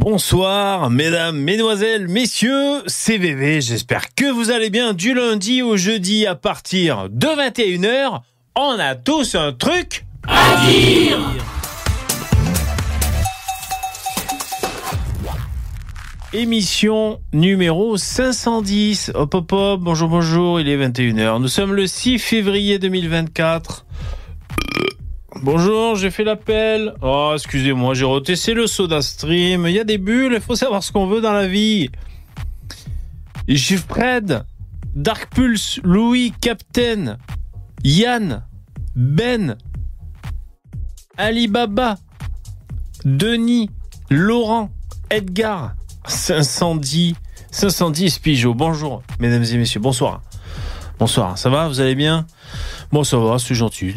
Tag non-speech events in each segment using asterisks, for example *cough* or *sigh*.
Bonsoir, mesdames, mesdemoiselles, messieurs, c'est VV. J'espère que vous allez bien du lundi au jeudi à partir de 21h. On a tous un truc à dire. Émission numéro 510. Hop hop hop, bonjour bonjour, il est 21h. Nous sommes le 6 février 2024. Bonjour, j'ai fait l'appel. Oh, excusez-moi, j'ai retesté le soda stream. Il y a des bulles, il faut savoir ce qu'on veut dans la vie. J'ai Fred, Dark Pulse, Louis, Captain, Yann, Ben, Alibaba, Denis, Laurent, Edgar, 510, 510 Pigeot. Bonjour, mesdames et messieurs, bonsoir. Bonsoir, ça va, vous allez bien? Bon, ça va, c'est gentil.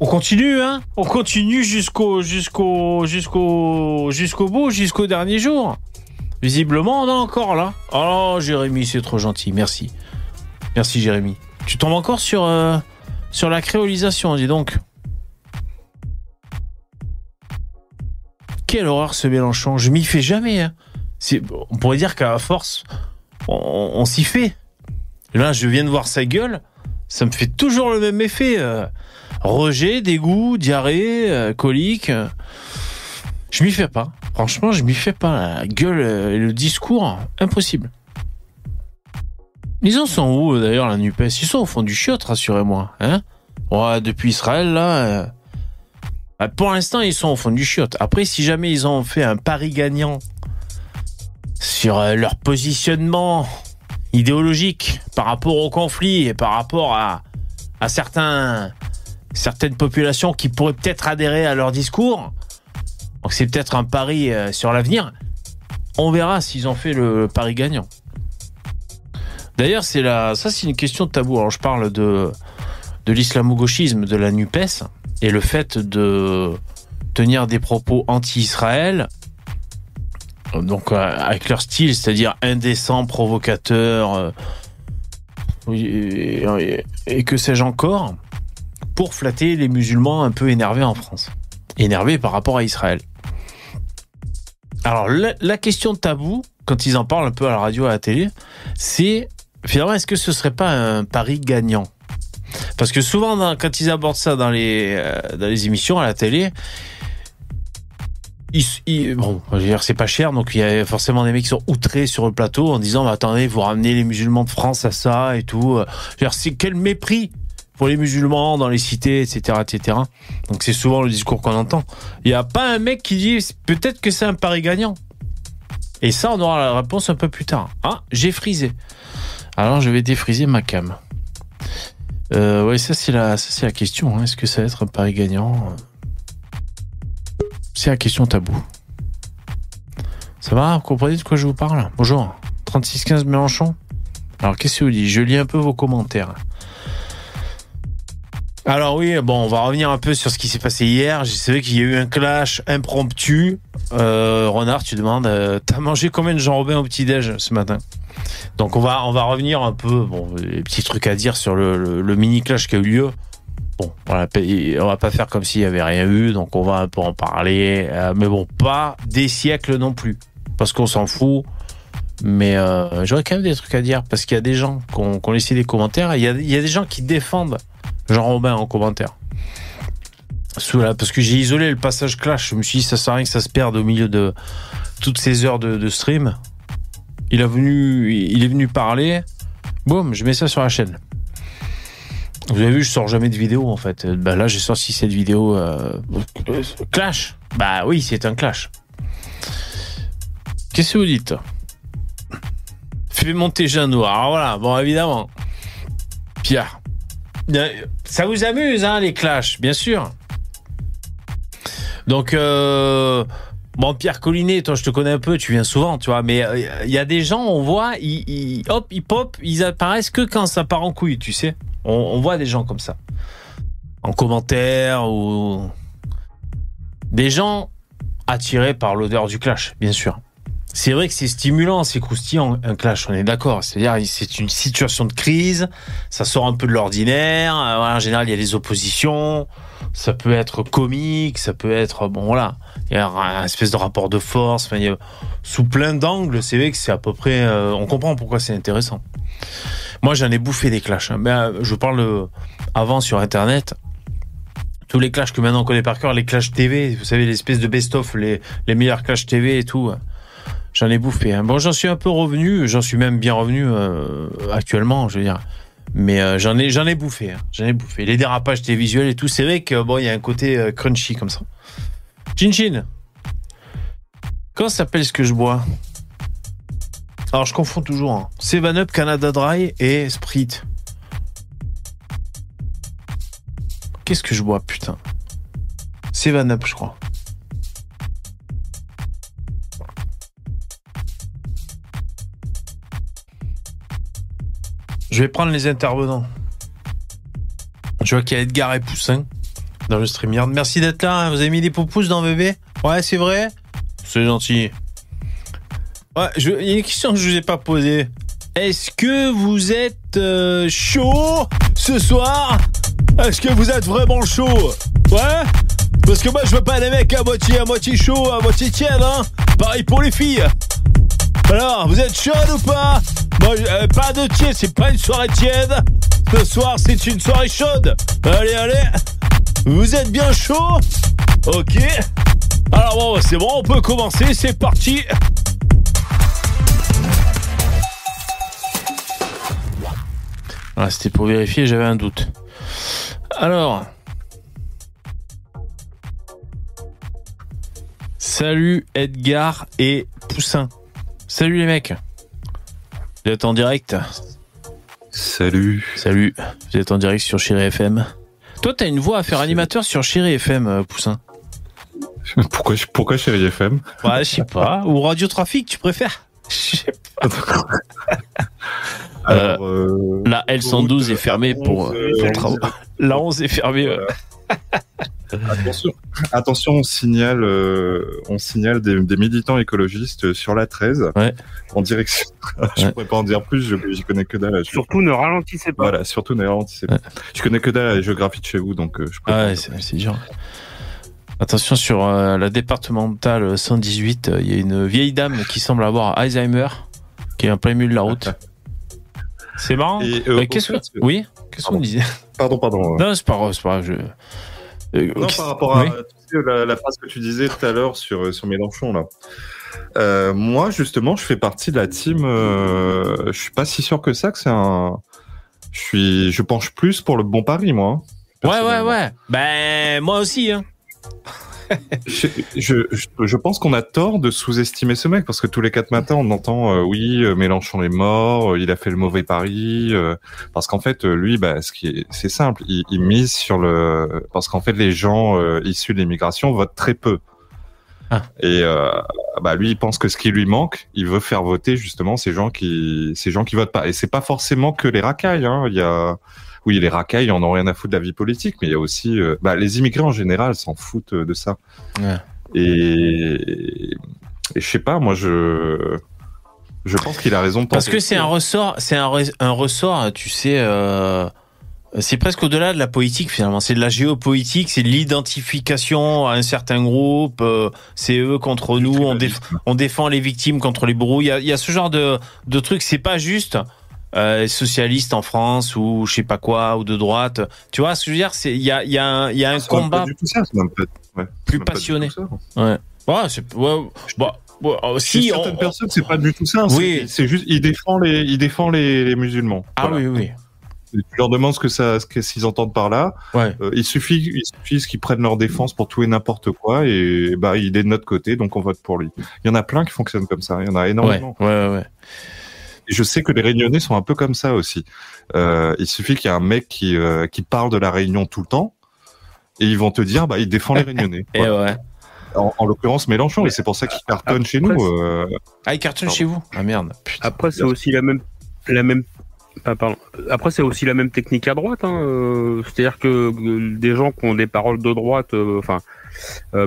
On continue, hein On continue jusqu'au jusqu'au jusqu'au jusqu'au bout, jusqu'au dernier jour. Visiblement, on encore là. Oh, Jérémy, c'est trop gentil. Merci. Merci, Jérémy. Tu tombes encore sur, euh, sur la créolisation, dis donc. Quelle horreur ce Mélenchon. Je m'y fais jamais. Hein. On pourrait dire qu'à force, on s'y fait. Là, je viens de voir sa gueule, ça me fait toujours le même effet. Euh, rejet, dégoût, diarrhée, euh, colique. Je m'y fais pas. Franchement, je m'y fais pas. La gueule et le discours, impossible. Ils en sont où d'ailleurs la Nupes? Ils sont au fond du chiotte, rassurez-moi. Hein? Ouais, depuis Israël là. Euh, bah, pour l'instant, ils sont au fond du chiotte. Après, si jamais ils ont fait un pari gagnant sur leur positionnement idéologique par rapport au conflit et par rapport à, à certaines populations qui pourraient peut-être adhérer à leur discours. Donc c'est peut-être un pari euh, sur l'avenir. On verra s'ils ont fait le pari gagnant. D'ailleurs, c'est la, ça c'est une question de tabou. Alors je parle de, de l'islamo-gauchisme, de la NUPES et le fait de tenir des propos anti-Israël donc euh, avec leur style, c'est-à-dire indécent, provocateur, euh, et, que sais-je encore, pour flatter les musulmans un peu énervés en France, énervés par rapport à Israël. Alors la, question tabou, quand ils en parlent un peu à la radio, à la télé, c'est finalement est-ce que ce serait pas un pari gagnant? Parce que souvent quand ils abordent ça dans les euh, dans les émissions à la télé, bon, je veux c'est pas cher, donc il y a forcément des mecs qui sont outrés sur le plateau en disant, bah, attendez, vous ramenez les musulmans de France à ça et tout. Je veux quel mépris pour les musulmans dans les cités, etc., etc. Donc c'est souvent le discours qu'on entend. Il n'y a pas un mec qui dit, peut-être que c'est un pari gagnant. Et ça, on aura la réponse un peu plus tard. Ah, j'ai frisé. Alors je vais défriser ma cam. Euh, ouais, ça c'est la, ça c'est la question. Hein. Est-ce que ça va être un pari gagnant? C'est la question tabou. Ça va Vous comprenez de quoi je vous parle? Bonjour. 3615 Mélenchon Alors, qu'est-ce que vous dites? Je lis un peu vos commentaires. Alors oui, bon, on va revenir un peu sur ce qui s'est passé hier. Je sais qu'il y a eu un clash impromptu. Euh, Renard, tu demandes, euh, t'as mangé combien de Jean Robin au petit-déj ce matin? Donc on va, on va revenir un peu, bon, les petits trucs à dire sur le mini clash qui a eu lieu. Bon, on va pas faire comme s'il y avait rien eu, donc on va un peu en parler, euh, mais bon, pas des siècles non plus, parce qu'on s'en fout. Mais euh, j'aurais quand même des trucs à dire, parce qu'il y a des gens qui ont, laissé des commentaires, il y, a, des gens qui défendent Jean Robin en commentaire. Parce que j'ai isolé le passage clash, je me suis dit ça sert à rien que ça se perde au milieu de toutes ces heures de, de stream. Il, a venu, il est venu parler, boum, je mets ça sur la chaîne. Vous avez vu, je sors jamais de vidéo en fait. Bah là, j'ai sorti cette vidéo. Euh... Clash Bah oui, c'est un clash. Qu'est-ce que vous dites? Fais monter Jean Noir. Alors voilà, bon, évidemment. Pierre. Ça vous amuse, hein, les clashs, bien sûr. Donc, euh, bon, Pierre Collinet, toi, je te connais un peu, tu viens souvent, tu vois, mais il euh, y a des gens, on voit, ils, hop, ils pop, ils apparaissent que quand ça part en couille, tu sais. On, voit des gens comme ça. En commentaire ou. Des gens attirés par l'odeur du clash, bien sûr. C'est vrai que c'est stimulant, c'est croustillant, un clash, on est d'accord. C'est-à-dire, c'est une situation de crise, ça sort un peu de l'ordinaire. Euh, en général, il y a des oppositions. Ça peut être comique, ça peut être bon voilà, il y a un espèce de rapport de force. A- sous plein d'angles, c'est vrai que c'est à peu près. euh, on comprend pourquoi c'est intéressant. Moi, j'en ai bouffé des clashs. hein. Euh, je parle euh, avant sur Internet. Tous les clashs que maintenant on connaît par cœur, les clashs TV, vous savez, l'espèce de best-of, les, meilleurs clashs TV et tout. euh, J'en ai bouffé. hein. Bon, j'en suis un peu revenu, j'en suis même bien revenu euh, actuellement, je veux dire. Mais euh, j'en ai, j'en ai bouffé, hein. j'en ai bouffé. Les dérapages télévisuels et tout, c'est vrai que bon, il y a un côté euh, crunchy comme ça. Chin Chin, comment s'appelle ce que je bois? Alors, je confonds toujours. Hein. 7-Up, Canada Dry et Sprite. Qu'est-ce que je bois, putain? 7-Up, je crois. Je vais prendre les intervenants. Je vois qu'il y a Edgar et Poussin dans le StreamYard. Merci d'être là. hein. Vous avez mis des pouces dans bébé? Ouais, c'est vrai? C'est gentil. Ouais, je- il y a une question que je vous ai pas posée. Est-ce que vous êtes euh, chaud ce soir? Est-ce que vous êtes vraiment chaud? Ouais? Parce que moi je veux pas des mecs à moitié à moitié chaud, à moitié tiède, hein Pareil pour les filles. Alors, vous êtes chaude ou pas Moi, euh, pas de tiède, c'est pas une soirée tiède. Ce soir, c'est une soirée chaude. Allez, allez. Vous êtes bien chaud Ok. Alors bon, c'est bon, on peut commencer, c'est parti. Ah, c'était pour vérifier, j'avais un doute. Alors. Salut Edgar et Poussin. Salut les mecs. Vous êtes en direct Salut. Salut. Vous êtes en direct sur Chéri FM. Toi, t'as une voix à faire animateur sur Chéri FM, euh, Poussin. *laughs* Pourquoi, pourquoi FM Ouais, je sais pas. Ou Radio Trafic, tu préfères? *laughs* Je sais pas. *laughs* Alors, euh, La L112 est fermée pour, euh, pour travaux. La 11 est fermée. Attention, attention, on signale, euh, on signale des, des militants écologistes sur la 13 Ouais. en direction. *laughs* je Ouais. pourrais pas en dire plus, je j'y connais que dalle. Surtout, ne ralentissez pas. Voilà, surtout ne ralentissez pas. Je connais que dalle à la géographie de chez vous, donc euh, je peux Ah pas- ouais, c'est dur. Attention sur euh, la départementale 118, euh, il y a une vieille dame qui semble avoir Alzheimer, qui est en plein milieu de la route. C'est marrant. Euh, Qu'est-ce que oui Qu'est-ce qu'on disait? Pardon, pardon. Non, c'est pas grave, c'est pas grave. Je... Euh, Non, par rapport à Oui. tu sais, la, la phrase que tu disais tout à l'heure sur, sur Mélenchon, là. Euh, moi, justement, je fais partie de la team. euh, je suis pas si sûr que ça, que c'est un. Je suis, je penche plus pour le bon pari, moi. hein, Ouais, ouais, ouais. Ben, moi aussi. Hein. *laughs* Je, je, je- pense qu'on a tort de sous-estimer ce mec parce que tous les quatre matins on entend euh, oui euh, Mélenchon est mort, euh, il a fait le mauvais pari euh, parce qu'en fait euh, lui bah ce qui est c'est simple, il, il mise sur le parce qu'en fait les gens euh, issus de l'immigration votent très peu. Ah. Et euh, bah lui il pense que ce qui lui manque, il veut faire voter justement ces gens qui ces gens qui votent pas et c'est pas forcément que les racailles hein, il y a oui, les racailles en ont rien à foutre de la vie politique, mais il y a aussi euh, bah, les immigrés en général s'en foutent euh, de ça. Ouais. Et, et je sais pas, moi je je pense qu'il a raison de Parce que c'est un ressort, c'est un, re- un ressort, tu sais, euh, c'est presque au-delà de la politique finalement. C'est de la géopolitique, c'est de l'identification à un certain groupe. euh, c'est eux contre nous, on, déf- on défend les victimes contre les bourreaux. Il y a, il y a ce genre de, de trucs. C'est pas juste euh, socialiste en France ou je sais pas quoi ou de droite. Tu vois ce que je veux dire? C'est il y a, il y a un, y a un combat pas du tout ça, même pas- ouais, plus même passionné. Ouais, c'est ouais, bah, Chez si certaines on- personnes, c'est pas du tout ça. Oui. C'est- juste, il défend les, il défend les, les musulmans. ah Voilà. oui oui Et Tu leur demandes ce que ça, ce qu'ils entendent par là. ouais. Euh, il suffit, il suffit qu'ils prennent leur défense pour tout et n'importe quoi et bah il est de notre côté, donc on vote pour lui. Il y en a plein qui fonctionnent comme ça. Il y en a énormément. ouais, ouais, ouais. Et je sais que les Réunionnais sont un peu comme ça aussi. Euh, il suffit qu'il y ait un mec qui, euh, qui parle de la Réunion tout le temps, et ils vont te dire, bah, il défend les *laughs* Réunionnais. Et Voilà. ouais. En, en l'occurrence, Mélenchon, et c'est pour ça qu'il cartonne chez nous. Euh, Ah, il cartonne Pardon. chez vous Ah merde. Putain. Après, c'est aussi la même, la même. ah, pardon. Après, c'est aussi la même technique à droite. Hein. euh, C'est-à-dire que euh, des gens qui ont des paroles de droite, euh, enfin, euh,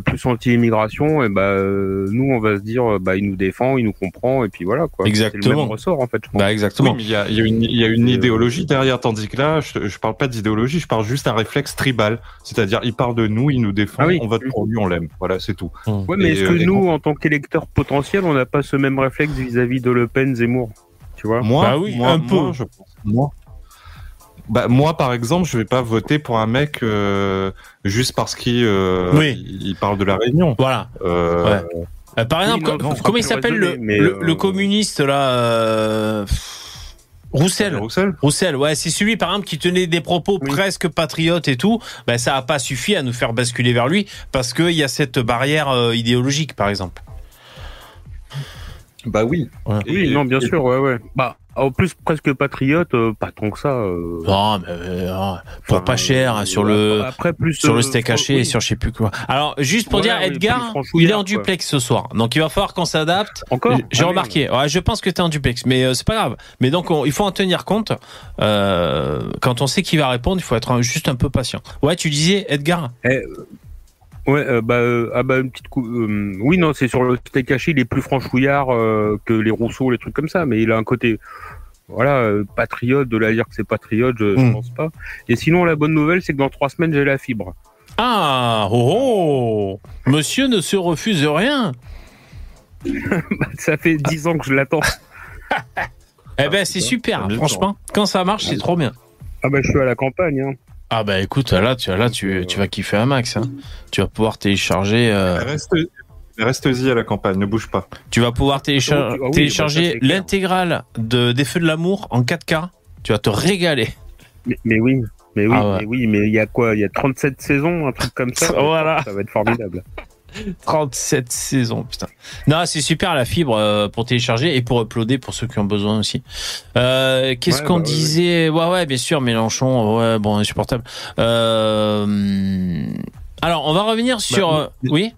plus anti-immigration, et bah euh, nous on va se dire euh, bah il nous défend, il nous comprend et puis voilà quoi. C'est le Exactement. même ressort en fait. je pense. Bah Oui, exactement. mais il y a, il y a y a une Euh, idéologie derrière, tandis que là, je, je parle pas d'idéologie, je parle juste d'un réflexe tribal. C'est-à-dire, il parle de nous, il nous défend, Ah oui. on vote pour lui, on l'aime. Voilà, c'est tout. Ouais, mais est-ce euh, que nous, en tant qu'électeurs potentiels, on n'a pas ce même réflexe vis-à-vis de Le Pen, Zemmour Tu vois? Moi, Bah oui, moi, un peu. moi, je pense. Moi. Bah, moi, par exemple, je vais pas voter pour un mec euh, juste parce qu'il euh, Oui. il, il parle de la Réunion. Voilà. Euh, Ouais. Euh, par exemple, non, non, comment il s'appelle le, raisonné, mais, le, euh, le communiste là euh, Roussel. Roussel Roussel, ouais, c'est celui par exemple qui tenait des propos Oui. presque patriotes et tout. Ben ça a pas suffi à nous faire basculer vers lui parce qu'il y a cette barrière euh, idéologique, par exemple. Bah oui. Ouais. Et- Oui, non, bien et- sûr, ouais, ouais. Bah, en plus, presque patriote, euh, pas tant que ça. euh, Non, mais euh, pour enfin, pas cher hein, sur le après, plus, sur le steak haché oui. et sur je sais plus quoi. Alors juste pour Voilà, dire, Edgar, il est en quoi. duplex ce soir, donc il va falloir qu'on s'adapte. Encore J'ai Ah, remarqué. Ouais, je pense que tu es en duplex, mais c'est pas grave. Mais donc, on- il faut en tenir compte. Quand on sait qui va répondre, il faut être un- juste un peu patient. Ouais, tu disais, Edgar merde. Ouais, euh, bah, euh, ah bah, une petite cou- euh, oui, non, c'est sur le steak haché, il est plus franchouillard que les Rousseau, les trucs comme ça, mais il a un côté, voilà, euh, patriote, de la dire que c'est patriote, je, je Hmm. pense pas. Et sinon, la bonne nouvelle, c'est que dans trois semaines, j'ai la fibre. Ah, oh, oh Monsieur ne se refuse rien. *laughs* ça fait dix ans que je l'attends. *laughs* Eh ben, c'est super, franchement. Quand ça marche, c'est trop bien. Ah bah, je suis à la campagne, hein. Ah bah écoute, là, tu, là, tu, tu vas kiffer un max. hein. Tu vas pouvoir télécharger. euh, Reste, reste-y à la campagne, ne bouge pas. tu vas pouvoir Ah oui, bah, ça, télécharger clair. l'intégrale de des feux de l'amour en 4K. Tu vas te régaler. Mais, mais oui, mais oui, Ah ouais. mais oui, mais il y a quoi? Il y a 37 saisons, un truc comme ça? *laughs* Voilà. Ça va être formidable. *laughs* 37 saisons, putain. Non, c'est super la fibre euh, pour télécharger et pour uploader pour ceux qui ont besoin aussi. Euh, Qu'est-ce Ouais, qu'on bah, ouais, disait? Ouais. ouais, bien sûr, Mélenchon, ouais, bon, insupportable. Euh, alors, on va revenir sur. Bah, oui?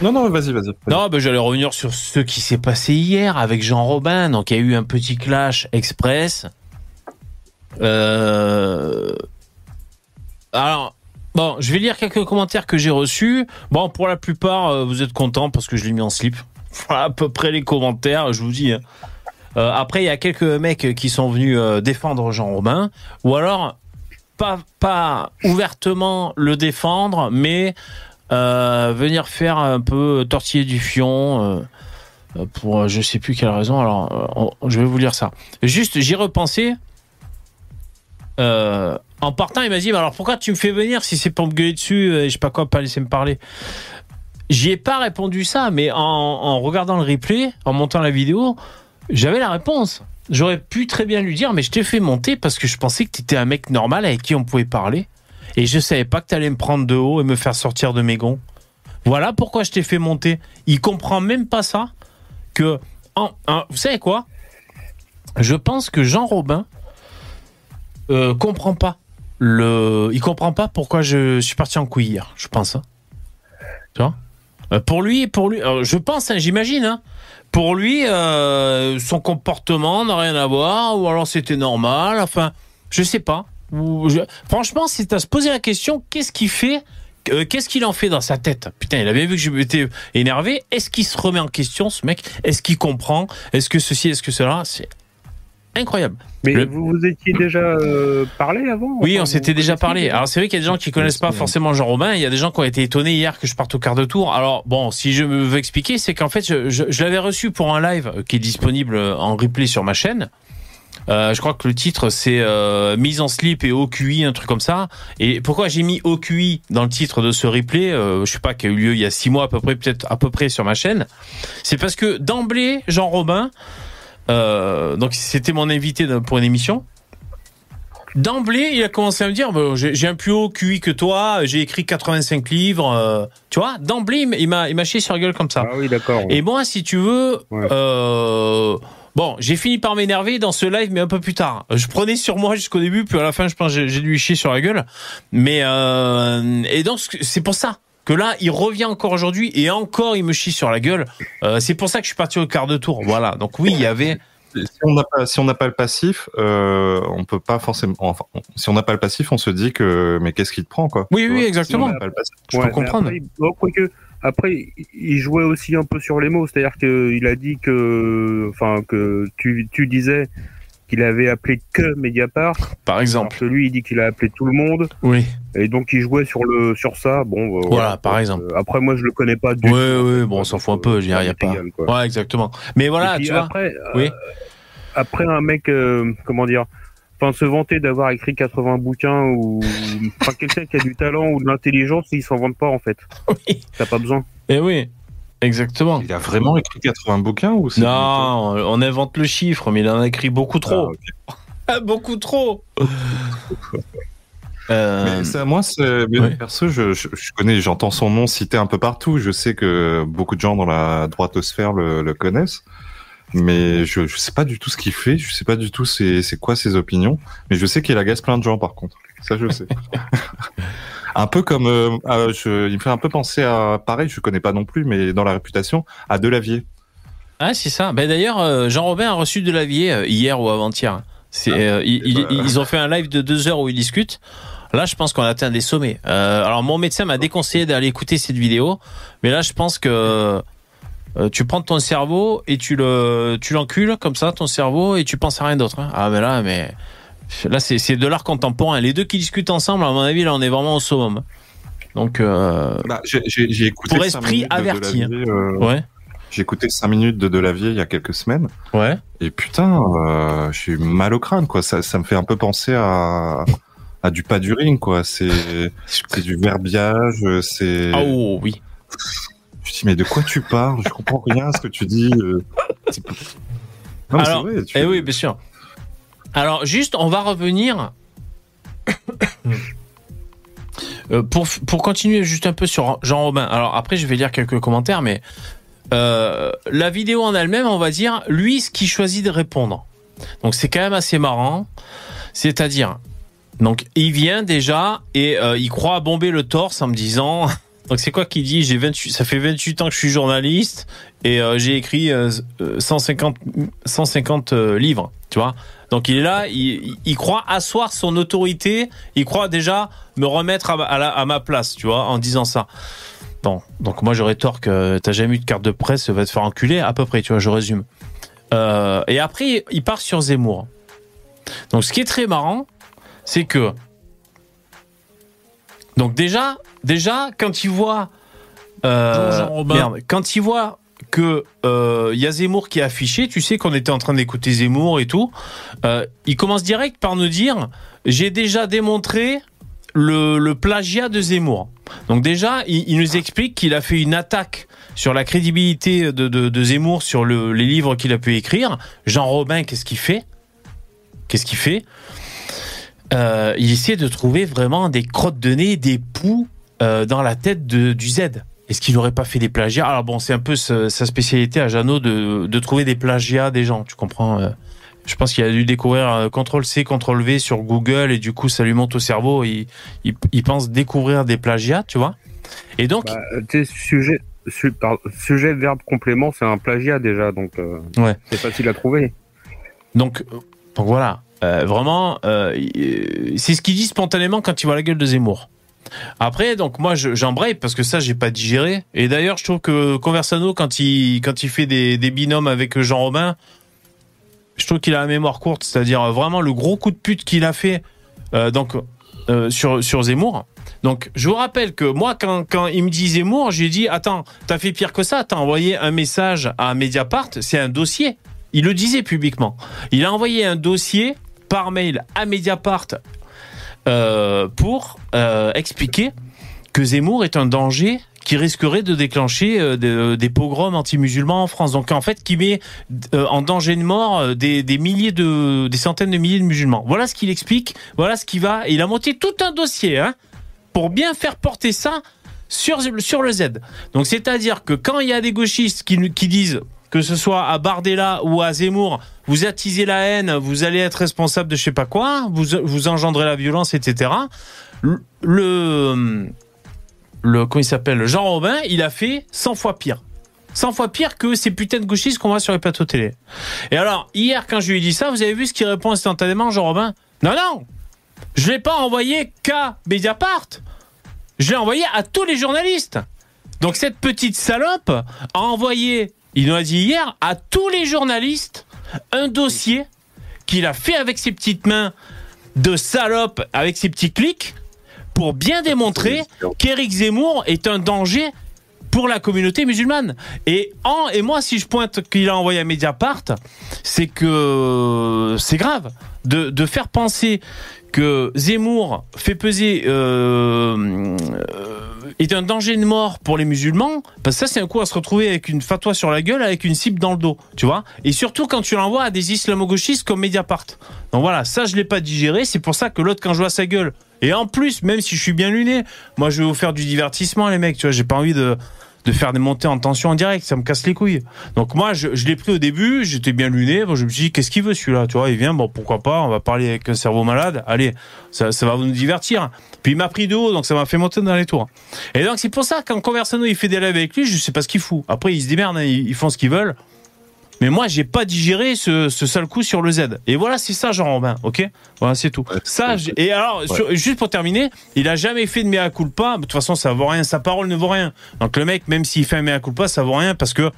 Non, non, vas-y, vas-y. Non, ben j'allais revenir sur ce qui s'est passé hier avec Jean Robin. Donc, il y a eu un petit clash express. Euh... Alors, bon, je vais lire quelques commentaires que j'ai reçus. Bon, pour la plupart, euh, vous êtes contents parce que je l'ai mis en slip. Voilà à peu près les commentaires, je vous dis. hein. Euh, après, il y a quelques mecs qui sont venus euh, défendre Jean Robin, ou alors pas pas ouvertement le défendre, mais euh, venir faire un peu tortiller du fion euh, pour euh, je sais plus quelle raison. Alors, je vais vous lire ça. Juste, j'y repensais. Euh, en partant, il m'a dit, bah alors pourquoi tu me fais venir si c'est pour me gueuler dessus et je sais pas quoi, pas laisser me parler. J'y ai pas répondu ça, mais en, en regardant le replay, en montant la vidéo, j'avais la réponse. J'aurais pu très bien lui dire, mais je t'ai fait monter parce que je pensais que tu étais un mec normal avec qui on pouvait parler. Et je savais pas que tu allais me prendre de haut et me faire sortir de mes gonds. Voilà pourquoi je t'ai fait monter. Il comprend même pas ça. Que, en- vous savez quoi? Je pense que Jean Robin euh, comprend pas le. Il comprend pas pourquoi je suis parti en couille hier. Je pense. hein. Tu vois? Euh, Pour lui, pour lui, euh, je pense, hein, j'imagine. hein. Pour lui, son comportement n'a rien à voir, ou alors c'était normal. Enfin, je sais pas. Ou je- Franchement, c'est à se poser la question qu'est-ce qu'il fait euh, Qu'est-ce qu'il en fait dans sa tête? Putain, il a bien vu que je m'étais énervé. Est-ce qu'il se remet en question, ce mec? Est-ce qu'il comprend? Est-ce que ceci, est-ce que cela? C'est incroyable. Mais Le- vous vous étiez déjà euh, parlé avant? Oui, Enfin, on s'était déjà parlé. Alors c'est vrai qu'il y a des gens qui connaissent pas forcément Jean Robin. Il y a des gens qui ont été étonnés hier que je parte au quart de tour. Alors bon, si je me veux expliquer, c'est qu'en fait, je, je- je l'avais reçu pour un live qui est disponible en replay sur ma chaîne. Euh, je crois que le titre c'est euh, mise en slip et OQI, un truc comme ça. Et pourquoi j'ai mis OQI dans le titre de ce replay euh, Je sais pas, qui a eu lieu il y a six mois à peu près, peut-être à peu près sur ma chaîne. C'est parce que d'emblée, Jean Robin, euh, donc c'était mon invité pour une émission. D'emblée, il a commencé à me dire bah, j'ai un plus haut QI que toi, j'ai écrit 85 livres. tu vois, d'emblée, il m'a- il m'a il m'a chié sur la gueule comme ça. Ah oui, d'accord. Et moi, si tu veux, Ouais. Bon, j'ai fini par m'énerver dans ce live, mais un peu plus tard. Je prenais sur moi jusqu'au début, puis à la fin, je pense j'ai dû lui chier sur la gueule. Mais euh, et donc c'est pour ça que là, il revient encore aujourd'hui et encore il me chie sur la gueule. Euh, c'est pour ça que je suis parti au quart de tour. Voilà. Donc oui, il y avait si on n'a pas, si on n'a pas le passif, euh, on peut pas forcément. Enfin, si on n'a pas le passif, on se dit que mais qu'est-ce qui te prend quoi? Oui, oui, exactement. si on n'a pas le passif. Je Ouais, peux comprendre. Après, bon, quoique, après, il jouait aussi un peu sur les mots, c'est-à-dire qu'il a dit que, enfin, que tu, tu disais qu'il avait appelé que Mediapart, Par alors exemple. que lui, il dit qu'il a appelé tout le monde, Oui. et donc il jouait sur le, sur ça. Bon, euh, Voilà, par exemple. Euh, après, moi, je le connais pas du Oui, tout. oui, bon, on s'en fout un peu. Je il y a pas. égal. Ouais, exactement. Mais voilà, Et puis tu vois. après, Oui. euh, après un mec, euh, comment dire, enfin se vanter d'avoir écrit 80 bouquins ou enfin quelqu'un qui a du talent ou de l'intelligence, il s'en vante pas en fait. Oui. T'as pas besoin. Eh oui, exactement. Il a vraiment écrit 80 bouquins ou c'est Non, on invente le chiffre, mais il en a écrit beaucoup Ah, trop. Ah, beaucoup trop. Euh, Mais ça, moi, mais ouais. perso, je, je, je connais, j'entends son nom cité un peu partout. Je sais que beaucoup de gens dans la droitosphère le, le connaissent, mais je, je sais pas du tout ce qu'il fait. Je sais pas du tout c'est, quoi ses opinions. Mais je sais qu'il agace plein de gens, par contre. Ça, je sais. *laughs* un peu comme, euh, euh, je, il me fait un peu penser à, pareil, je connais pas non plus, mais dans la réputation, à Delavier. Ah, c'est ça. Ben, D'ailleurs, euh, Jean-Robin a reçu de l'avier euh, hier ou avant-hier. C'est, euh, ils- bah. ils ont fait un live de deux heures où ils discutent. Là, je pense qu'on atteint des sommets. Euh, alors, mon médecin m'a déconseillé d'aller écouter cette vidéo, mais là, je pense que euh, tu prends ton cerveau et tu le, tu l'encules comme ça, ton cerveau, et tu penses à rien d'autre. hein. Ah, mais là, mais là, c'est, c'est de l'art contemporain. Les deux qui discutent ensemble, à mon avis, là, on est vraiment au summum. Donc, euh, Bah, j'ai, écouté Pour esprit averti, Delavier, euh, ouais, J'ai écouté 5 minutes de Delavier il y a quelques semaines. ouais. Et putain, euh, je suis mal au crâne, quoi. Ça, ça me fait un peu penser à, à du pas du ring, quoi. C'est, *laughs* c'est du verbiage, c'est. Ah, oh, oui. Je dis, mais de quoi tu parles? Je comprends rien à ce que tu dis. euh. Non, Alors, vrai, tu- Eh oui, bien sûr. Alors, juste, on va revenir. *coughs* Euh, pour, pour continuer juste un peu sur Jean Robin. Alors, après, je vais lire quelques commentaires, mais euh, la vidéo en elle-même, on va dire, lui, ce qu'il choisit de répondre. Donc, c'est quand même assez marrant. C'est-à-dire, donc, il vient déjà et euh, il croit bomber le torse en me disant. Donc, c'est quoi qu'il dit? J'ai 28, ça fait 28 ans que je suis journaliste et euh, j'ai écrit euh, euh, 150, 150 euh, livres, tu vois? Donc il est là, il, il- croit asseoir son autorité, il croit déjà me remettre à, ma- place, tu vois, en disant ça. Bon, donc moi je rétorque, t'as jamais eu de carte de presse, va te faire enculer, à peu près, tu vois, je résume. Et après, il part sur Zemmour. Donc ce qui est très marrant, c'est que... Donc déjà, déjà, quand il voit... euh, merde, quand il voit que euh, y a Zemmour qui est affiché, tu sais qu'on était en train d'écouter Zemmour et tout, euh, il commence direct par nous dire j'ai déjà démontré le, le plagiat de Zemmour. Donc déjà, il, il nous explique qu'il a fait une attaque sur la crédibilité de, de, de Zemmour sur le- les livres qu'il a pu écrire. Jean Robin, qu'est-ce qu'il fait? Qu'est-ce qu'il fait? Euh, Il essaie de trouver vraiment des crottes de nez, des poux euh, dans la tête de, du Z. Est-ce qu'il n'aurait pas fait des plagiats? Alors bon, c'est un peu sa, sa spécialité à Jeannot de, de trouver des plagiats des gens, tu comprends euh. Je pense qu'il a dû découvrir CTRL-C, CTRL-V sur Google et du coup ça lui monte au cerveau. Il, il, il pense découvrir des plagiats, tu vois Et donc, Bah, tu sais, sujet, verbe, complément, c'est un plagiat déjà, donc euh, Ouais. c'est facile à trouver. donc, donc voilà, Euh, vraiment, euh, c'est ce qu'il dit spontanément quand il voit la gueule de Zemmour. Après, donc moi, je- j'embraye parce que ça, j'ai pas digéré. Et d'ailleurs, je trouve que Conversano, quand il quand il fait des, des binômes avec Jean Robin, je trouve qu'il a la mémoire courte. C'est-à-dire vraiment le gros coup de pute qu'il a fait euh, donc sur sur Zemmour. Donc, je vous rappelle que moi, quand, quand il me dit Zemmour, j'ai dit attends, t'as fait pire que ça. T'as envoyé un message à Mediapart. C'est un dossier. Il le disait publiquement. Il a envoyé un dossier par mail à Mediapart euh, pour euh, expliquer que Zemmour est un danger qui risquerait de déclencher euh, des, pogroms anti-musulmans en France. Donc en fait, qui met en danger de mort des, des milliers de, des centaines de milliers de musulmans. Voilà ce qu'il explique. Voilà ce qui va. Il a monté tout un dossier hein, pour bien faire porter ça sur sur le Z. Donc c'est-à-dire que quand il y a des gauchistes qui, qui disent que ce soit à Bardella ou à Zemmour, vous attisez la haine, vous allez être responsable de je sais pas quoi, vous, vous engendrez la violence, etc. Le, le, comment il s'appelle, Jean Robin, il a fait 100 fois pire. 100 fois pire que ces putains de gauchistes qu'on voit sur les plateaux télé. Et alors, hier, quand je lui ai dit ça, vous avez vu ce qu'il répond instantanément, Jean-Robin Non, non Je l'ai pas envoyé qu'à Mediapart. Je l'ai envoyé à tous les journalistes. Donc cette petite salope a envoyé, il nous a dit hier, à tous les journalistes un dossier qu'il a fait avec ses petites mains de salope, avec ses petits clics, pour bien démontrer qu'Éric Zemmour est un danger pour la communauté musulmane. Et, en, et moi, si je pointe qu'il a envoyé à Mediapart, c'est que c'est grave de, de faire penser que Zemmour fait peser euh, euh, est un danger de mort pour les musulmans, parce que ça c'est un coup à se retrouver avec une fatwa sur la gueule, avec une cible dans le dos, tu vois. Et surtout quand tu l'envoies à des islamo-gauchistes comme Mediapart. Donc voilà, ça je l'ai pas digéré. C'est pour ça que l'autre quand je vois sa gueule, et en plus même si je suis bien luné, moi je vais vous faire du divertissement les mecs, tu vois. J'ai pas envie de de faire des montées en tension en direct, ça me casse les couilles. Donc moi, je, l'ai pris au début, j'étais bien luné, bon, je me suis dit, qu'est-ce qu'il veut celui-là, tu vois, il vient, bon, pourquoi pas, on va parler avec un cerveau malade, allez, ça, va nous divertir. Puis il m'a pris de haut, donc ça m'a fait monter dans les tours. Et donc c'est pour ça, quand Conversano, il fait des lives avec lui, je sais pas ce qu'il fout. Après, ils se démerdent, hein, ils font ce qu'ils veulent. Mais moi, j'ai pas digéré ce, ce sale coup sur le Z. Et voilà, c'est ça, Jean-Robin, ok? Voilà, c'est tout. Ouais, ça, et alors, sur- juste pour terminer, il a jamais fait de mea culpa. De toute façon, ça vaut rien. Sa parole ne vaut rien. Donc le mec, même s'il fait un mea culpa, ça vaut rien parce que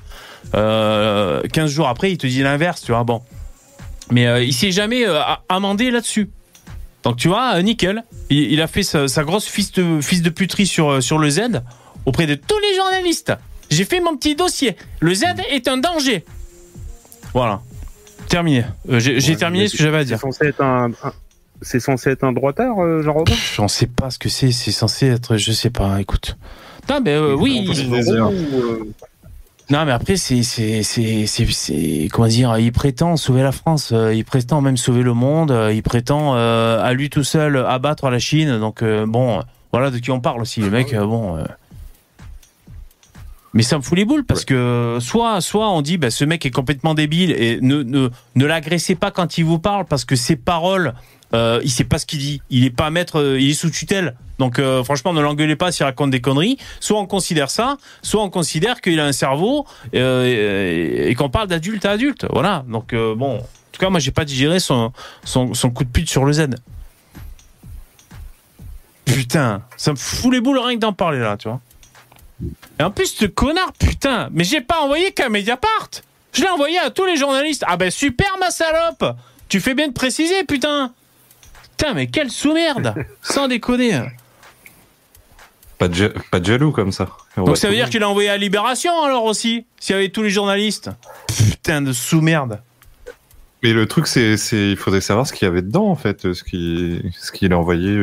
euh, 15 jours après, il te dit l'inverse, tu vois. Bon. Mais euh, il s'est jamais euh, amendé là-dessus. Donc tu vois, euh, nickel. Il, il a fait sa, sa grosse fils de, fils de puterie sur, euh, sur le Z auprès de tous les journalistes. J'ai fait mon petit dossier. Le Z est un danger. Voilà. Terminé. Euh, J'ai Ouais, terminé ce que j'avais à C'est dire. censé être un, un- c'est censé être un droitard, euh, Jean-Robin J'en sais pas ce que c'est. C'est censé être, je sais pas. Écoute. Non, mais euh, oui. Non, mais après, c'est, c'est, c'est, c'est, c'est- comment dire, il prétend sauver la France, euh, il prétend même sauver le monde, euh, il prétend euh, à lui tout seul abattre la Chine. Donc euh, bon, voilà de qui on parle aussi, le mec. euh, bon. Mais ça me fout les boules parce que soit, soit on dit, bah, ce mec est complètement débile et ne, ne, ne l'agressez pas quand il vous parle parce que ses paroles, euh, il sait pas ce qu'il dit. Il est pas maître, euh, il est sous tutelle. Donc euh, franchement, ne l'engueulez pas s'il raconte des conneries. Soit on considère ça, soit on considère qu'il a un cerveau euh, et, et qu'on parle d'adulte à adulte. Voilà. Donc bon, en tout cas, moi j'ai pas digéré son, son, son coup de pute sur le Z. Putain, ça me fout les boules rien que d'en parler là, tu vois. Et en plus, ce connard, putain, mais j'ai pas envoyé qu'à Mediapart. Je l'ai envoyé à tous les journalistes. Ah ben super ma salope Tu fais bien de préciser, putain Putain, mais quelle sous-merde *laughs* Sans déconner. Pas de, ja- pas de jaloux comme ça. On Donc ça veut dire qu'il a envoyé à Libération alors aussi S'il y avait tous les journalistes Putain de sous-merde Mais le truc, c'est, c'est, il faudrait savoir ce qu'il y avait dedans, en fait, ce qu'il, ce qu'il a envoyé.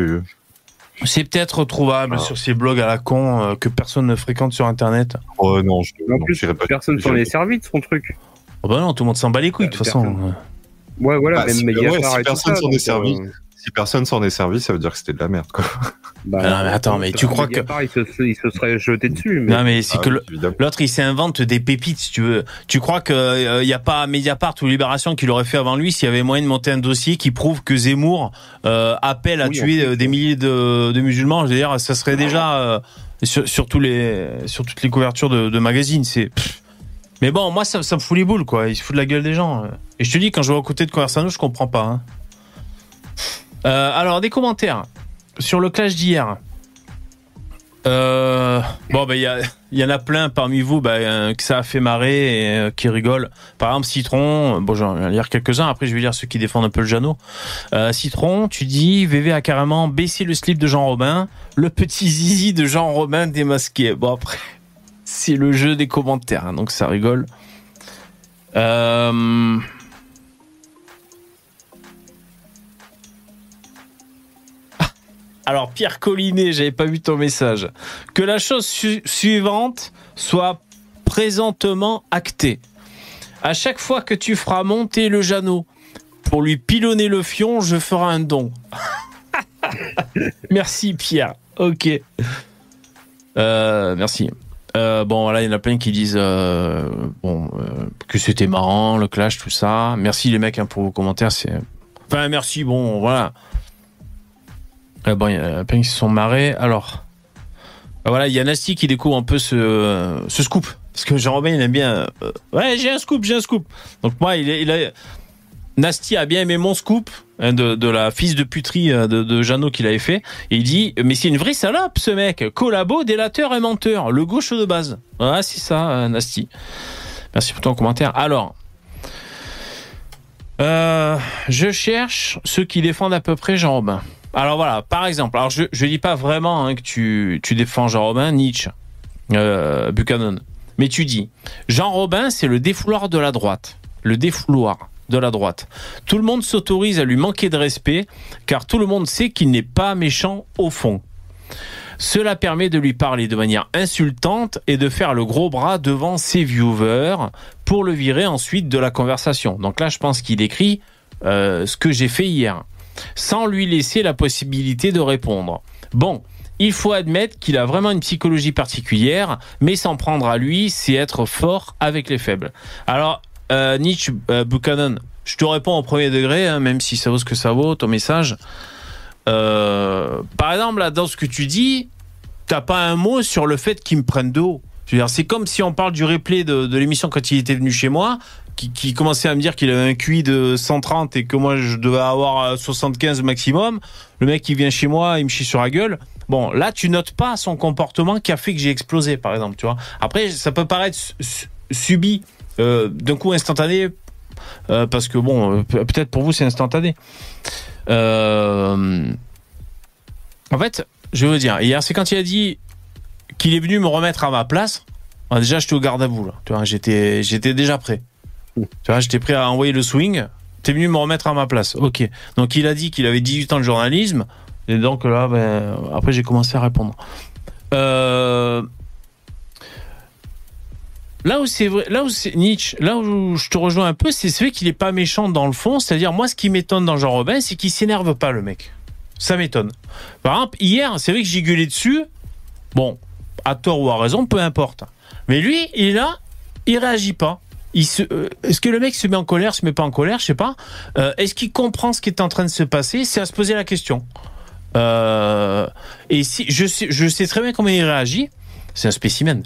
C'est peut-être retrouvable Ah. sur ces blogs à la con euh, que personne ne fréquente sur internet. Oh non, je, en non, plus, pas. personne s'en est servi de son truc. Oh bah non, tout le monde s'en bat les couilles de toute façon. Personne. Ouais, voilà, Bah, même si- ouais, si personne s'en est servi. euh, Si personne s'en est servi, ça veut dire que c'était de la merde, quoi. *laughs* bah, Ah non, mais attends, mais tu crois que- Mediapart, il se, il se serait jeté dessus. Mais... Non mais c'est Ah que l'autre il s'invente des pépites si tu veux. Tu crois qu'il n'y a pas Mediapart ou Libération qui l'aurait fait avant lui s'il y avait moyen de monter un dossier qui prouve que Zemmour euh, appelle à Oui, tuer euh, des milliers de, de musulmans? Je veux dire, ça serait déjà euh, sur, sur tous les sur toutes les couvertures de, de magazines. C'est mais bon, moi ça, ça me fout les boules quoi. Il se fout de la gueule des gens. euh. Et je te dis quand je vois aux côtés de Conversano, je comprends pas. hein. Euh, alors des commentaires sur le clash d'hier. Euh, bon, ben, il y, en a plein parmi vous bah, que ça a fait marrer et euh, qui rigolent. Par exemple, Citron, bon, je vais en lire quelques-uns, après je vais lire ceux qui défendent un peu le Jeannot. Citron, tu dis, VV a carrément baissé le slip de Jean Robin, le petit zizi de Jean Robin démasqué. Bon, après, c'est le jeu des commentaires, hein, donc ça rigole. Euh... Alors Pierre Collinet, j'avais pas vu ton message. Que la chose su- suivante soit présentement actée. À chaque fois que tu feras monter le Jeannot pour lui pilonner le fion, je ferai un don. *laughs* merci Pierre. Ok. Euh, merci. Euh, bon, voilà, il y en a plein qui disent euh, bon que c'était marrant, le clash, tout ça. Merci les mecs hein, pour vos commentaires. Enfin merci. Bon, voilà. Ah bon, il y en a plein qui se sont marrés. Alors, ah voilà, il y a Nasty qui découvre un peu ce, ce scoop. Parce que Jean-Robin, il aime bien. euh, ouais, j'ai un scoop, j'ai un scoop. Donc moi, il, il. Nasty a bien aimé mon scoop hein, de, de la fils de puterie euh, de, de Jeannot qu'il avait fait. Et il dit Mais c'est une vraie salope, ce mec. Collabo, délateur et menteur. Le gauche de base. Voilà, c'est ça, euh, Nasty. Merci pour ton commentaire. Alors. euh, je cherche ceux qui défendent à peu près Jean Robin. Alors voilà, par exemple, alors je je dis pas vraiment hein, que tu, tu défends Jean Robin, Nietzsche, euh, Buchanan, mais tu dis Jean Robin, c'est le défouloir de la droite, le défouloir de la droite. Tout le monde s'autorise à lui manquer de respect, car tout le monde sait qu'il n'est pas méchant au fond. Cela permet de lui parler de manière insultante et de faire le gros bras devant ses viewers pour le virer ensuite de la conversation. Donc là, je pense qu'il écrit euh, ce que j'ai fait hier, sans lui laisser la possibilité de répondre. Bon, il faut admettre qu'il a vraiment une psychologie particulière, mais s'en prendre à lui, c'est être fort avec les faibles. Alors, euh, Nietzsche, euh, Buchanan, je te réponds au premier degré, hein, même si ça vaut ce que ça vaut, ton message. Euh, par exemple, là, dans ce que tu dis, t'as pas un mot sur le fait qu'ils me prennent de haut. C'est comme si on parle du replay de l'émission quand il était venu chez moi, qui, commençait à me dire qu'il avait un QI de 130 et que moi je devais avoir euh, 75 maximum. Le mec qui vient chez moi, il me chie sur la gueule. Bon, là, tu notes pas son comportement qui a fait que j'ai explosé, par exemple, tu vois. Après, ça peut paraître su- su- subi, euh, d'un coup instantané, euh, parce que bon, euh, pe- peut-être pour vous c'est instantané. Euh, en fait, je veux dire, hier, c'est quand il a dit qu'il est venu me remettre à ma place. Déjà, j'étais au garde à vous. Tu vois, j'étais, j'étais déjà prêt. Tu vois, j'étais prêt à envoyer le swing. T'es venu me remettre à ma place. Ok. Donc, il a dit qu'il avait 18 ans de journalisme. Et donc, là, ben, après, j'ai commencé à répondre. Euh, Là où c'est vrai, là où Nietzsche, là où je te rejoins un peu, c'est ce qu'il est pas méchant dans le fond. C'est-à-dire, moi, ce qui m'étonne dans Jean Robin, c'est qu'il s'énerve pas, le mec. Ça m'étonne. Par exemple, hier, c'est vrai que j'ai gueulé dessus. Bon, à tort ou à raison, peu importe. Mais lui, il est là, il réagit pas. Euh, est-ce que le mec se met en colère, se met pas en colère, je sais pas. Euh, est-ce qu'il comprend ce qui est en train de se passer? C'est à se poser la question. Euh, et si je sais, très bien comment il réagit. C'est un spécimen.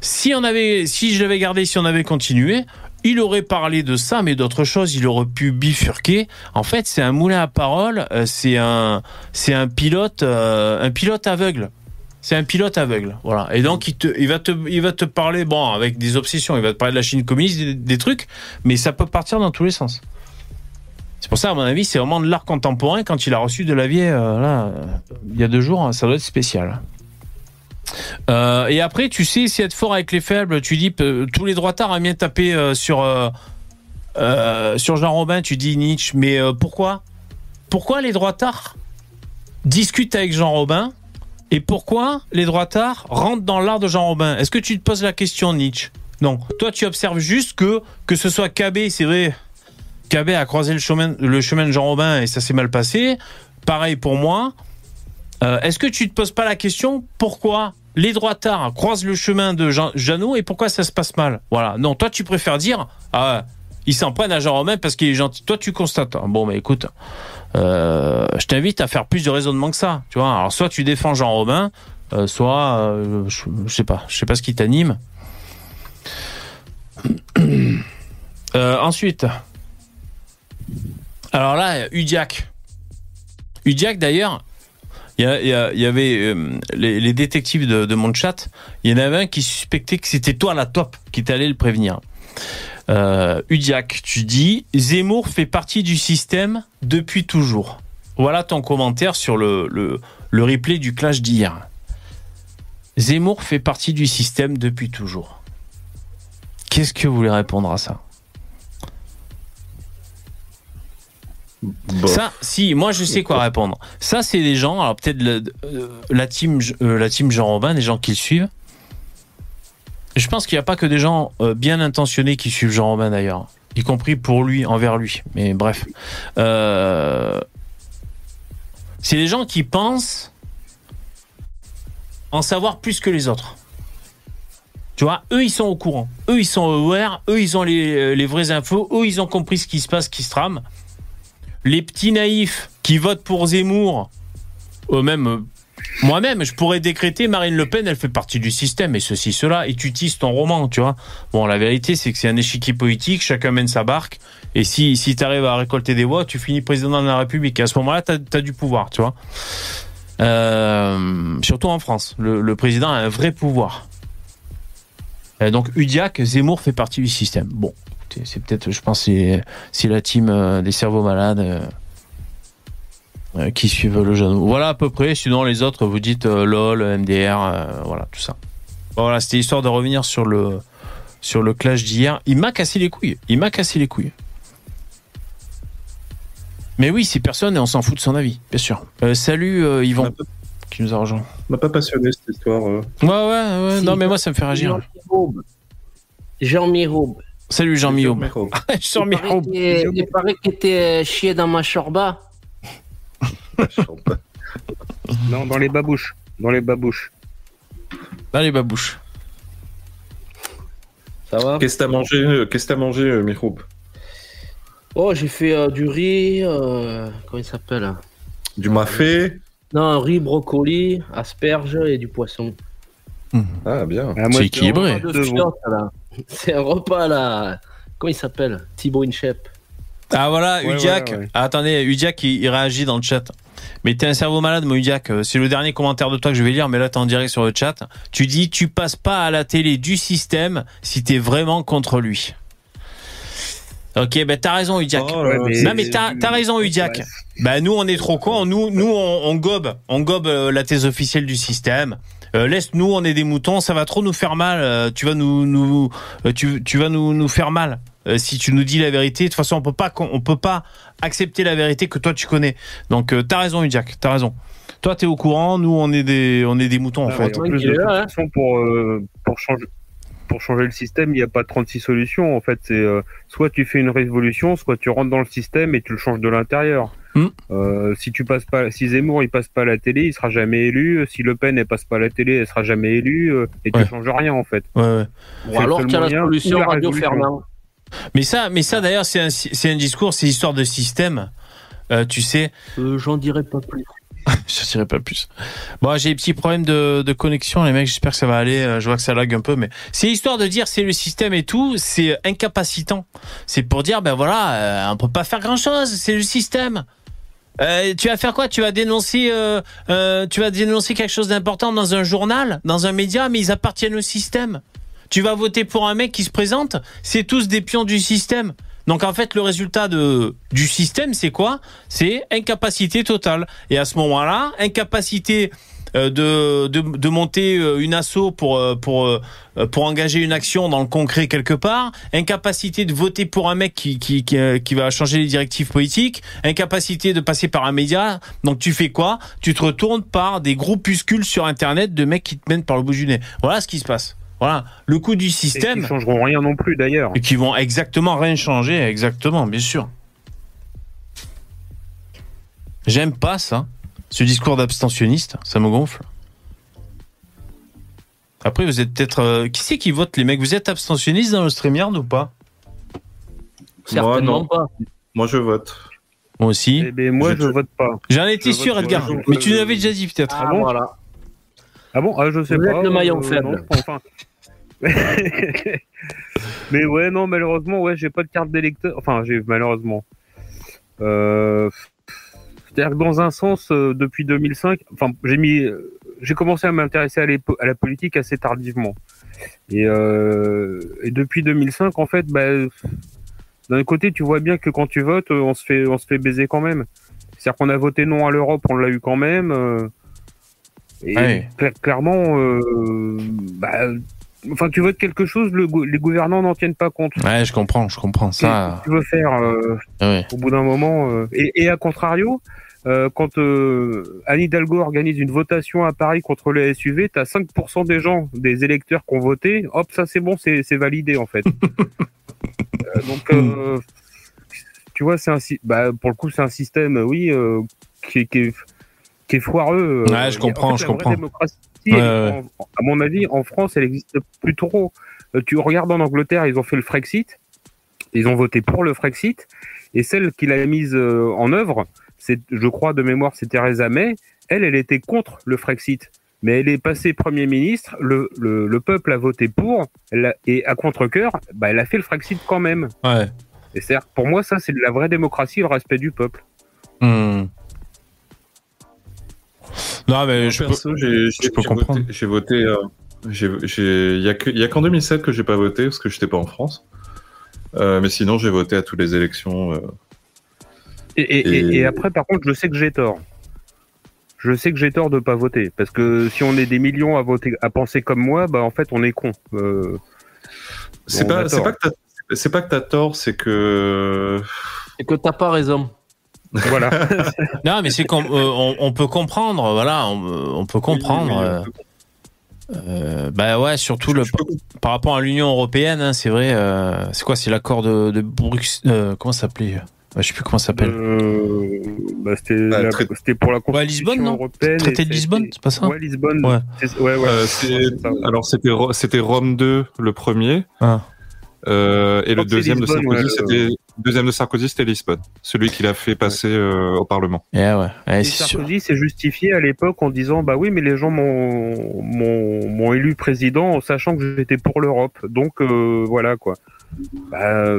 Si on avait, si je l'avais gardé, si on avait continué, il aurait parlé de ça, mais d'autres choses. Il aurait pu bifurquer. En fait, c'est un moulin à parole. C'est un, c'est un pilote, un pilote aveugle. C'est un pilote aveugle, voilà. Et donc il te, il va te, il va te parler, bon, avec des obsessions. Il va te parler de la Chine communiste, des, trucs, mais ça peut partir dans tous les sens. C'est pour ça, à mon avis, c'est vraiment de l'art contemporain. Quand il a reçu de l'avier, euh, là, euh, il y a deux jours, ça doit être spécial. Euh, et après, tu sais, si être fort avec les faibles, tu dis, euh, tous les droitards aiment bien taper sur, sur Jean Robin, tu dis Nietzsche, mais pourquoi? Pourquoi les droitards discutent avec Jean Robin et pourquoi les droitards rentrent dans l'art de Jean Robin Est-ce que tu te poses la question, Nietzsche? Non. Toi, tu observes juste que, que ce soit KB, c'est vrai, KB a croisé le chemin, le chemin de Jean Robin et ça s'est mal passé. Pareil pour moi. Euh, Est-ce que tu te poses pas la question pourquoi les droitards croisent le chemin de Jean, Jeannot et pourquoi ça se passe mal? Voilà. Non, toi tu préfères dire ah ils s'en prennent à Jean Romain parce qu'il est gentil. Toi tu constates. Bon, mais écoute, euh, je t'invite à faire plus de raisonnement que ça. Tu soit tu défends Jean Robin, euh, soit euh, je, sais pas, je pas ce qui t'anime. *coughs* Ensuite, alors là, Udiac. Udiac d'ailleurs, il y, avait les, détectives de, de mon chat, il y en avait un qui suspectait que c'était toi la top qui t'allais le prévenir. Euh, Udiac, tu dis Zemmour fait partie du système depuis toujours. Voilà ton commentaire sur le, le, le replay du clash d'hier. Zemmour fait partie du système depuis toujours. Qu'est-ce que vous voulez répondre à ça? Bon. Ça, si, moi je sais quoi répondre. Ça, c'est des gens, alors peut-être euh, la team, euh, la team Jean Robin, des gens qui le suivent. Je pense qu'il n'y a pas que des gens euh, bien intentionnés qui suivent Jean Robin d'ailleurs, y compris pour lui, envers lui. Mais bref, Euh, c'est des gens qui pensent en savoir plus que les autres. Tu vois, eux ils sont au courant, eux ils sont aware, eux ils ont les, les vraies infos, eux ils ont compris ce qui se passe, qui se trame. Les petits naïfs qui votent pour Zemmour, eux-mêmes, euh, Moi-même, je pourrais décréter Marine Le Pen, elle fait partie du système et ceci, cela, et tu tisses ton roman, tu vois. Bon, la vérité, c'est que c'est un échiquier politique, chacun mène sa barque, et si, si tu arrives à récolter des voix, tu finis président de la République. Et à ce moment-là, tu as, du pouvoir, tu vois. Euh, surtout en France, le, président a un vrai pouvoir. Euh, donc Udiac, Zemmour fait partie du système. Bon, c'est peut-être, je pense, c'est la team euh, des cerveaux malades qui suivent le genou. Voilà à peu près. Sinon, les autres, vous dites LOL, MDR, voilà, tout ça. Voilà, c'était histoire de revenir sur le, sur le clash d'hier. Il m'a cassé les couilles. Il m'a cassé les couilles. Mais oui, c'est personne et on s'en fout de son avis, bien sûr. salut Yvon, qui nous a rejoint. M'a pas passionné cette histoire. Ouais, ouais, ouais. non, mais moi, ça me fait réagir. Jean Miroub. Salut Jean Miroub. Jean Miroub. Il paraît qu'il était chié dans ma chorba. *laughs* non, dans les babouches. Dans les babouches. Dans les babouches. Ça va? Qu'est-ce que t'as mangé, euh, qu'est-ce que t'as mangé, euh, Oh, j'ai fait euh, du riz. comment il s'appelle Du mafé? Non, riz, brocoli, asperges et du poisson. Ah, bien. Ah, c'est équilibré. C'est un repas là. Comment il s'appelle? Thibaut Inchep. Ah voilà, Udiac. Ah, attendez, Udiac il, réagit dans le chat. Mais t'es un cerveau malade, mon Udiac. C'est le dernier commentaire de toi que je vais lire, mais là t'es en direct sur le chat. Tu dis tu passes pas à la télé du système si t'es vraiment contre lui. Ok, ben t'as raison, Udiac. Oh non, mais t'as as raison, Udiac. Ben nous, on est trop cons. Nous, nous, on, on gobe, on gobe euh, la thèse officielle du système. Euh, laisse-nous, on est des moutons, ça va trop nous faire mal. Euh, tu vas nous, nous euh, tu, tu, vas nous, nous faire mal si tu nous dis la vérité. De toute façon, on peut pas, on peut pas accepter la vérité que toi tu connais. Donc, t'as raison, Udiak, t'as raison. Toi, t'es au courant. Nous, on est des, on est des moutons en ah fait. pour pour changer pour changer le système, il n'y a pas 36 solutions. En fait, c'est soit tu fais une révolution, soit tu rentres dans le système et tu le changes de l'intérieur. Hmm. Euh, si tu passes pas, si Zemmour il passe pas à la télé, il sera jamais élu. Si Le Pen elle passe pas à la télé, elle sera jamais élue. Euh, et tu changes rien en fait. Ouais, Ou alors tu as la solution Radio Fernand. Mais ça, mais ça d'ailleurs c'est un, discours, c'est histoire de système. Euh, tu sais. J'en dirai pas plus. *laughs* je dirais pas plus. Bon, j'ai des petits problèmes de, de connexion, les mecs. J'espère que ça va aller. Je vois que ça lag un peu, mais c'est histoire de dire c'est le système et tout. C'est incapacitant. C'est pour dire ben voilà, on peut pas faire grand chose. C'est le système. Euh, tu vas faire quoi? Tu vas dénoncer, euh, euh, tu vas dénoncer quelque chose d'important dans un journal, dans un média, mais ils appartiennent au système. Tu vas voter pour un mec qui se présente, c'est tous des pions du système. Donc en fait, le résultat de du système, c'est quoi? C'est incapacité totale. Et à ce moment-là, incapacité euh, de, de, de, monter euh, une asso pour, euh, pour, pour engager une action dans le concret quelque part, incapacité de voter pour un mec qui, qui, qui, va changer les directives politiques, incapacité de passer par un média. Donc tu fais quoi? Tu te retournes par des groupuscules sur Internet de mecs qui te mènent par le bout du nez. Voilà ce qui se passe. Voilà, le coût du système. Et qui changeront rien non plus d'ailleurs. Et qui vont exactement rien changer, exactement, bien sûr. J'aime pas ça. Ce discours d'abstentionniste, ça me gonfle. Après, vous êtes peut-être. Euh, qui c'est qui vote, les mecs? Vous êtes abstentionniste dans le StreamYard ou pas? Certainement moi, non. pas. Moi, je vote. Moi aussi. Eh ben, moi, je, vote pas. J'en étais sûr, Edgar. Mais tu l'avais déjà dit, peut-être. Ah, bon voilà. Ah bon? Ah, Je sais vous pas. Êtes le maillon euh, faible. enfin. *laughs* mais ouais, non, malheureusement, ouais, j'ai pas de carte d'électeur. Enfin, j'ai malheureusement. Euh, c'est-à-dire que dans un sens, euh, depuis 2005, enfin, j'ai mis, euh, j'ai commencé à m'intéresser à, la politique assez tardivement. Et, et depuis 2005, en fait, bah, d'un côté, tu vois bien que quand tu votes, on se fait, on se fait baiser quand même. C'est-à-dire qu'on a voté non à l'Europe, on l'a eu quand même. Et clairement, bah, enfin, tu votes quelque chose, les gouvernants n'en tiennent pas compte. Ouais, je comprends, je comprends ça. tu veux faire au bout d'un moment et, et, à contrario, euh, quand euh, Anne Hidalgo organise une votation à Paris contre le SUV, tu as 5% des gens, des électeurs qui ont voté, hop, ça c'est bon, c'est validé en fait. *laughs* euh, donc, euh, tu vois, c'est un, bah, pour le coup, c'est un système, oui, euh, qui, qui, est, qui, est, foireux. Ouais, je comprends, je comprends. Démocratie, à mon avis, en France, elle existe plus trop. tu regardes en Angleterre, ils ont fait le Frexit, ils ont voté pour le Frexit, et celle qu'il a mise en œuvre, je crois de mémoire, c'est Theresa May. elle, elle était contre le Frexit. Mais elle est passée Premier ministre, le, le, le peuple a voté pour, elle a- et à contre-coeur, bah, elle a fait le Frexit quand même. Ouais. Et c'est pour moi, ça, c'est de la vraie démocratie, le respect du peuple. Hmm. Non, mais je peux. Perso, je comprendre. voté- J'ai voté. euh, Il y a qu'en 2007 que j'ai pas voté parce que j'étais pas en France. Euh, mais sinon, j'ai voté à toutes les élections. euh. Et, et, et- Et- et après, par contre, je sais que j'ai tort. Je sais que j'ai tort de pas voter. Parce que si on est des millions à voter, à penser comme moi, bah, en fait, on est con. Euh, C'est pas, c'est tort. pas que t'as- c'est pas que t'as tort, c'est que Et que t'as pas raison. Voilà. *laughs* Non, mais c'est qu'on euh, on, on peut comprendre, voilà, on, on peut comprendre. Oui, euh, euh, bah ouais, surtout le par rapport à l'Union européenne, hein, c'est vrai. euh, c'est quoi C'est l'accord de, de Bruxelles. euh, comment ça s'appelait Ouais, Je sais plus comment ça s'appelle. Euh, bah, c'était Bah, c'était pour la Ouais, Lisbonne, non européenne. Traité de Lisbonne, c'est pas ça Ouais, Lisbonne. Ouais. C'est- ouais. Euh, ça, alors c'était c'était Rome 2 le premier Ah. Euh, et le deuxième de Lisbonne, Sarkozy ouais, c'était deuxième de Sarkozy c'était Lisbonne. Celui qui l'a fait passer euh, au Parlement. Eh ouais, ouais, Et. Sarkozy s'est justifié à l'époque en disant bah oui mais les gens m'ont élu président en sachant que j'étais pour l'Europe. Donc euh, voilà quoi. Bah,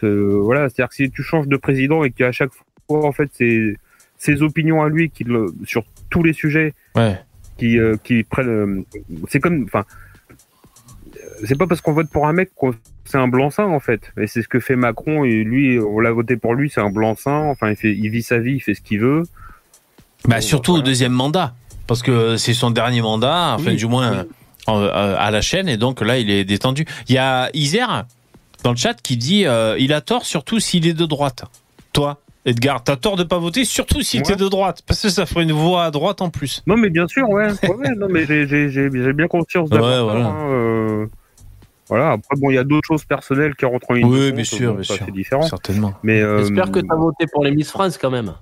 c'est- voilà c'est à dire que si tu changes de président et qu'à chaque fois en fait c'est ses opinions à lui qui le, sur tous les sujets Ouais. qui euh, qui prennent euh, c'est comme enfin c'est pas parce qu'on vote pour un mec qu'on c'est un blanc-seing en fait et c'est ce que fait Macron et lui on l'a voté pour lui c'est un blanc-seing enfin il fait il vit sa vie il fait ce qu'il veut Bah surtout voilà. au deuxième mandat, parce que c'est son dernier mandat, enfin Oui, du moins oui. à la chaîne, et donc là il est détendu. Il y a Isère dans le chat qui dit euh, il a tort surtout s'il est de droite. Toi, Edgar, t'as tort de pas voter, surtout si t'es de droite, parce que ça ferait une voix à droite en plus. Non, mais bien sûr, ouais. ouais, ouais, non, mais j'ai- j'ai j'ai- j'ai bien conscience Ouais, voilà. tort, hein, euh, voilà. Après, bon, il y a d'autres choses personnelles qui rentrent en ligne. de Oui, compte, bien sûr, bon, bien ça, sûr. C'est différent. Certainement. Mais euh, J'espère que t'as voté pour les Miss France quand même.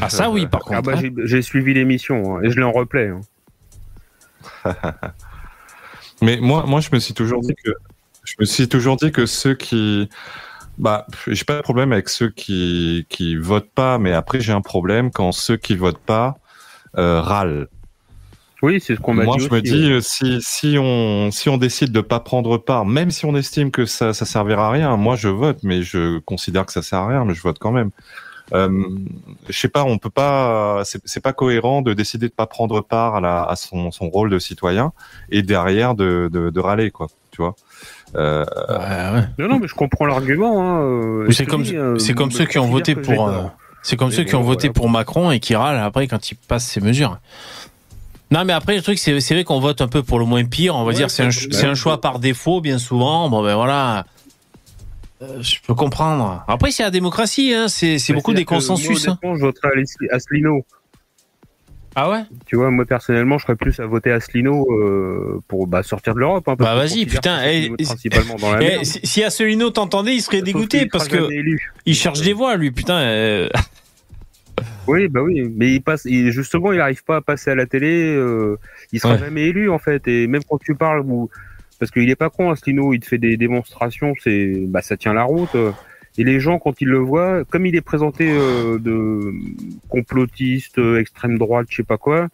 Ah ça oui, par ah contre. bah, hein. j'ai- j'ai suivi l'émission hein, et je l'ai en replay. hein. *laughs* Mais moi, moi, je me suis toujours dit que, je me suis toujours dit que ceux qui, bah, j'ai pas de problème avec ceux qui, qui votent pas, mais après, j'ai un problème quand ceux qui votent pas, euh, râlent. Oui, c'est ce qu'on m'a dit. Moi, je me dis, ouais. euh, si, si on, si on décide de pas prendre part, même si on estime que ça, ça servira à rien, moi, je vote, mais je considère que ça sert à rien, mais je vote quand même. Euh, je sais pas, on peut pas, c'est c'est pas cohérent de décider de pas prendre part à, la, à son, son rôle de citoyen et derrière de, de, de râler, quoi. Tu vois. Euh, Ouais, ouais. Non, non, mais je comprends l'argument. Hein, euh, C'est comme, euh, c'est comme je ceux qui ont voté pour, euh, c'est comme ceux qui ont voté pour Macron et qui râlent après quand il passe ses mesures. Non, mais après le truc, c'est vrai qu'on vote un peu pour le moins pire. On va Ouais, dire c'est un, c'est- c'est un choix par défaut, bien souvent. Bon ben voilà. Euh, je peux comprendre. Après, c'est la démocratie, hein. c'est beaucoup des consensus. Moi, hein. je Lis- Asselineau. Ah ouais Tu vois, moi personnellement, je serais plus à voter Asselineau euh, pour bah, sortir de l'Europe. Hein, Bah, vas-y, putain, eh, met principalement dans la Eh, merde. si, si Asselineau t'entendait, il serait Sauf dégoûté parce que il cherche des voix, lui. Putain. euh, Oui, bah oui, mais il passe, il- justement, il n'arrive pas à passer à la télé. euh, il sera Ouais. jamais élu en fait. Et même quand tu parles, ou parce qu'il est pas con, Asselineau, il te fait des démonstrations, c'est, bah ça tient la route. Et les gens, quand ils le voient, comme il est présenté euh, de complotiste, euh, extrême droite, je sais pas quoi,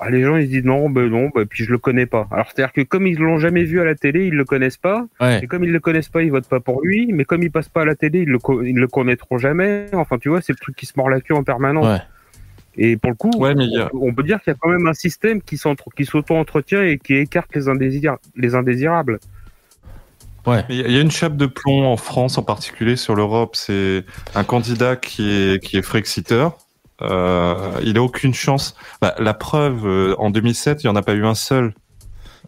bah, les gens ils se disent non, ben non, bah, puis je le connais pas. Alors c'est-à-dire que comme ils l'ont jamais vu à la télé, ils le connaissent pas. Ouais. Et comme ils le connaissent pas, ils votent pas pour lui. Mais comme il passe pas à la télé, ils le, co- ils le connaîtront jamais. Enfin, tu vois, c'est le truc qui se mord la queue en permanence. Ouais. Et pour le coup, Ouais, mais il y a- on peut dire qu'il y a quand même un système qui s'auto-entretient et qui écarte les, indésir- les indésirables. Il y a- une chape de plomb en France, en particulier sur l'Europe. C'est un candidat qui est qui est Frexiteur. Euh, il a aucune chance. Bah, la preuve, euh, en 2007, il n'y en a pas eu un seul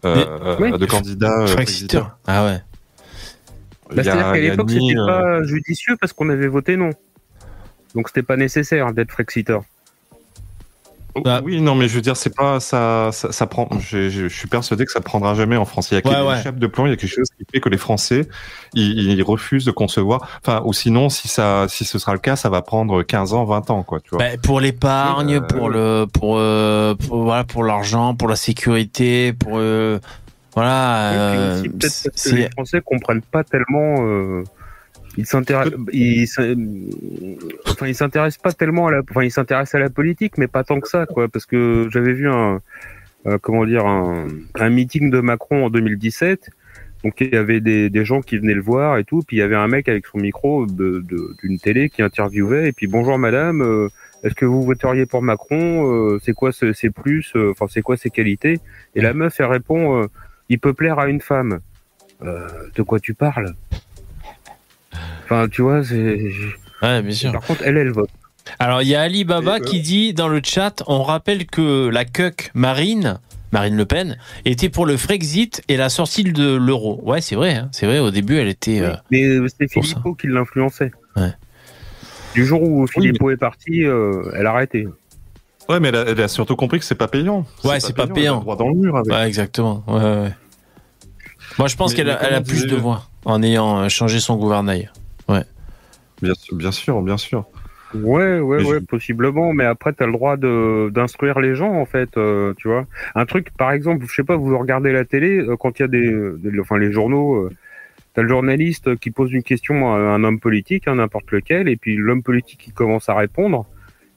euh, euh, Oui. de candidat euh, Frexiteur. Ah ouais. Bah, C'est-à-dire qu'à l'époque, c'était pas judicieux parce qu'on avait voté non. Donc c'était pas nécessaire d'être Frexiteur. Bah. Oui, non, mais je veux dire, c'est pas ça. Ça, ça prend. Je, je- je suis persuadé que ça prendra jamais en France. Il y a Ouais, quelque- ouais. de plomb. Il y a quelque chose qui fait que les Français, ils, ils refusent de concevoir. Enfin, ou sinon, si ça, si ce sera le cas, ça va prendre 15 ans, 20 ans, quoi. Tu vois. Bah, pour l'épargne, euh, pour le, pour, euh, pour voilà, pour l'argent, pour la sécurité, pour euh, voilà. Euh, peut-être parce que les Français comprennent pas tellement. Il s'intéresse, il, enfin, il s'intéresse pas tellement à la, enfin, il s'intéresse à la politique, mais pas tant que ça, quoi, parce que j'avais vu un, euh, comment dire, un, un meeting de Macron en 2017. Donc il y avait des, des gens qui venaient le voir et tout, puis il y avait un mec avec son micro de- d'une télé qui interviewait. Et puis bonjour madame, euh, est-ce que vous voteriez pour Macron Euh, C'est quoi ce- ses plus Enfin c'est quoi ses qualités? Et la meuf elle répond, il peut plaire à une femme. De quoi tu parles? Enfin tu vois, c'est Ouais, bien sûr. par contre, elle, elle vote. Alors, il y a Ali Baba euh, qui dit dans le chat on rappelle que la cuck Marine, Marine Le Pen, était pour le Frexit et la sortie de l'euro. Ouais, c'est vrai, hein, c'est vrai. Au début, elle était. euh, Mais euh, c'est Philippot qui l'influençait. Ouais. Du jour où Philippot est parti, euh, elle a arrêté. Ouais, mais elle a, elle a surtout compris que c'est pas payant. Ouais, c'est pas Elle a payant. droit dans le mur avec. Ouais, exactement. Ouais, ouais. Moi, je pense qu'elle a, elle plus de voix en ayant changé son gouvernail. Bien sûr, bien sûr, bien sûr. Ouais, ouais, Mais ouais, je- possiblement. Mais après, t'as le droit de d'instruire les gens, en fait. euh, tu vois, un truc, par exemple, je sais pas, vous regardez la télé euh, quand il y a des, des- enfin, les journaux. euh, T'as le journaliste qui pose une question à un homme politique, hein, n'importe lequel, et puis l'homme politique qui commence à répondre,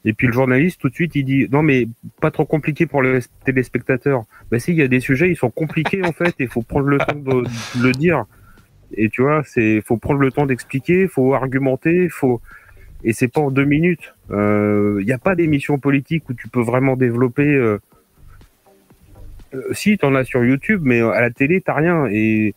et puis le journaliste tout de suite il dit non mais pas trop compliqué pour les téléspectateurs. Bah si, il y a des sujets ils sont compliqués en fait, il faut prendre le temps de, de le dire. Et tu vois, c'est faut prendre le temps d'expliquer, faut argumenter, faut et c'est pas en deux minutes. Il n'y a pas d'émission politique où tu peux vraiment développer. Euh... euh, si, t'en as sur YouTube, mais à la télé, t'as rien. Et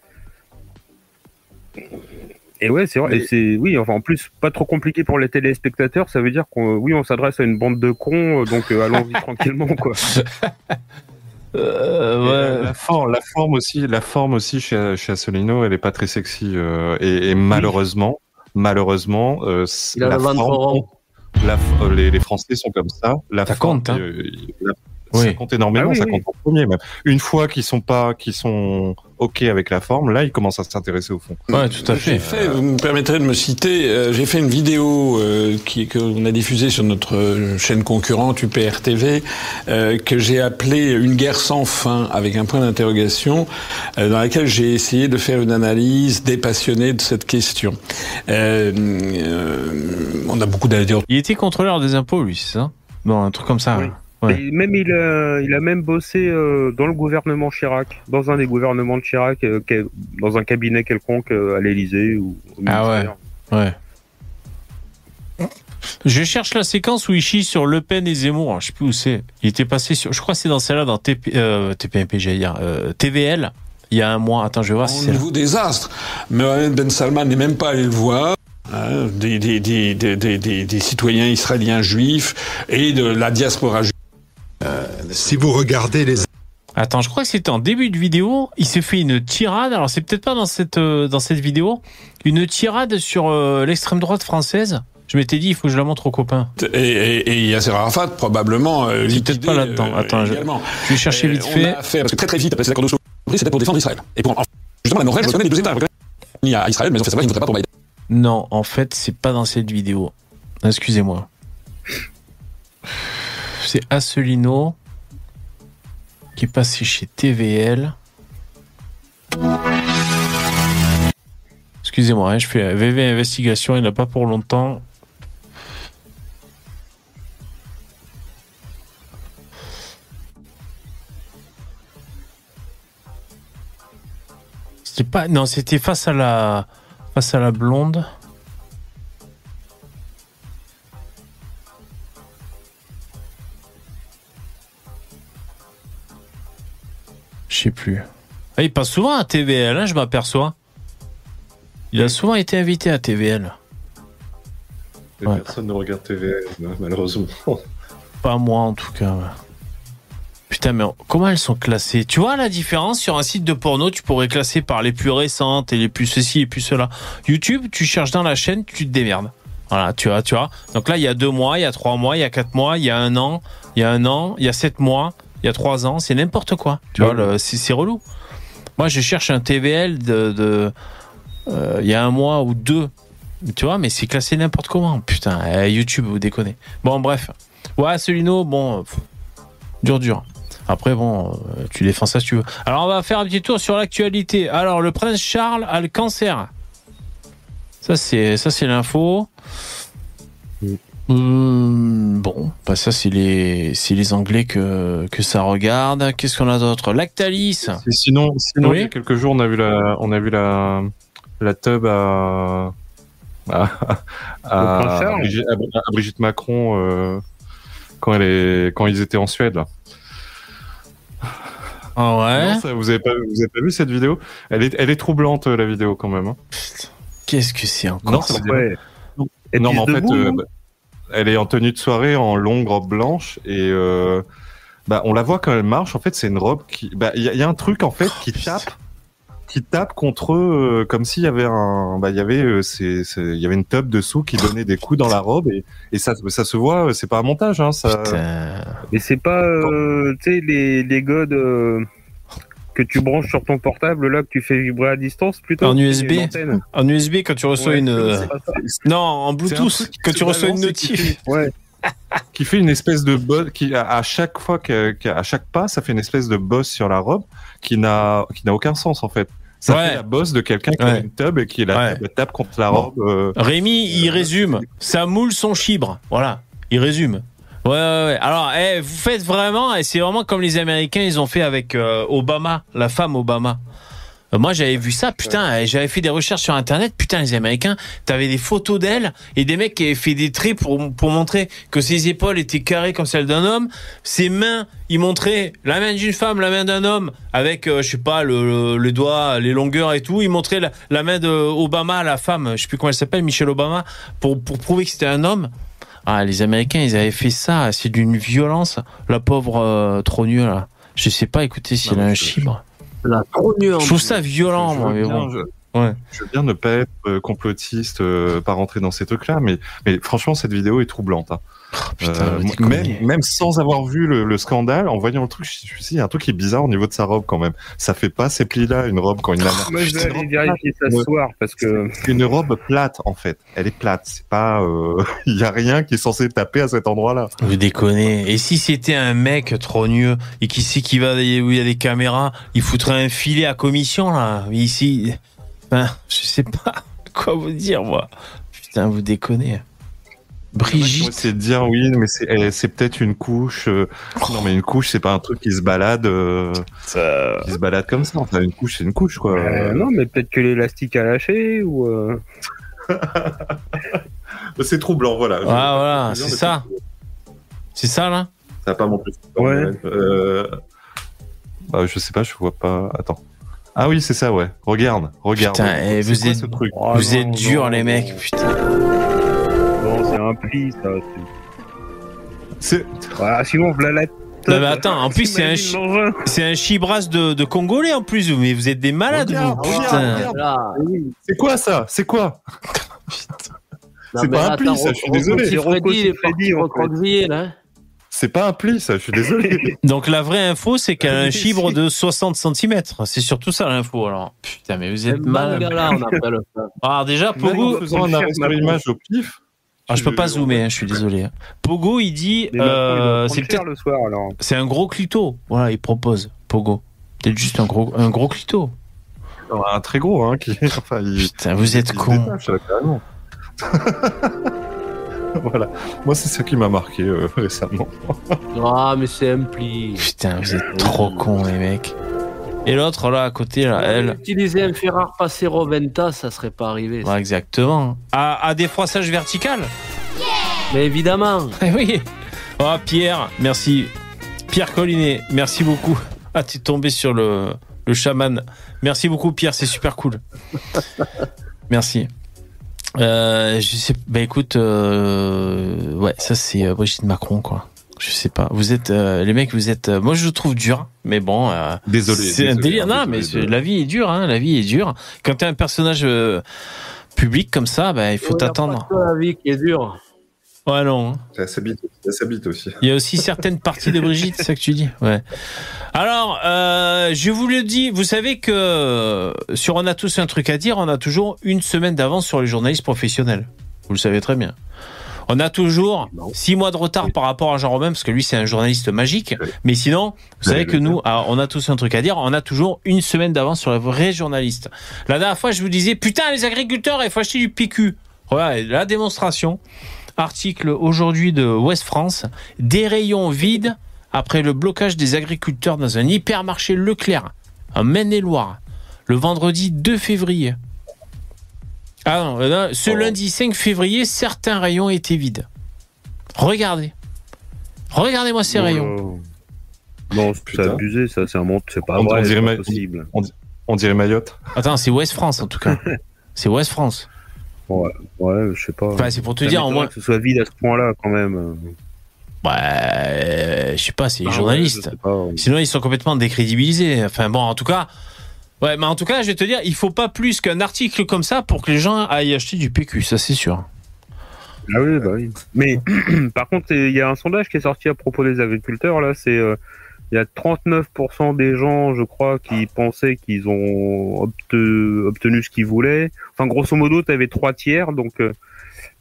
et ouais, c'est vrai. Mais- Et c'est oui. Enfin, en plus, pas trop compliqué pour les téléspectateurs. Ça veut dire qu'on oui, on s'adresse à une bande de cons. euh, Donc euh, allons-y *laughs* tranquillement, quoi. *laughs* Et la, la forme, la forme aussi, la forme aussi chez, chez Asselineau, elle est pas très sexy euh, et, et malheureusement, malheureusement, euh, Il la forme- la euh, les, les Français sont comme ça. La Ça forme, compte, hein. euh, la- Oui. Ça compte énormément, Ah oui, ça oui. compte en premier même. Une fois qu'ils sont pas, qu'ils sont ok avec la forme, là ils commencent à s'intéresser au fond. Ouais, tout à J'ai fait. fait, vous me permettrez de me citer, euh, j'ai fait une vidéo euh, qui qu'on a diffusée sur notre euh, chaîne concurrente UPR TV, euh, que j'ai appelée Une guerre sans fin avec un point d'interrogation, euh, dans laquelle j'ai essayé de faire une analyse dépassionnée de cette question. Euh, euh, on a beaucoup d'ailleurs Il était contrôleur des impôts, lui, c'est ça? Bon, un truc comme ça. Oui. ouais. Ouais. Et même il a, il a même bossé euh, dans le gouvernement Chirac, dans un des gouvernements de Chirac, euh, dans un cabinet quelconque euh, à l'Élysée ou au Ah ministère. Ouais. Je cherche la séquence où il chie sur Le Pen et Zemmour. Je sais plus où c'est. Il était passé sur. Je crois que c'est dans celle-là, dans TP, euh, TPMP, j'allais dire. euh, TVL. Il y a un mois. Attends, je vais voir si au c'est là. niveau des astres. Mohamed Ben Salman n'est même pas allé le voir. hein, des, des, des, des, des, des- des citoyens israéliens juifs et de la diaspora juive. Si vous regardez les Attends, je crois que c'était en début de vidéo. Il s'est fait une tirade. Alors, c'est peut-être pas dans cette, euh, dans cette vidéo. Une tirade sur euh, l'extrême droite française. Je m'étais dit, il faut que je la montre aux copains. Et, et, et Yasser Arafat, probablement. Euh, C'est peut-être pas là-dedans. Attends, je-. Je vais chercher Euh, vite on fait. a affaire, parce que très très vite, après cet accord d'Oslo, c'était pour défendre Israël. Et pour, justement, la Norvège reconnaît les deux États. Ni à Israël, mais ils ont fait savoir qu'ils ne voteraient pas pour Biden. Non, en fait, c'est pas dans cette vidéo. Excusez-moi. C'est Asselineau qui est passé chez TVL. Excusez-moi, hein, je fais VV Investigation, il n'a pas pour longtemps. C'était pas. Non, c'était face à la. Face à la blonde. Je sais plus. Ah, il passe souvent à TVL, hein, je m'aperçois. Il a souvent été invité à TVL. Ouais. Personne ne regarde TVL, malheureusement. *laughs* Pas moi en tout cas. Putain, mais comment elles sont classées? Tu vois la différence sur un site de porno? Tu pourrais classer par les plus récentes et les plus ceci et plus cela. YouTube, tu cherches dans la chaîne, tu te démerdes. Voilà, tu vois, tu vois. Donc là, il y a deux mois, il y a trois mois, il y a quatre mois, il y a un an, il y a un an, il y a sept mois, il y a trois ans. C'est n'importe quoi. Tu vois, le- c'est c'est relou. Moi, je cherche un TVL de, de euh, il y a un mois ou deux. Tu vois, mais c'est classé n'importe comment. Putain, eh, YouTube, vous déconnez. Bon, bref. Ouais, Solino, bon, pff, dur, dur. Après, bon, euh, tu défends ça si tu veux. Alors, on va faire un petit tour sur l'actualité. Alors, le prince Charles a le cancer. Ça, c'est ça, c'est l'info. Mm. Hum, bon, bah ça, c'est les, c'est les Anglais que, que ça regarde. Qu'est-ce qu'on a d'autre? Lactalis. Et sinon, sinon Oui. il y a quelques jours, on a vu la, on a vu la, la tub à, à. Brigitte, à- à Brigitte Macron euh, quand elle est, quand ils étaient en Suède. Là. Ah ouais? Non, ça, vous avez pas, vous avez pas vu cette vidéo? Elle est, elle est troublante la vidéo quand même. hein. Qu'est-ce que c'est encore Non, ça? ça- Ouais. Non, mais en fait, debout, euh, bah, elle est en tenue de soirée, en longue robe blanche, et euh, bah, on la voit quand elle marche. En fait, c'est une robe qui, bah, il y, a- il y a un truc en fait qui tape, qui tape contre eux, euh, comme s'il y avait un, bah, il y avait, euh, c'est, c'est- il y avait une tub dessous qui donnait des coups dans la robe, et, et ça, ça se voit. euh, C'est pas un montage, hein, ça. Putain. Mais c'est pas, euh, tu sais, les, les godes euh, que tu branches sur ton portable, là, que tu fais vibrer à distance plutôt. En USB? En USB, quand tu reçois Ouais, une. euh. Non, en Bluetooth, quand tu reçois une notif. fait- Ouais. *laughs* qui fait une espèce de boss, qui à, chaque fois que, que- à chaque pas, ça fait une espèce de boss sur la robe qui n'a qui n'a aucun sens en fait. Ça Ouais. fait la bosse de quelqu'un qui Ouais. a une tub et qui la Ouais. tape contre la robe. euh, Rémi, il résume. Ça moule son chibre. Voilà. Il résume. Ouais, ouais, ouais. Alors, eh, vous faites vraiment, et c'est vraiment comme les Américains, ils ont fait avec euh, Obama, la femme Obama. Euh, Moi, j'avais vu ça, putain, et j'avais fait des recherches sur Internet. Putain, les Américains, t'avais des photos d'elle et des mecs qui avaient fait des traits pour, pour montrer que ses épaules étaient carrées comme celles d'un homme. Ses mains, ils montraient la main d'une femme, la main d'un homme, avec, euh, je sais pas, le, le, le doigt, les longueurs et tout. Ils montraient la, la main de Obama, la femme, je sais plus comment elle s'appelle, Michelle Obama, pour, pour prouver que c'était un homme. Ah, les Américains, ils avaient fait ça. C'est d'une violence. La pauvre euh, trogneux, là. Je sais pas, écoutez, si Non, elle a un chibre. La trop Je trouve ça violent, moi, veux mais bien, bon. je- Ouais. je veux bien ne pas être euh, complotiste, euh, pas rentrer dans ces trucs-là, mais, mais franchement, cette vidéo est troublante. hein. Putain, Euh, même, même sans avoir vu le, le scandale, en voyant le truc, je me suis dit, il y a un truc qui est bizarre au niveau de sa robe quand même. Ça fait pas ces plis-là, une robe quand une nana. Moi, je vais aller vérifier ça ce soir parce que C'est une robe plate en fait. Elle est plate. C'est pas. euh, *laughs* Il y a rien qui est censé taper à cet endroit-là. Vous déconnez. Et si c'était un mec trogneux et qui sait qu'il va où il y a des caméras, il foutrait un filet à commission là. Ici, ben, je sais pas *laughs* quoi vous dire moi. Putain, vous déconnez. Brigitte. C'est de dire oui, mais c'est elle- c'est peut-être une couche. euh, Non, mais une couche, c'est pas un truc qui se balade, euh, qui se balade comme ça. Enfin, une couche, c'est une couche quoi. Euh, non, mais peut-être que l'élastique a lâché ou. euh, *laughs* C'est troublant, voilà. Ah, voilà, c'est ça. C'est ça là? Ça va pas monter. Ouais. Euh... bah, je sais pas, je vois pas. Attends. Ah oui, c'est ça, ouais. Regarde, regarde. Putain, eh, vous quoi êtes- ce truc? oh, Vous non, êtes durs les mecs, putain. Un pli, ça. c'est- C'est Voilà, sinon, voilà la. Non, mais attends, en plus, c'est un chi- C'est un chibras de, de Congolais en plus, mais vous êtes des malades Regarde, vous. regarde, Putain. regarde. Là. c'est quoi ça? C'est quoi? C'est pas un attends, pli, ça, je suis désolé. C'est pas un pli, ça. Je suis désolé. *laughs* Donc la vraie info, c'est qu'elle a un chibre de 60 cm. C'est surtout ça l'info. Alors putain, mais vous êtes malades. On. Alors déjà, Même en Pogo, faisant un arrêt sur image au pif. Ah, je peux pas zoomer, hein, je suis désolé. hein. Pogo, il dit, euh, c'est peut-être, le soir, alors. c'est un gros clito. Voilà, il propose. Pogo, peut-être juste un gros, un gros clito. Un très gros, hein. Qui... Enfin, il... Putain, vous êtes con. *laughs* voilà. Moi, c'est ça qui m'a marqué euh, récemment. Ah, mais c'est un pli. Putain, vous êtes trop cons les mecs. Et l'autre là à côté là, elle. Utiliser un Ferrar Passero Venta, ça serait pas arrivé. ça. Ouais, exactement. À, à défroissage vertical. Mais évidemment. *laughs* Eh oui. Oh, Pierre, merci. Pierre Collinet, merci beaucoup. Ah, t'es tombé sur le, le chaman. Merci beaucoup, Pierre, c'est super cool. *laughs* Merci. Euh, je sais, bah écoute, euh, ouais, ça c'est euh, Brigitte Macron, quoi. Je sais pas. Vous êtes, euh, les mecs, vous êtes. euh, moi, je le trouve dur, mais bon. euh, Désolé. c'est un délire. Non, mais la vie est dure, hein. La vie est dure. Quand t'es un personnage euh, public comme ça, bah, il faut t'attendre. La vie qui est dure. Ouais, non. Ça s'habite, ça s'habite aussi. Il y a aussi certaines parties de Brigitte, c'est ça que tu dis? Ouais. Alors, euh, je vous le dis, vous savez que sur On a tous un truc à dire, on a toujours une semaine d'avance sur les journalistes professionnels. Vous le savez très bien. On a toujours Non. six mois de retard par rapport à Jean Robin, parce que lui, c'est un journaliste magique. Oui. Mais sinon, vous savez que nous, ah, on a tous un truc à dire. On a toujours une semaine d'avance sur les vrais journalistes. La dernière fois, je vous disais, putain, les agriculteurs, il faut acheter du PQ. Voilà, la démonstration. Article aujourd'hui de Ouest France. Des rayons vides après le blocage des agriculteurs dans un hypermarché Leclerc, en Maine-et-Loire, le vendredi 2 février. Ah non, là, ce Oh. lundi 5 février, certains rayons étaient vides. Regardez. Regardez-moi ces Non, rayons. non. C'est abusé, ça, c'est un monde, c'est pas On- vrai, on c'est dirait pas ma- possible. On dirait Mayotte. Attends, c'est Ouest France en tout cas. *laughs* C'est Ouest France. Ouais, je sais pas. Enfin, c'est pour te Ça dire, au m'étonnerait moins. que ce soit vide à ce point-là, quand même. Ouais, euh, je sais pas, c'est les Ah ouais, journalistes. Sinon, ils sont complètement décrédibilisés. Enfin bon, en tout cas. Ouais, mais en tout cas, je vais te dire, il faut pas plus qu'un article comme ça pour que les gens aillent acheter du PQ, ça c'est sûr. Ah oui, bah oui. Mais *clears throat* par contre, il y a un sondage qui est sorti à propos des agriculteurs. Là, c'est euh, il y a 39% des gens, je crois, qui pensaient qu'ils ont obte- obtenu ce qu'ils voulaient. Enfin, grosso modo, tu avais trois tiers, donc euh,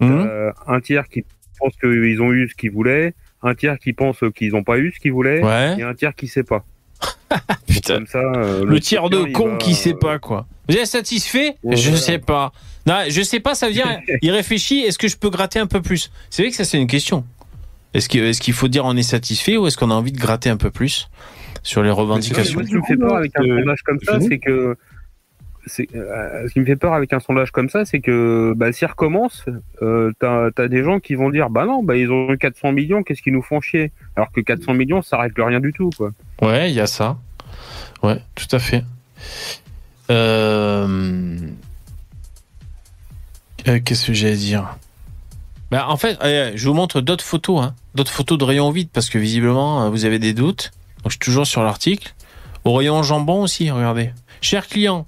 Hum euh, un tiers qui pense qu'ils ont eu ce qu'ils voulaient, un tiers qui pense qu'ils n'ont pas eu ce qu'ils voulaient, ouais. et un tiers qui sait pas. *laughs* Putain. Comme ça, euh, Le tiers de con va- qui sait pas quoi. Vous êtes satisfait? Ouais, Je voilà. sais pas. Non, je sais pas, ça veut dire *laughs* il réfléchit, est-ce que je peux gratter un peu plus? C'est vrai que ça c'est une question. Est-ce qu'il est faut dire on est satisfait ou est-ce qu'on a envie de gratter un peu plus sur les revendications? Moi, ce qui me fait peur avec un Euh, sondage comme ça, fini c'est que. C'est- euh, ce qui me fait peur avec un sondage comme ça, c'est que bah, s'il recommence, euh, t'as as des gens qui vont dire bah non, bah ils ont eu 400 millions, qu'est-ce qu'ils nous font chier? Alors que 400 millions, ça règle rien du tout, quoi. Ouais, il y a ça. Ouais, tout à fait. Euh... euh, Qu'est-ce que j'allais dire? Bah, En fait, euh, je vous montre d'autres photos, hein, d'autres photos de rayons vides, parce que visiblement, euh, vous avez des doutes. Donc, je suis toujours sur l'article. Au rayon jambon aussi, regardez. Chers clients,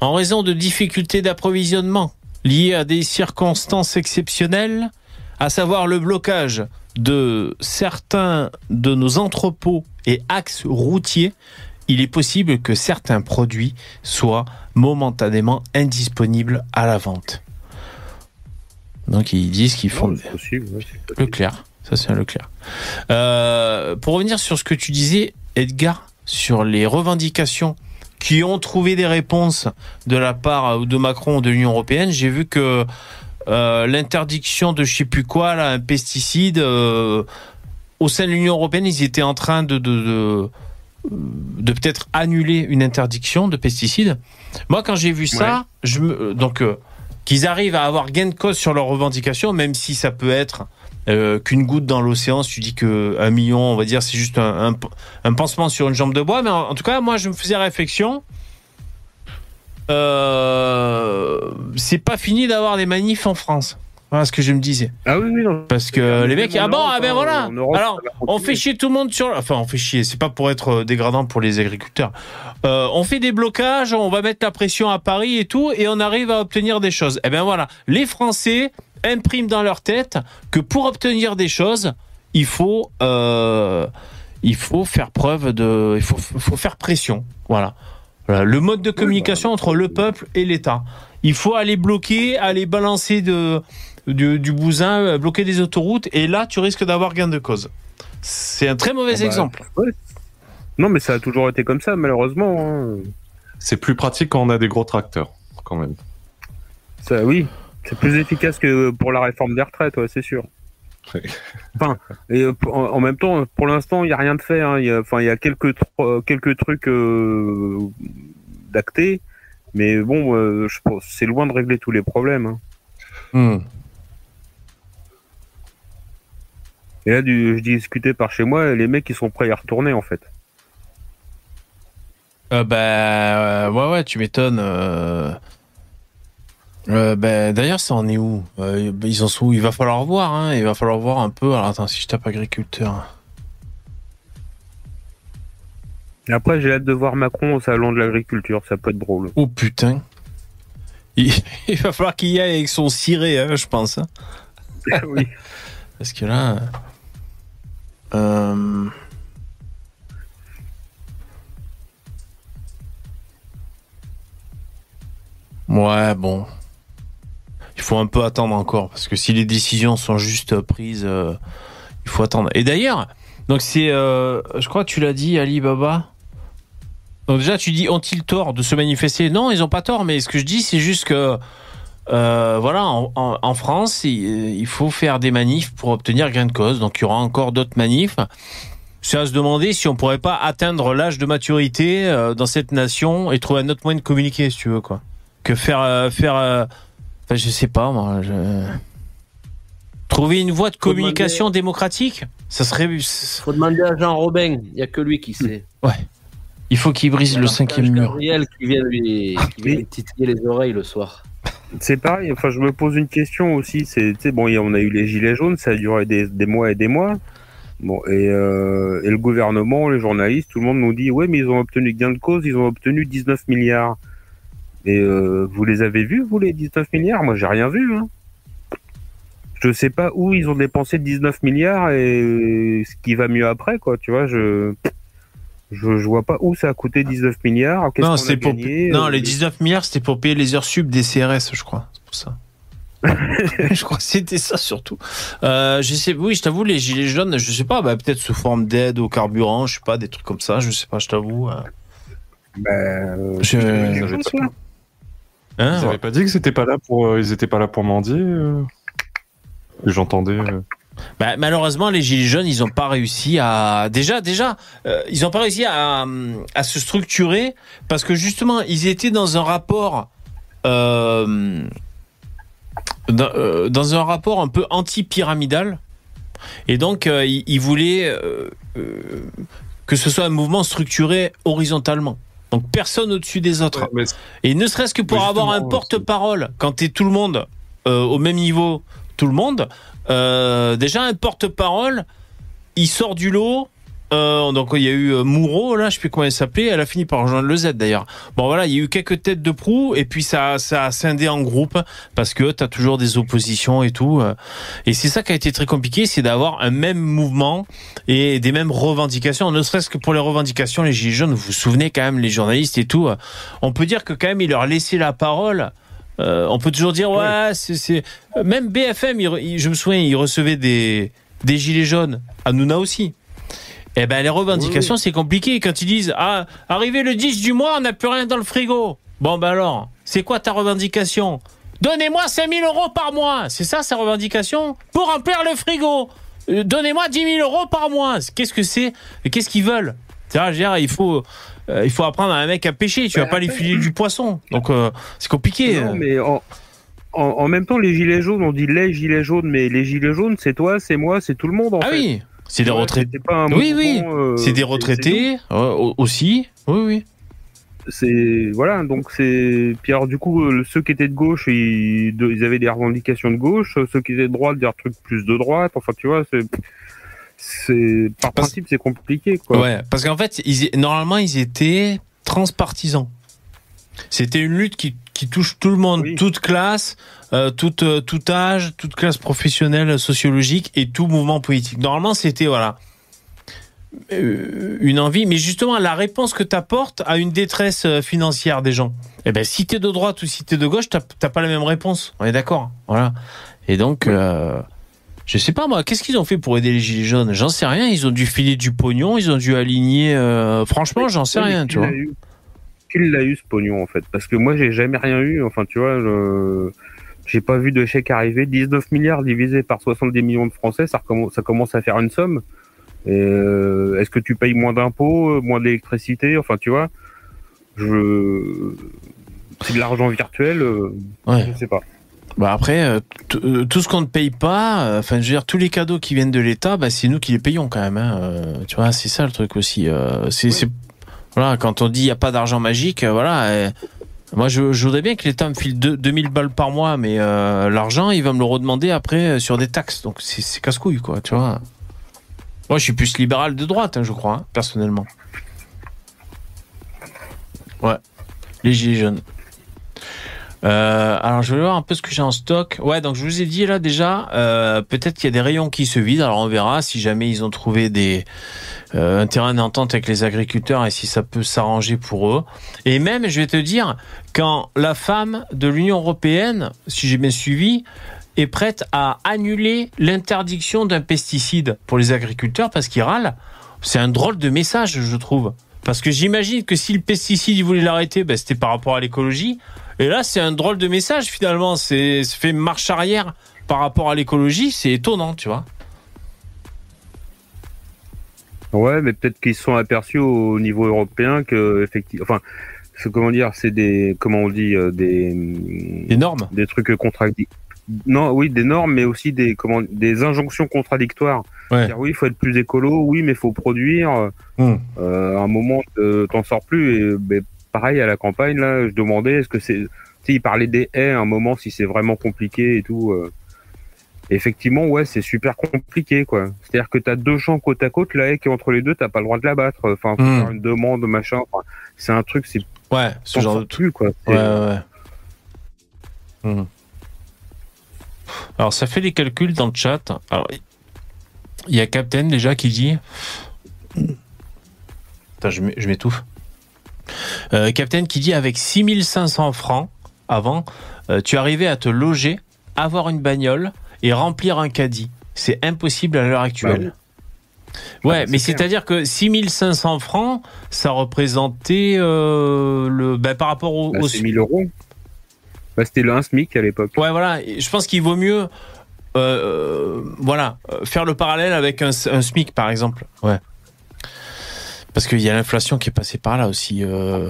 en raison de difficultés d'approvisionnement liées à des circonstances exceptionnelles, à savoir le blocage de certains de nos entrepôts et axes routiers, il est possible que certains produits soient momentanément indisponibles à la vente. Donc ils disent qu'ils font possible, possible. Leclerc. Ça, c'est un Leclerc. Euh, pour revenir sur ce que tu disais, Edgar, sur les revendications qui ont trouvé des réponses de la part euh, de Macron ou de l'Union européenne, j'ai vu que euh, l'interdiction de je sais plus quoi, là, un pesticide, euh, au sein de l'Union européenne, ils étaient en train de, de, de, de peut-être annuler une interdiction de pesticides. Moi, quand j'ai vu ça, je me, donc euh, qu'ils arrivent à avoir gain de cause sur leurs revendications, même si ça peut être euh, qu'une goutte dans l'océan, si tu dis que un million, on va dire, c'est juste un, un, un pansement sur une jambe de bois. Mais en, en tout cas, moi, je me faisais réflexion. Euh, c'est pas fini d'avoir des manifs en France. Voilà ce que je me disais. Ah oui, oui, non. Parce que les mecs, ah bon, Europe, ah ben voilà. Europe, Alors, on fait chier tout le monde sur. Enfin, on fait chier. C'est pas pour être euh, dégradant pour les agriculteurs. Euh, on fait des blocages, on va mettre la pression à Paris et tout, et on arrive à obtenir des choses. Eh ben voilà, les Français impriment dans leur tête que pour obtenir des choses, il faut, euh, il faut faire preuve de, il faut, faut faire pression. Voilà. Voilà, le mode de communication entre le peuple et l'État. Il faut aller bloquer, aller balancer de, du, du bousin, euh, bloquer des autoroutes, et là, tu risques d'avoir gain de cause. C'est un très mauvais Ah bah, exemple. Non, mais ça a toujours été comme ça, malheureusement. hein. C'est plus pratique quand on a des gros tracteurs, quand même. Ça, oui, c'est plus efficace que pour la réforme des retraites, ouais, c'est sûr. Oui. Enfin, et euh, en, même temps, pour l'instant, il n'y a rien de fait. hein. Il y a, enfin, il y a quelques euh, quelques trucs euh, d'actés, mais bon, euh, je pense c'est loin de régler tous les problèmes. hein. Hmm. Et là, du, je discutais par chez moi, les mecs, ils sont prêts à y retourner en fait. Euh, bah, euh, ouais, ouais, tu m'étonnes. Euh... Euh, bah, D'ailleurs, ça en est où? Euh, Ils en sont où? Il va falloir voir. Hein, il va falloir voir un peu. Alors, attends, si je tape agriculteur. Et après, j'ai hâte de voir Macron au salon de l'agriculture, ça peut être drôle. Oh putain. Il, *laughs* il va falloir qu'il y aille avec son ciré, hein, je pense. hein. oui. *laughs* Parce que là. Euh... Ouais, bon. Il faut un peu attendre encore parce que si les décisions sont juste prises, euh, il faut attendre. Et d'ailleurs, donc c'est, euh, je crois que tu l'as dit, Ali Baba. Donc déjà, tu dis ont-ils tort de se manifester? Non, ils ont pas tort. Mais ce que je dis, c'est juste que euh, voilà, en, France, il, faut faire des manifs pour obtenir gain de cause. Donc il y aura encore d'autres manifs. C'est à se demander si on pourrait pas atteindre l'âge de maturité dans cette nation et trouver un autre moyen de communiquer, si tu veux, quoi. Que faire, faire, enfin, je sais pas, moi. je- Trouver une voie de communication démocratique, ça serait. Faut demander à Jean Robin. Il y a que lui qui sait. Il faut qu'il brise le cinquième mur. Gabriel qui vient lui, qui vient lui titiller les oreilles le soir. C'est pareil, enfin je me pose une question aussi, c'est tu sais, bon, on a eu les gilets jaunes, ça a duré des, des mois et des mois. Bon et, euh, et le gouvernement, les journalistes, tout le monde nous dit ouais mais ils ont obtenu gain de cause, ils ont obtenu 19 milliards. Et euh, vous les avez vus vous les 19 milliards? Moi j'ai rien vu. Hein. Je sais pas où ils ont dépensé 19 milliards et ce qui va mieux après quoi, tu vois, je je, je vois pas où ça a coûté 19 milliards. Non, pour. Non, euh, les 19 milliards, c'était pour payer les heures sub des CRS, je crois. C'est pour ça. *laughs* je crois que c'était ça surtout. Euh, je sais, oui, je t'avoue, les gilets jaunes, je sais pas, bah, peut-être sous forme d'aide au carburant, je sais pas, des trucs comme ça, je sais pas, je t'avoue. euh. bah, Je- Ils. Hein, Ils pas dit que c'était pas là pour, euh, ils étaient pas là pour mendier. euh J'entendais. euh. Bah, malheureusement, les gilets jaunes, ils ont pas réussi à. Déjà, déjà, euh, ils ont pas réussi à, à se structurer parce que justement, ils étaient dans un rapport. Euh, dans, dans un rapport un peu anti-pyramidal. Et donc, ils, ils voulaient que ce soit un mouvement structuré horizontalement. Donc, personne au-dessus des autres. Et ne serait-ce que pour avoir un porte-parole, quand t'es tout le monde euh, au même niveau, tout le monde, euh, déjà un porte-parole, il sort du lot. Euh, donc il y a eu euh, Moreau, là, je sais plus comment elle s'appelait, elle a fini par rejoindre le Z d'ailleurs. Bon voilà, il y a eu quelques têtes de proue et puis ça, ça a scindé en groupe parce que t'as toujours des oppositions et tout. euh. Et c'est ça qui a été très compliqué, c'est d'avoir un même mouvement et des mêmes revendications. Ne serait-ce que pour les revendications, les gilets jaunes, vous vous souvenez quand même, les journalistes et tout. On peut dire que quand même, il leur laissait la parole. Euh, on peut toujours dire ouais, c'est c'est même BFM. il- je me souviens, il recevait des des gilets jaunes. Hanouna aussi. Eh ben les revendications c'est compliqué quand ils disent ah arrivé le 10 du mois on n'a plus rien dans le frigo. Bon ben alors c'est quoi ta revendication? Donnez-moi 5000 euros par mois. C'est ça sa revendication? Pour remplir le frigo. Euh, Donnez-moi 10 000 euros par mois. Qu'est-ce que c'est? Qu'est-ce qu'ils veulent? Je veux dire, il faut euh, il faut apprendre à un mec à pêcher. Tu vas Bah, pas lui filer du poisson. Donc euh, c'est compliqué. Non, mais en, en, en même temps, les gilets jaunes, on dit les gilets jaunes, mais les gilets jaunes, c'est toi, c'est moi, c'est tout le monde. En ah fait. oui, c'est des retraités. Oui, oui. euh, C'est des retraités euh, aussi. Oui, oui. C'est voilà, donc c'est. Puis alors du coup, euh, ceux qui étaient de gauche, ils, avaient des revendications de gauche. Ceux qui étaient de droite, des trucs plus de droite. Enfin, tu vois, c'est. C'est par Parce- principe, c'est compliqué, quoi. Ouais, parce qu'en fait, ils, normalement, ils étaient transpartisans. C'était une lutte qui, qui touche tout le monde, Oui. toute classe, euh, toute, euh, tout âge, toute classe professionnelle, sociologique et tout mouvement politique. Normalement, c'était voilà euh, une envie, mais justement la réponse que tu apportes à une détresse financière des gens. Eh ben, si t'es de droite ou si t'es de gauche, t'as pas la même réponse. On est d'accord, voilà. Et donc. Euh, je sais pas moi, qu'est-ce qu'ils ont fait pour aider les gilets jaunes? J'en sais rien. Ils ont dû filer du pognon, ils ont dû aligner. franchement, j'en sais rien, tu vois. L'a eu Qui l'a eu ce pognon en fait Parce que moi j'ai jamais rien eu. Enfin tu vois, je... j'ai pas vu de chèque arriver. 19 milliards divisé par 70 millions de Français, ça, commence à faire une somme. Euh, Est-ce que tu payes moins d'impôts, euh, moins d'électricité? Enfin tu vois, je c'est de l'argent virtuel. euh, Ouais. Je sais pas. Bah après, tout ce qu'on ne paye pas, enfin, je veux dire, tous les cadeaux qui viennent de l'État, bah, c'est nous qui les payons quand même. Hein, tu vois, c'est ça le truc aussi. c'est, c'est- voilà, quand on dit il y a pas d'argent magique, euh, voilà. moi, je, voudrais bien que l'État me file deux- 2000 balles par mois, mais euh, l'argent, il va me le redemander après euh, sur des taxes. Donc c'est, c'est casse-couille, quoi. Tu vois. Moi, je suis plus libéral de droite, hein, je crois, hein, personnellement. Ouais. Les gilets jaunes. Euh, alors je vais voir un peu ce que j'ai en stock. Ouais, donc je vous ai dit là déjà, euh, peut-être qu'il y a des rayons qui se vident. Alors on verra si jamais ils ont trouvé des euh, un terrain d'entente avec les agriculteurs et si ça peut s'arranger pour eux. Et même, je vais te dire, quand la femme de l'Union européenne, si j'ai bien suivi, est prête à annuler l'interdiction d'un pesticide pour les agriculteurs parce qu'ils râlent, c'est un drôle de message, je trouve. Parce que j'imagine que si le pesticide, ils voulaient l'arrêter, ben, c'était par rapport à l'écologie. Et là, c'est un drôle de message finalement. C'est fait marche arrière par rapport à l'écologie. C'est étonnant, tu vois. Ouais, mais peut-être qu'ils se sont aperçus au niveau européen que effectivement, enfin, c'est comment dire, c'est des, comment on dit, euh, des, Des normes. des trucs contradictoires. Non, oui, des normes, mais aussi des, comment, des injonctions contradictoires. Ouais. C'est-à-dire, oui, il faut être plus écolo, oui, mais il faut produire. Hmm. Euh, à un moment, t'en sors plus. Et ben, pareil à la campagne, là, je demandais, est-ce que c'est, tu sais, il parlait des haies à un moment, si c'est vraiment compliqué et tout. euh. Effectivement, ouais, c'est super compliqué, quoi. C'est-à-dire que t'as deux champs côte à côte, la haie qui est entre les deux, t'as pas le droit de la battre. Enfin, faut Hmm. faire une demande, machin. Enfin, c'est un truc, c'est Ouais, ce genre de plus, quoi. Ouais, ouais. Hmm. Alors, ça fait les calculs dans le chat. Alors, il y a Captain déjà qui dit. Attends, je m'é- je m'étouffe. Euh, Captain qui dit avec 6500 francs avant, euh, tu arrivais à te loger, avoir une bagnole et remplir un caddie. C'est impossible à l'heure actuelle. Ouais, bah, mais c'est-à-dire que 6500 francs, ça représentait euh, le ben, par rapport au, Bah, au c'est 1000 euros. Bah, c'était le 1 SMIC à l'époque. Ouais, voilà. Je pense qu'il vaut mieux, euh, euh, voilà, euh, faire le parallèle avec un, un SMIC, par exemple. Ouais. Parce qu'il y a l'inflation qui est passée par là aussi. euh.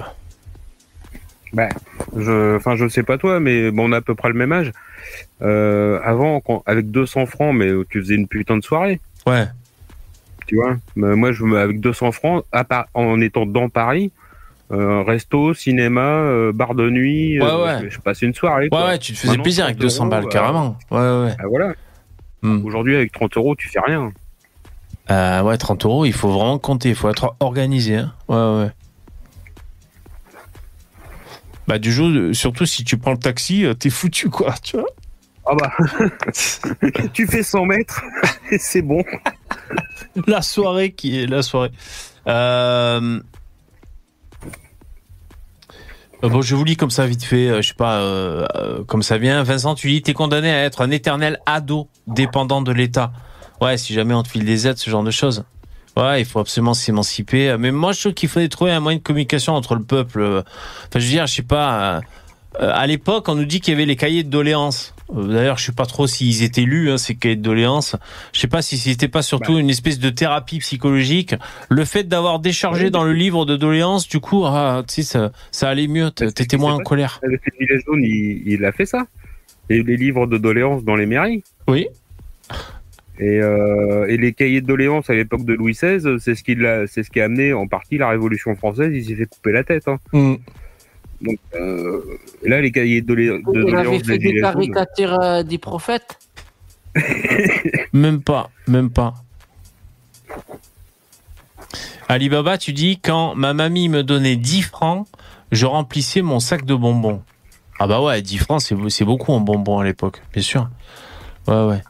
Bah, je, enfin, je sais pas toi, mais bon, on a à peu près le même âge. Euh, avant, quand, avec 200 francs, mais tu faisais une putain de soirée, Ouais. tu vois. Mais moi, je avec 200 francs, à part, en étant dans Paris, euh, resto, cinéma, euh, bar de nuit, Ouais, euh, ouais. Je, je passais une soirée. Ouais, quoi. ouais, tu te faisais Maintenant, plaisir avec 30 200 balles, carrément. Ouais, ouais. Ah, voilà. Hmm. Aujourd'hui, avec 30 euros, tu fais rien. Euh, ouais, 30 euros, il faut vraiment compter, il faut être organisé. Hein. Ouais, ouais. Bah, du jour, surtout si tu prends le taxi, t'es foutu, quoi, tu vois. Ah bah, *laughs* tu fais 100 mètres *laughs* et c'est bon. la soirée qui est la soirée. Euh... euh, Bon, je vous lis comme ça vite fait, euh, je sais pas, euh, comme ça vient. Vincent, tu dis, t'es condamné à être un éternel ado dépendant de l'État. Ouais, si jamais on te file des aides, ce genre de choses. Ouais, il faut absolument s'émanciper. Mais moi, je trouve qu'il faudrait trouver un moyen de communication entre le peuple. Enfin, je veux dire, je sais pas. à l'époque, on nous dit qu'il y avait les cahiers de doléances. Euh, D'ailleurs, je sais pas trop s'ils étaient lus, hein, ces cahiers de doléances. Je sais pas si c'était pas surtout une espèce de thérapie psychologique. Le fait d'avoir déchargé dans le livre de doléances, du coup, ah, tu sais, ça, ça allait mieux. T'étais moins en colère. Avec les il, il a fait ça. Et les livres de doléances dans les mairies. Oui. Et, euh, et les cahiers de doléances à l'époque de Louis XVI, c'est ce qui l'a, c'est ce qui a amené en partie la Révolution française. Il s'est fait couper la tête. Hein. Donc euh, là, les cahiers de, doléances fait des des caricatures euh, des prophètes. *laughs* Même pas, même pas. Alibaba, tu dis quand ma mamie me donnait 10 francs, je remplissais mon sac de bonbons. Ah bah ouais, 10 francs, c'est c'est beaucoup en bonbons à l'époque, bien sûr. Ouais, ouais.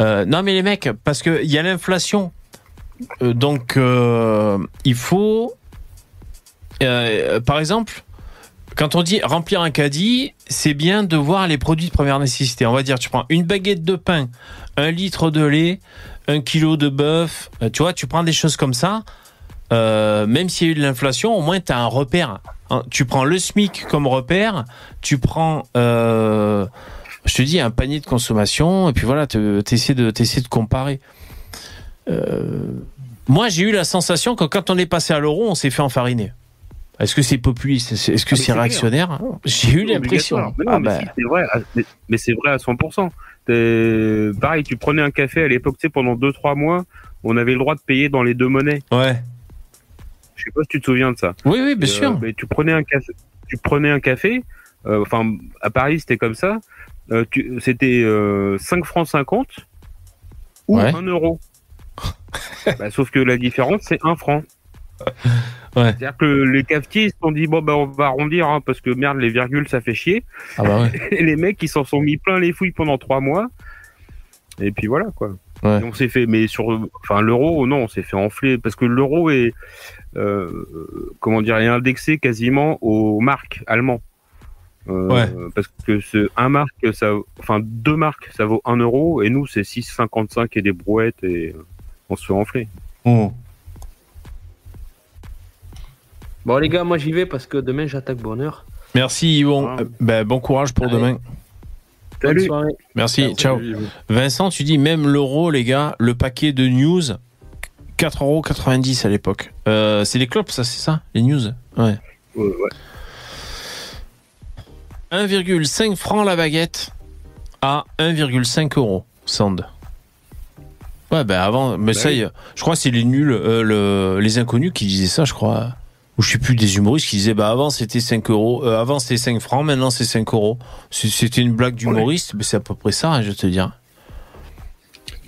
Euh, non mais les mecs, parce que il y a l'inflation, Euh, donc euh, il faut, euh, par exemple, quand on dit remplir un caddie, c'est bien de voir les produits de première nécessité. On va dire, tu prends une baguette de pain, un litre de lait, un kilo de bœuf. euh, Tu vois, tu prends des choses comme ça. euh, même s'il y a eu de l'inflation, au moins tu as un repère. Hein, Tu prends le SMIC comme repère, tu prends, je te dis, un panier de consommation, et puis voilà, tu essaies de, de comparer. Moi, j'ai eu la sensation que quand on est passé à l'euro, on s'est fait enfariner. Est-ce que c'est populiste? Est-ce que Ah, c'est réactionnaire? J'ai eu l'impression. Mais Ah mais bah, si, c'est vrai, à- mais, mais c'est vrai à 100%. T'es- Pareil, tu prenais un café à l'époque, tu sais, pendant 2-3 mois, on avait le droit de payer dans les deux monnaies. ouais. Je sais pas si tu te souviens de ça. Oui, oui, bien Et, sûr. euh, mais tu prenais un café, tu prenais un café. euh, Enfin, à Paris, c'était comme ça. euh, tu- c'était euh, 5 francs 50 ou Ouais. 1 euro. *laughs* Bah, sauf que la différence, c'est 1 franc. *laughs* C'est-à-dire que les cafetiers ils se sont dit bon ben on va arrondir hein, parce que merde les virgules ça fait chier. Ah bah ouais. *laughs* Et les mecs ils s'en sont mis plein les fouilles pendant trois mois. Et puis voilà quoi. Ouais. On s'est fait mais sur enfin l'euro non on s'est fait enfler parce que l'euro est euh, comment dire est indexé quasiment aux marques allemands. Euh. Parce que ce un marque ça enfin deux marques ça vaut un euro et nous c'est 6,55 et des brouettes et on se fait enfler. Oh. Bon, les gars, moi j'y vais parce que demain j'attaque bonheur. Merci Yvon. Ah. Euh, ben, bon courage pour Allez. demain. Bonne Salut. Merci, ciao. Vincent, tu dis même l'euro, les gars, le paquet de news, 4,90€ à l'époque. Euh, c'est les clopes, ça, c'est ça Les news? Ouais. Ouais, ouais. 1,5 francs la baguette à 1,5 euros, Sand. Ouais, ben avant, mais Bah ça, oui. je crois que c'est les nuls, euh, le- les inconnus qui disaient ça, je crois. Ou je sais plus, des humoristes qui disaient, bah avant c'était 5 euros, euh, avant c'était 5 francs, maintenant c'est 5 euros. C'était une blague d'humoriste, mais c'est à peu près ça, hein, je vais te dire.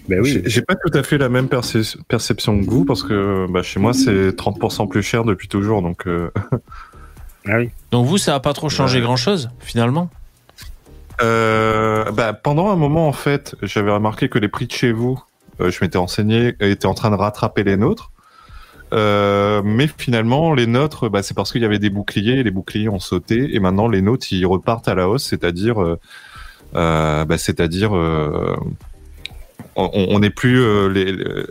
Ben oui. J'ai j'ai pas tout à fait la même perce- perception que vous parce que bah, chez moi c'est 30% plus cher depuis toujours donc euh, Ah oui. Donc vous, ça a pas trop changé Ouais. grand chose, finalement? Euh, bah, pendant un moment, en fait, j'avais remarqué que les prix de chez vous, euh, je m'étais renseigné, étaient en train de rattraper les nôtres. Euh, mais finalement, les nôtres, bah, c'est parce qu'il y avait des boucliers, et les boucliers ont sauté, et maintenant les nôtres, ils repartent à la hausse, c'est-à-dire, euh, euh, bah, c'est-à-dire, euh, on n'est plus, euh,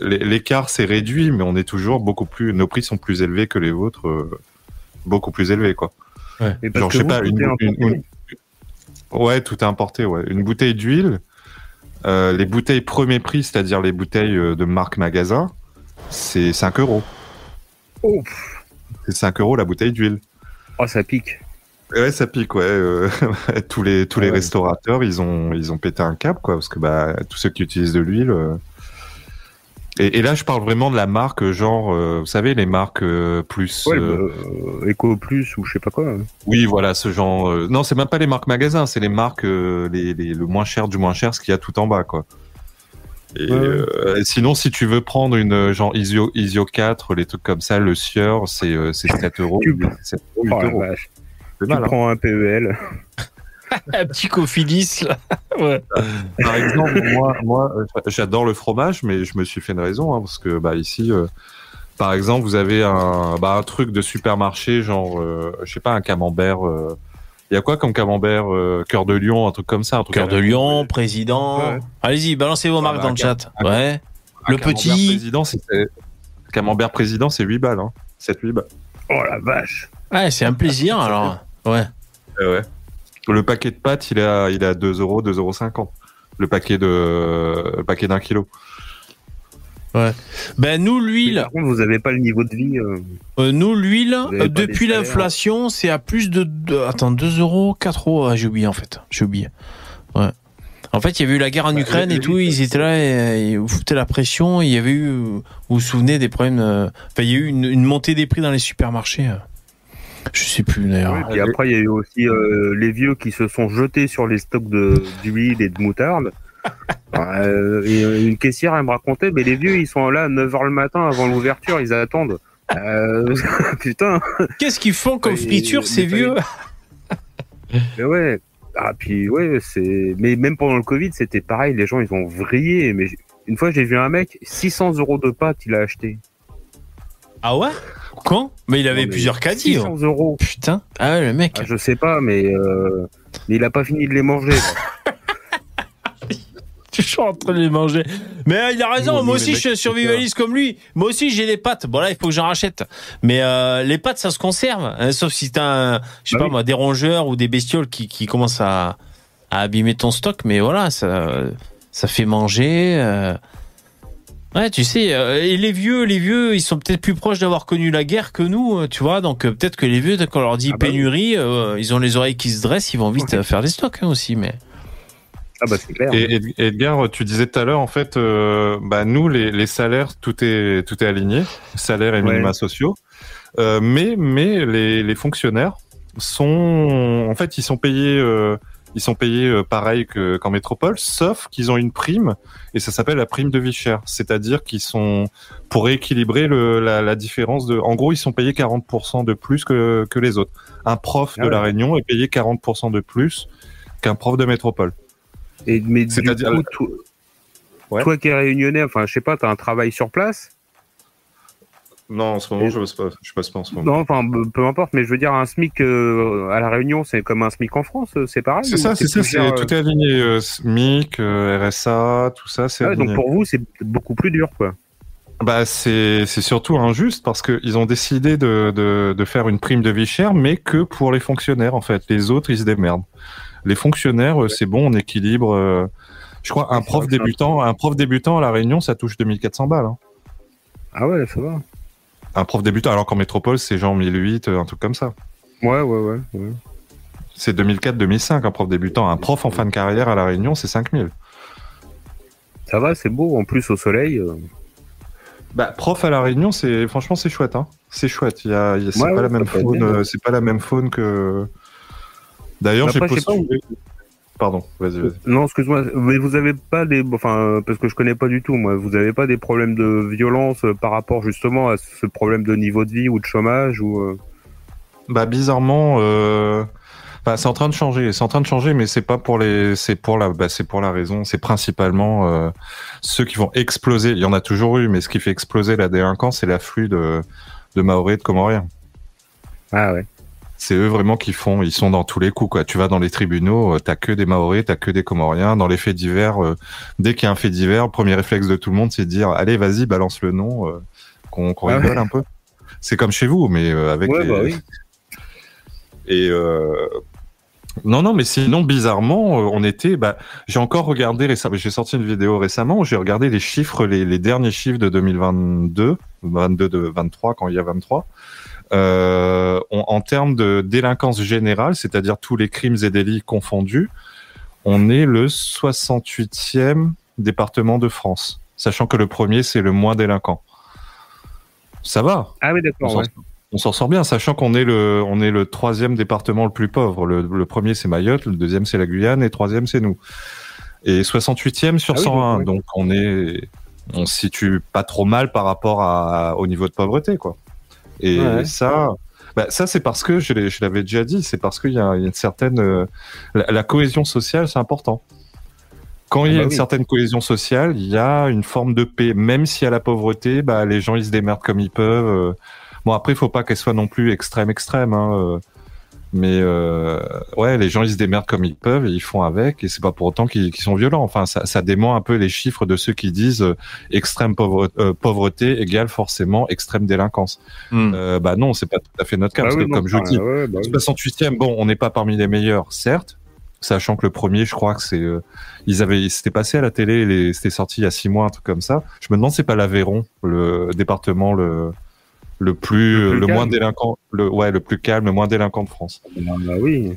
l'écart s'est réduit, mais on est toujours beaucoup plus, nos prix sont plus élevés que les vôtres, euh, beaucoup plus élevés, quoi. Genre, je sais vous, pas, une, Ouais, tout est importé, ouais. Une bouteille d'huile, euh, les bouteilles premier prix, c'est-à-dire les bouteilles de marque magasin, c'est 5 euros. Oh. C'est 5 euros la bouteille d'huile. Oh, ça pique. Ouais, ça pique, ouais. euh, *laughs* tous les, tous les Ah ouais. restaurateurs, ils ont, ils ont pété un cap, quoi, parce que bah, tous ceux qui utilisent de l'huile. euh, Et, et là, je parle vraiment de la marque, genre, euh, vous savez, les marques plus. Ouais, bah, Eco Plus ou je sais pas quoi. Oui, voilà, ce genre. Non, c'est même pas les marques magasins, c'est les marques les, les- le moins cher du moins cher, ce qu'il y a tout en bas, quoi. Et Ouais. euh, sinon, si tu veux prendre une euh, genre Isio, Isio 4, les trucs comme ça, le Sieur, c'est euh, c'est 7 euros. Tu- C'est 7 euros, 8 Oh la euros. vache. Tu mal, hein. prends un PEL. *laughs* Un petit cofilis, là. *laughs* Ouais. Par exemple, moi, moi euh, j'adore le fromage, mais je me suis fait une raison, hein, parce que bah, ici, euh, par exemple, vous avez un, bah, un truc de supermarché, genre, euh, je sais pas, un camembert. Il y a quoi comme camembert euh, Cœur de lion, un truc comme ça un truc Cœur de Lion, président. Ouais. Allez-y, balancez vos Ah marques bah, dans le chat. un- Ouais. Un Le camembert petit. président, c'est camembert président, c'est 8 balles, hein. 7-8 balles. Oh la vache. Ouais, c'est un plaisir, alors. Ouais. Ouais. Le paquet de pâtes, il est à, il est à 2 euros, 2,50 euros. Le paquet de, le paquet d'un kilo. Ben, nous, l'huile, Par contre, vous avez pas le niveau de vie. euh, euh, nous, l'huile, euh, depuis l'inflation, c'est à plus de, de- attends, 2 euros, 4 euros. Ah, j'ai oublié, en fait. J'ai oublié. Ouais. En fait, il y avait eu la guerre en Bah, Ukraine et tout, ils étaient là et, et ils vous foutaient la pression. Il y avait eu, vous vous souvenez des problèmes, euh, enfin, il y a eu une, une montée des prix dans les supermarchés. Je sais plus, d'ailleurs. ouais, puis après, il y a eu aussi euh, les vieux qui se sont jetés sur les stocks d'huile et de moutarde. Euh, une caissière, elle me racontait, mais les vieux, ils sont là à 9h le matin avant l'ouverture, ils attendent. Euh, *laughs* putain, Qu'est-ce qu'ils font comme friture, ces vieux? Mais ouais. Ah, puis ouais, c'est. Mais même pendant le Covid, c'était pareil, les gens, ils ont vrillé. Mais une fois, j'ai vu un mec, 600 euros de pâtes, il a acheté. Ah ouais? Quand? Mais il avait Non, mais plusieurs caddies. oh. 600 euros. Putain. Ah ouais, le mec. Ah, je sais pas, mais, euh, mais il a pas fini de les manger. *laughs* *laughs* Je suis en train de les manger. Mais euh, il a raison, moi aussi je suis survivaliste comme lui. Moi aussi j'ai les pâtes. Bon là il faut que j'en rachète. Mais euh, les pâtes ça se conserve. hein, sauf si t'as, je sais Bah pas oui. moi, des rongeurs ou des bestioles qui, qui commencent à, à abîmer ton stock. Mais voilà, ça, ça fait manger. euh. Ouais, tu sais, et les vieux, les vieux, ils sont peut-être plus proches d'avoir connu la guerre que nous, tu vois. Donc peut-être que les vieux, quand on leur dit Ah bah pénurie, ils ont les oreilles qui se dressent, ils vont vite faire des stocks hein, aussi. Mais Ah bah c'est clair. Et Ed- Edgar, tu disais tout à l'heure, en fait, euh, bah, nous, les, les salaires, tout est, tout est aligné, salaires et Ouais. minima sociaux. Euh, mais mais les, les fonctionnaires sont, en fait, ils sont payés euh, ils sont payés pareil que qu'en métropole, sauf qu'ils ont une prime et ça s'appelle la prime de vie chère, c'est-à-dire qu'ils sont pour équilibrer le, la, la différence de. En gros, ils sont payés 40% de plus que que les autres. Un prof Ah de la. Réunion est payé 40% de plus qu'un prof de métropole. Et, mais du coup, toi, Ouais. toi qui es réunionnais, enfin, je sais pas, t'as un travail sur place? Non, en ce moment, je passe pas. Je passe pas en ce moment. Non, enfin, peu importe, mais je veux dire, un SMIC euh, à La Réunion, c'est comme un SMIC en France, euh, c'est pareil C'est ça, c'est ça, c'est euh, tout est aligné. euh, SMIC, euh, RSA, tout ça, c'est ah ouais, donc pour vous, c'est beaucoup plus dur, quoi. Bah, c'est c'est surtout injuste parce qu'ils ont décidé de, de, de faire une prime de vie chère, mais que pour les fonctionnaires, en fait. Les autres, ils se démerdent. Les fonctionnaires, euh, c'est bon, on équilibre. euh, je crois un prof débutant, un prof débutant à la Réunion, ça touche 2400 balles. hein. Ah ouais, ça va. Un prof débutant, alors qu'en métropole, c'est genre 1008, euh, un truc comme ça. Ouais, ouais, ouais. ouais. C'est 2004-2005, un prof débutant. Un prof en fin de carrière à la Réunion, c'est 5000. Ça va, c'est beau. En plus, au soleil. euh, Bah, prof à la Réunion, c'est franchement c'est chouette, hein. C'est chouette. Il y a, il y a- c'est Ouais, pas ouais, la même ça peut être faune, bien. c'est pas la même faune que. D'ailleurs, j'ai postulé. Pardon, vas-y, vas-y. Non, excuse-moi, mais vous avez pas des, enfin, euh, parce que je connais pas du tout, moi, vous avez pas des problèmes de violence euh, par rapport justement à ce problème de niveau de vie ou de chômage ou. euh, Bah bizarrement, euh... bah, c'est en train de changer. C'est en train de changer, mais c'est pas pour les, c'est pour la, bah, c'est pour la raison. C'est principalement euh, ceux qui vont exploser. Il y en a toujours eu, mais ce qui fait exploser la délinquance, c'est l'afflux de de Maoris et de Comoriens. Ah ouais. C'est eux vraiment qui font, ils sont dans tous les coups quoi. Tu vas dans les tribunaux, euh, t'as que des Maoris, t'as que des Comoriens. Dans les faits divers, euh, dès qu'il y a un fait divers, le premier réflexe de tout le monde, c'est de dire allez vas-y balance le nom, euh, qu'on Ah rigole un peu. C'est comme chez vous, mais euh, avec Ouais, les... bah oui. *laughs* Et non, non, mais sinon bizarrement, on était. Bah, j'ai encore regardé récemment. J'ai sorti une vidéo récemment où j'ai regardé les chiffres, les, les derniers chiffres de 2022, 22 de 23 quand il y a 23. Euh, on- en termes de délinquance générale, c'est-à-dire tous les crimes et délits confondus, on est le 68e département de France, sachant que le premier c'est le moins délinquant. Ça va. Ah oui, On s'en- Ouais. sort bien, sachant qu'on est le, on est le troisième département le plus pauvre. Le, le premier c'est Mayotte, le deuxième c'est la Guyane et le troisième c'est nous. Et 68e sur Ah oui, 101, donc, on est, on se situe pas trop mal par rapport à, au niveau de pauvreté, quoi. Et Ouais. ça, bah, ça c'est parce que je l'avais déjà dit, c'est parce qu'il y, a il y a une certaine, euh, la, la cohésion sociale, c'est important. Quand il y a bah une oui. certaine cohésion sociale, il y a une forme de paix. Même s'il y a la pauvreté, bah, les gens ils se démerdent comme ils peuvent. euh. Bon après, il faut pas qu'elle soit non plus extrême extrême. Hein, euh. Mais euh, ouais, les gens ils se démerdent comme ils peuvent et ils font avec. Et c'est pas pour autant qu'ils sont violents. Enfin, ça, ça dément un peu les chiffres de ceux qui disent euh, extrême pauvre- euh, pauvreté égale forcément extrême délinquance. Euh, bah non, c'est pas tout à fait notre cas Bah parce oui, que non, comme je dis, ouais, bah oui. 68e, bon, on n'est pas parmi les meilleurs, certes, sachant que le premier, je crois que c'est, euh, ils avaient, c'était passé à la télé, c'était sorti il y a six mois, un truc comme ça. Je me demande, c'est pas l'Aveyron, le département le le plus, Le plus le, moins calme. délinquant, le ouais, le plus calme, le moins délinquant de France. Bah, bah oui.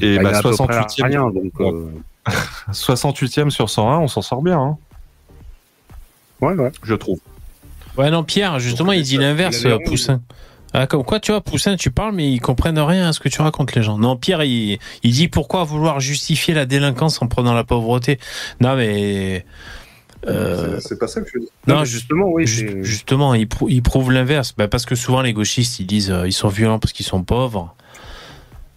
Et Bah, il y bah, a à peu près 68e, rien, donc. euh, *laughs* 68e sur 101, on s'en sort bien, hein, Ouais, ouais. je trouve. Ouais, non, Pierre, justement, il dit l'inverse, euh, Poussin. Ah, comme quoi, tu vois, Poussin, tu parles, mais ils comprennent rien à ce que tu racontes, les gens. Non, Pierre, il, il dit pourquoi vouloir justifier la délinquance en prenant la pauvreté. Non, mais. Euh, C'est pas ça que je dis. Non, justement, oui. Ju- justement, ils, prou- ils prouvent l'inverse. Bah, parce que souvent, les gauchistes, ils disent euh, ils sont violents parce qu'ils sont pauvres.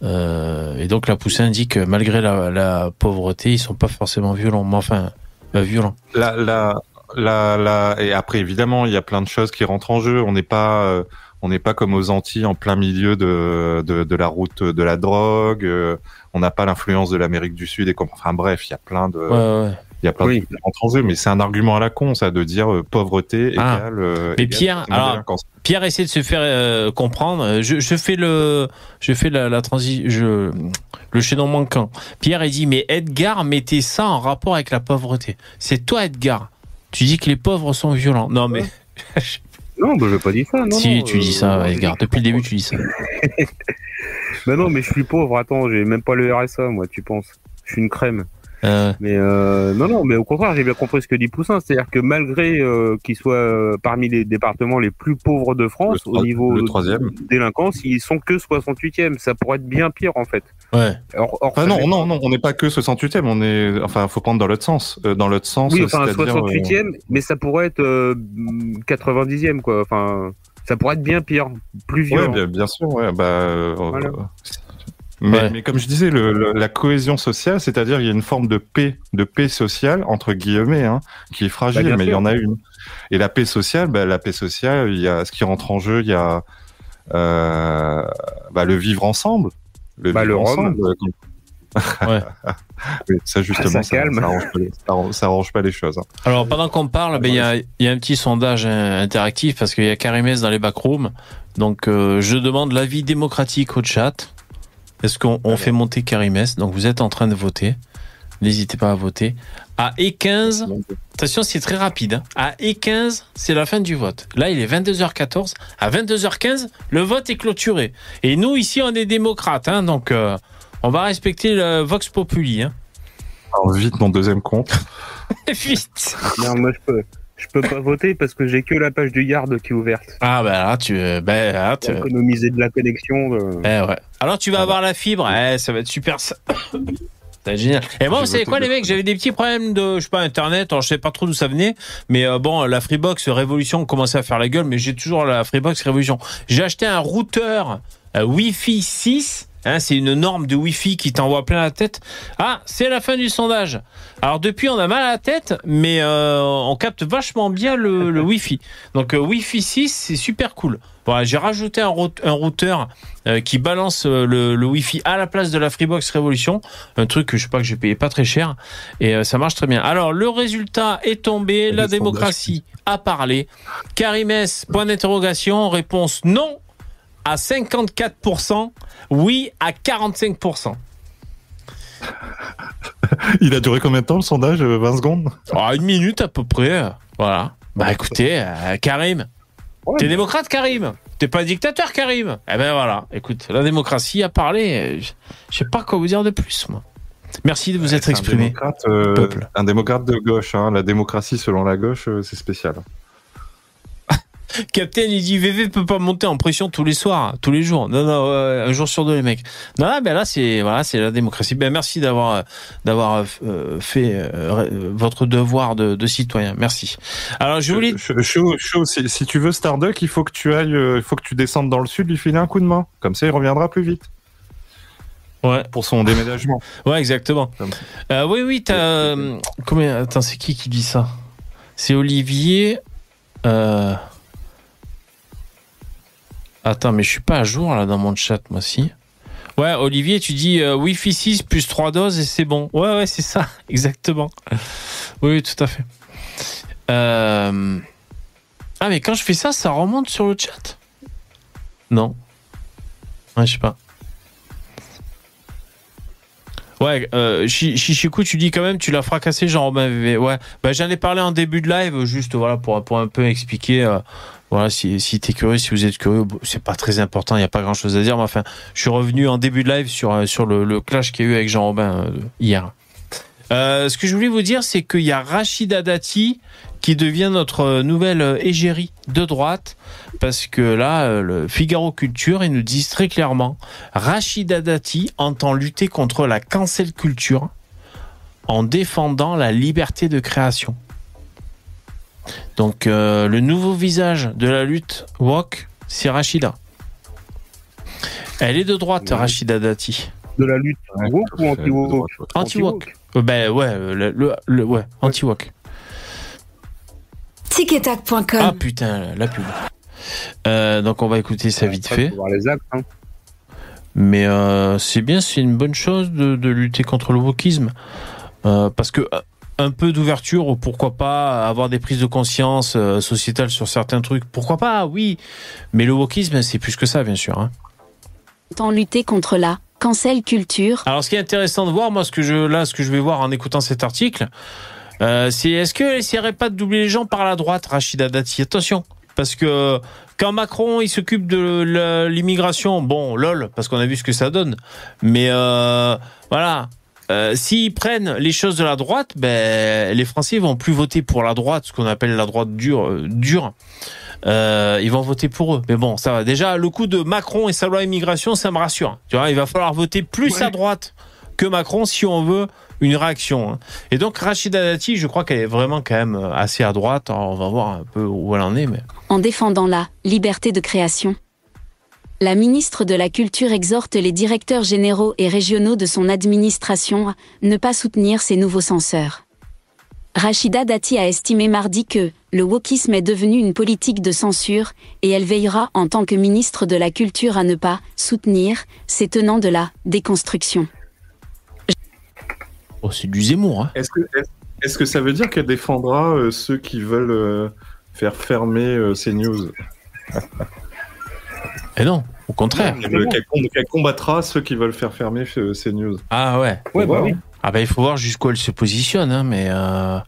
Euh, et donc, la Poussin dit que malgré la, la pauvreté, ils sont pas forcément violents. Mais enfin, euh, violents. La, la, la, la, et après, évidemment, il y a plein de choses qui rentrent en jeu. On n'est pas, euh, on n'est pas comme aux Antilles en plein milieu de, de, de la route de la drogue. on n'a pas l'influence de l'Amérique du Sud et comme, enfin bref, il y a plein de, Ouais, ouais. Il y a plein Oui. de rentrent en jeu. Mais c'est un argument à la con, ça, de dire euh, pauvreté Ah. égale. euh, Mais égale Pierre, alors. Pierre essaie de se faire euh, comprendre. Je, je fais le, je fais la, la transi, je, le chaînon manquant. Pierre il dit mais Edgar mettez ça en rapport avec la pauvreté. C'est toi Edgar. Tu dis que les pauvres sont violents. Non mais *laughs* Non, bah, je pas dit ça. Non, si non, tu dis ça Edgar. Depuis le début tu dis ça. *laughs* Bah non, mais je suis pauvre. Attends, j'ai même pas le RSA, moi, tu penses. Je suis une crème. Euh, Mais euh, non, non, mais au contraire, j'ai bien compris ce que dit Poussin. C'est-à-dire que malgré euh, qu'il soit euh, parmi les départements les plus pauvres de France, Le au niveau troisième. délinquance, ils sont que 68e. Ça pourrait être bien pire, en fait. ouais. Or, or, Enfin, non, non, non, on n'est pas que 68e, on est, enfin, faut prendre dans l'autre sens. Euh, dans l'autre sens, Oui, enfin, c'est-à-dire, euh, 68e, mais ça pourrait être euh, 90e, quoi. Enfin, ça pourrait être bien pire, plus Ouais, violent. bien, bien sûr, ouais, bah, euh, Voilà. Mais, Ouais. mais comme je disais, le, le- la cohésion sociale, c'est-à-dire il y a une forme de paix, de paix sociale entre guillemets, hein, qui est fragile, Bah, mais il y en a une. Et la paix sociale, bah, la paix sociale, il y a ce qui rentre en jeu, il y a euh, bah, le vivre ensemble, le Bah, vivre le ensemble. euh, *laughs* Ouais. Oui, ça justement, ça ça, calme. ça arrange pas les, ça arrange- ça arrange pas les choses. hein. Alors pendant qu'on parle, ben, il y, a, il y a un petit sondage euh, interactif parce qu'il y a Karimès dans les backrooms. Donc euh, je demande l'avis démocratique au chat. Est-ce qu'on on fait monter Karimès Donc vous êtes en train de voter. N'hésitez pas à voter. À E15, attention c'est très rapide. hein. À E15, c'est la fin du vote. Là il est 22h14. À 22h15, le vote est clôturé. Et nous ici on est démocrates. hein, donc euh, on va respecter le Vox Populi. Hein. Alors vite mon deuxième compte. *laughs* Vite Non, moi, je peux, je peux pas voter parce que j'ai que la page du Yard qui est ouverte. Ah ben là tu... Ben, là, tu- Pour économiser de la connexion. de- Eh ouais. Alors tu vas avoir la fibre, eh, ça va être super. ça. *coughs* C'est génial. Et moi, vous savez quoi, les mecs? J'avais des petits problèmes de, je sais pas, internet. Alors, je sais pas trop d'où ça venait, mais euh, bon, la Freebox Révolution commençait à faire la gueule, mais j'ai toujours la Freebox Révolution. J'ai acheté un routeur euh, Wi-Fi 6. Hein, c'est une norme de Wi-Fi qui t'envoie plein la tête. Ah, c'est la fin du sondage. Alors depuis, on a mal à la tête, mais euh, on capte vachement bien le, le *laughs* Wi-Fi. Donc euh, Wi-Fi 6, c'est super cool. Voilà, j'ai rajouté un, route- un routeur euh, qui balance le, le Wi-Fi à la place de la Freebox Révolution, un truc que je sais pas que j'ai payé pas très cher et euh, ça marche très bien. Alors le résultat est tombé, la le sondage. démocratie a parlé. Karimès, point d'interrogation, réponse non à 54%, oui à 45%. *laughs* Il a duré combien de temps le sondage euh, 20 secondes? Ah, une minute à peu près. euh, Voilà. Bah écoutez, euh, Karim. Ouais, T'es démocrate, Karim? T'es pas dictateur, Karim? Eh ben voilà. Écoute, la démocratie a parlé. euh, Je sais pas quoi vous dire de plus, moi. Merci de vous être un exprimé. démocrate, euh, peuple. un démocrate de gauche. Hein. La démocratie selon la gauche, euh, c'est spécial. Captain, il dit VV peut pas monter en pression tous les soirs, tous les jours. Non, non, euh, un jour sur deux, les mecs. Non, non, ben là, c'est voilà, c'est la démocratie. Ben merci d'avoir euh, d'avoir euh, fait euh, euh, votre devoir de, de citoyen. Merci. Alors, je voulais. Ch- Chaud, chaud, si, si tu veux Starduck, il faut que tu ailles, il faut que tu descendes dans le sud, lui filer un coup de main. Comme ça, il reviendra plus vite Ouais, pour son déménagement. *laughs* ouais, exactement. Oui, oui, t'as. Combien Attends, c'est qui qui dit ça? C'est Olivier. Euh... Attends, mais je suis pas à jour là dans mon chat, moi si. Ouais, Olivier, tu dis euh, Wi-Fi 6 plus 3 doses et c'est bon. Ouais, ouais, c'est ça, *laughs* exactement. Oui, tout à fait. Euh... Ah, mais quand je fais ça, ça remonte sur le chat? Non. Ouais, je sais pas. Ouais, euh, Chi- Chichikou, tu dis quand même, tu l'as fracassé, Jean-Robin VV. Ouais, bah, j'en ai parlé en début de live, juste voilà pour, pour un peu expliquer. euh, voilà, si, si t'es curieux, si vous êtes curieux, bon, c'est pas très important, il n'y a pas grand chose à dire, mais enfin, je suis revenu en début de live sur, euh, sur le, clash qu'il y a eu avec Jean-Robin euh, hier. Euh, ce que je voulais vous dire, c'est qu'il y a Rachida Dati qui devient notre nouvelle égérie de droite, parce que là, le Figaro Culture, ils nous disent très clairement, Rachida Dati entend lutter contre la cancel culture en défendant la liberté de création. Donc, euh, le nouveau visage de la lutte woke, c'est Rachida. Elle est de droite, Oui. Rachida Dati. De la lutte woke ou anti-woke Anti-woke. Euh, ben ouais, euh, le, le- le- ouais, anti-woke. Ticketac.com. Ah putain, la pub. Euh, donc on va écouter ça vite fait. voir les actes. hein. Mais euh, c'est bien, c'est une bonne chose de, de lutter contre le wokisme. Euh, parce que euh, un peu d'ouverture, ou pourquoi pas avoir des prises de conscience euh, sociétales sur certains trucs, pourquoi pas, oui. Mais le wokisme, c'est plus que ça, bien sûr. hein. Entend lutter contre la cancel culture. Alors, ce qui est intéressant de voir, moi, ce que je, là, ce que je vais voir en écoutant cet article, euh, c'est est-ce qu'elle essaierait pas de doubler les gens par la droite, Rachida Dati? Attention, parce que quand Macron il s'occupe de l'immigration, bon, lol, parce qu'on a vu ce que ça donne, mais euh, voilà. Euh, s'ils prennent les choses de la droite, ben, les Français vont plus voter pour la droite, ce qu'on appelle la droite dure. euh, dure. Euh, ils vont voter pour eux. Mais bon, ça va. Déjà, le coup de Macron et sa loi immigration, ça me rassure. Tu vois, il va falloir voter plus à droite que Macron si on veut une réaction. hein. Et donc, Rachida Dati, je crois qu'elle est vraiment quand même assez à droite. Alors, on va voir un peu où elle en est, mais. en défendant la liberté de création. La ministre de la Culture exhorte les directeurs généraux et régionaux de son administration à ne pas soutenir ces nouveaux censeurs. Rachida Dati a estimé mardi que le wokisme est devenu une politique de censure et elle veillera en tant que ministre de la Culture à ne pas soutenir ces tenants de la déconstruction. Oh, c'est du Zemmour, hein. Est-ce que, est-ce- est-ce que ça veut dire qu'elle défendra euh, ceux qui veulent euh, faire fermer euh, ces news? Et non, au contraire. qu'elle, qu'elle com- qu'elle combattra ceux qui veulent faire fermer euh, ces news Ah ouais. Ouais, bah oui. Ah bah il faut voir jusqu'où elle se positionne, hein, mais euh, euh,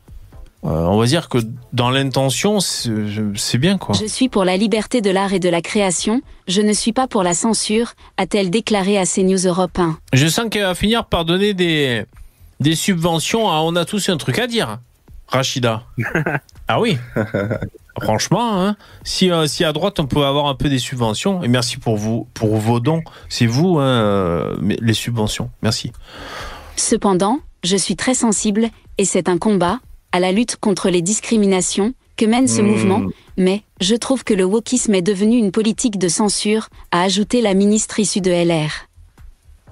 on va dire que dans l'intention, c'est c'est bien quoi. Je suis pour la liberté de l'art et de la création, je ne suis pas pour la censure, a-t-elle déclaré à CNews Europe 1. Je sens qu'elle va finir par donner des, des subventions à On a tous un truc à dire, Rachida. *laughs* ah oui. *laughs* Franchement, hein, si, euh, si à droite on peut avoir un peu des subventions, et merci pour vous pour vos dons, c'est vous hein, euh, mais les subventions. Merci. Cependant, je suis très sensible, et c'est un combat, à la lutte contre les discriminations, que mène ce Hmm. mouvement, mais je trouve que le wokisme est devenu une politique de censure, a ajouté la ministre issue de LR.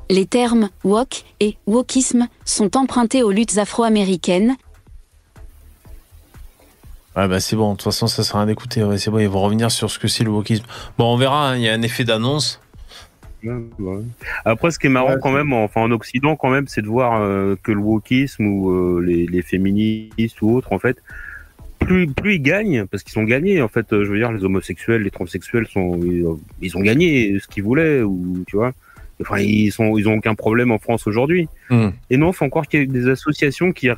Les termes wok et wokisme sont empruntés aux luttes afro-américaines, Ouais, bah c'est bon, de toute façon, ça sert à rien d'écouter. Ouais, c'est bon, ils vont revenir sur ce que c'est le wokisme. Bon, on verra, hein, il y a un effet d'annonce. Ouais. Après, ce qui est marrant Ouais, quand même, enfin en Occident quand même, c'est de voir euh, que le wokisme ou euh, les, les féministes ou autres, en fait, plus plus ils gagnent, parce qu'ils ont gagné. En fait, euh, je veux dire, les homosexuels, les transsexuels sont, ils, ils ont gagné ce qu'ils voulaient, ou tu vois. Enfin, ils sont, ils ont aucun problème en France aujourd'hui. Hmm. Et non, faut encore qu'il y ait des associations qui,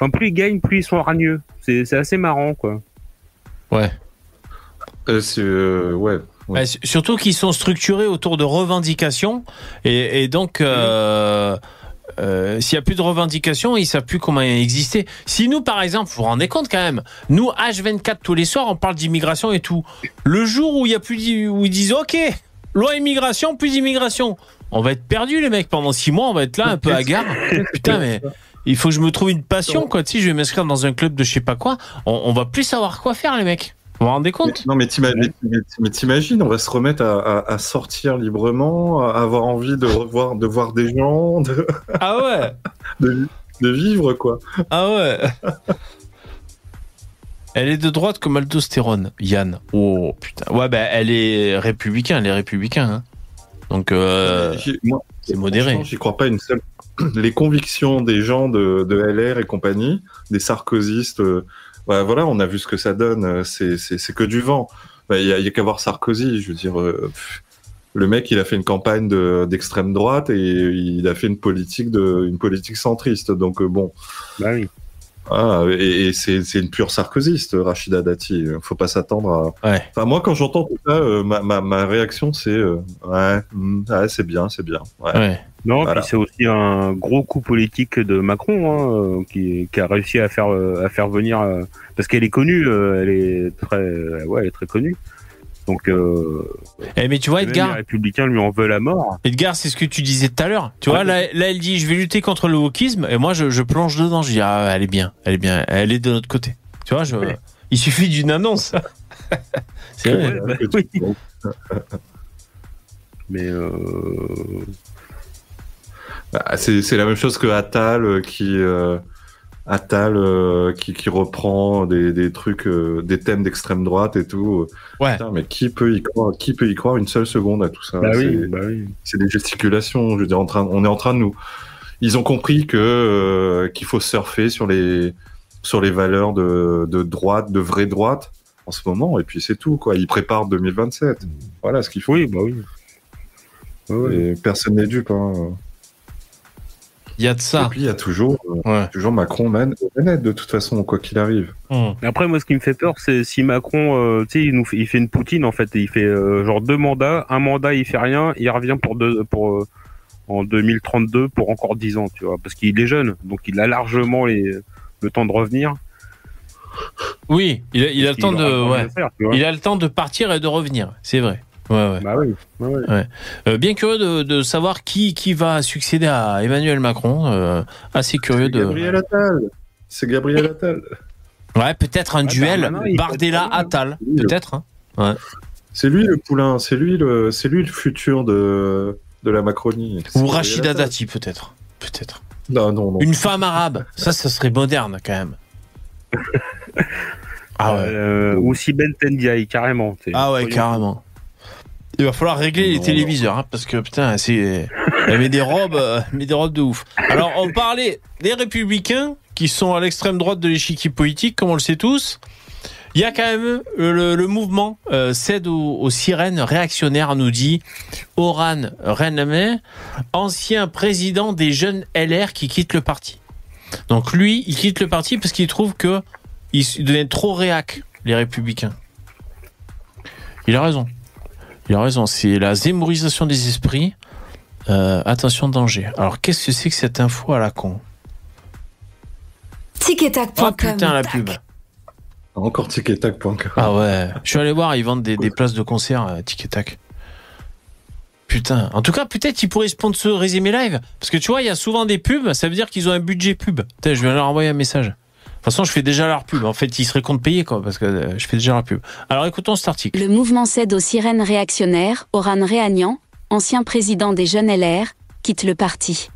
enfin, plus ils gagnent, plus ils sont ragneux. C'est, c'est assez marrant, quoi. Ouais. Euh, c'est, euh, ouais. Ouais. Ouais, su- surtout qu'ils sont structurés autour de revendications et, et donc euh, euh, s'il y a plus de revendications, ils savent plus comment exister. Si nous, par exemple, vous vous rendez compte quand même, nous H24 tous les soirs, on parle d'immigration et tout. Le jour où il y a plus où ils disent OK, loi immigration, plus d'immigration, on va être perdus les mecs pendant six mois, on va être là un peu *laughs* à gare. Putain mais il faut que je me trouve une passion quoi. Sais, je vais m'inscrire dans un club de je sais pas quoi. On, on va plus savoir quoi faire les mecs. Vous vous rendez compte? Non, mais t'ima- mais- t'imagines, on va se remettre à, à- à sortir librement, à avoir envie de revoir, de voir des gens, de, Ah ouais. *laughs* de, de vivre, quoi. Ah ouais. Elle est de droite comme aldostérone, Yann. Oh putain. Ouais, ben elle est républicain, elle est républicain. hein. Donc euh, c'est modéré. J'y crois pas une seule. *clears throat* Les convictions des gens de, de LR et compagnie, des sarkozystes, euh, ouais, voilà, on a vu ce que ça donne. euh, C'est, que du vent. Bah, Il y a, a qu'à voir Sarkozy. Je veux dire, euh, le mec, il a fait une campagne de, d'extrême droite et il a fait une politique de, une politique centriste. Donc bon, Bah oui. Ah, et, et c'est, c'est une pure sarkozyste, Rachida Dati. Faut pas s'attendre à. Ouais. Enfin, moi, quand j'entends tout ça, euh, ma, ma, ma réaction, c'est euh, ouais, hmm, ouais, c'est bien, c'est bien. Ouais. Ouais. Non, Voilà. puis c'est aussi un gros coup politique de Macron hein, euh, qui, qui a réussi à faire à faire venir parce qu'elle est connue, elle est très ouais, elle est très connue. Donc euh, Eh, mais tu vois, Edgar, les républicains lui en veulent à mort. Edgar, c'est ce que tu disais tout à l'heure. Tu vois, là, là, elle dit, je vais lutter contre le wokisme, et moi, je, je plonge dedans. Je dis, ah, elle est bien, elle est bien, elle est de notre côté. Tu vois, je, il suffit d'une annonce. *laughs* c'est vrai. Ouais, bah oui. *laughs* Mais euh, Bah, c'est c'est la même chose que Attal euh, qui euh, Attal euh, qui, qui reprend des, des trucs, euh, des thèmes d'extrême droite et tout. Ouais. Putain, mais qui peut y croire Qui peut y croire une seule seconde à tout ça? Bah C'est- oui, bah oui. des gesticulations. Je veux dire, en train, on est en train de nous. Ils ont compris que euh, qu'il faut surfer sur les sur les valeurs de, de droite, de vraie droite en ce moment, et puis c'est tout quoi. Ils préparent 2027. Voilà ce qu'il faut. Oui, bah oui. Ouais, ouais. Et personne n'est dupe. Hein. Il y a de Et ça. puis il y a toujours euh, Ouais. toujours Macron mène manette de toute façon quoi qu'il arrive. Hum. Après, moi, ce qui me fait peur, c'est si Macron, euh, tu sais, il nous fait, il fait une poutine en fait. Il fait euh, genre deux mandats, un mandat, il fait rien, il revient pour deux, pour euh, en 2032 pour encore 10 ans, tu vois, parce qu'il est jeune, donc il a largement les, le temps de revenir. Oui, il a, il a le temps de, ouais. faire. Il a le temps de partir et de revenir. C'est vrai. Ouais, ouais. Bah oui, ouais, ouais. Euh, bien curieux de, de savoir qui, qui va succéder à Emmanuel Macron. Euh, assez curieux de. Gabriel Attal. C'est Gabriel Attal. Ouais, peut-être un Ouais, duel Darmanin, il peut être Bardella pas mal, hein. Peut-être. hein. C'est lui le poulain. C'est lui le, c'est lui le futur de, de la Macronie. Ou Rachida. Dati, peut-être. Peut-être. Non, non, non. Une femme arabe. Ça, ça serait moderne quand même. *laughs* Ah ouais. Euh, ou si Ben Tendiaï, carrément. Ah ouais, carrément. Il va falloir régler les téléviseurs, hein, parce que putain, c'est. Il met des robes, euh, mais des robes de ouf. Alors, on parlait des républicains qui sont à l'extrême droite de l'échiquier politique, comme on le sait tous. Il y a quand même euh, le, le mouvement euh, cède aux, aux sirènes réactionnaires, nous dit Oran Rename, ancien président des jeunes LR qui quitte le parti. Donc lui, il quitte le parti parce qu'il trouve que ils deviennent trop réac, les républicains. Il a raison. Il a raison. C'est la zémorisation des esprits. Euh, attention, danger. Alors, qu'est-ce que c'est que cette info à la con? Ticketac.com. Ah putain, la pub. Encore ticketac.com. Ah ouais. Je suis allé voir, ils vendent des, des places de concert à Tic et Tac. Putain. En tout cas, peut-être ils pourraient sponsoriser mes lives. Parce que tu vois, il y a souvent des pubs, ça veut dire qu'ils ont un budget pub. Putain, je vais leur envoyer un message. De toute façon, je fais déjà leur pub. En fait, ils seraient compte payés, quoi, parce que euh, je fais déjà leur pub. Alors, écoutons cet article. Le mouvement cède aux sirènes réactionnaires. Oran Réagnan, ancien président des jeunes LR, quitte le parti.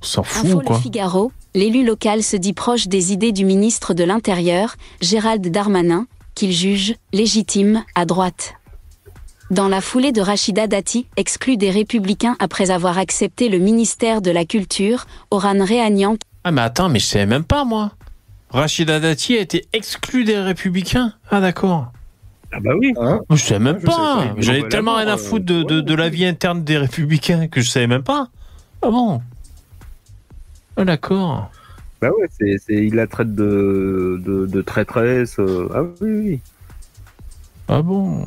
On s'en fout, Info quoi Le Figaro, l'élu local se dit proche des idées du ministre de l'Intérieur, Gérald Darmanin, qu'il juge légitime à droite. Dans la foulée de Rachida Dati, exclu des Républicains après avoir accepté le ministère de la Culture, Oran Réagnan Ah, mais attends, mais je savais même pas, moi. Rachida Dati a été exclue des Républicains. Ah, d'accord. Ah bah oui. Hein Je savais même je sais pas. J'avais tellement rien à euh, foutre de, de, de la vie interne des Républicains que je savais même pas. Ah bon Ah, d'accord. Bah ouais, c'est, c'est, il la traite de, de, de traîtresse. euh, Ah oui, oui. Ah bon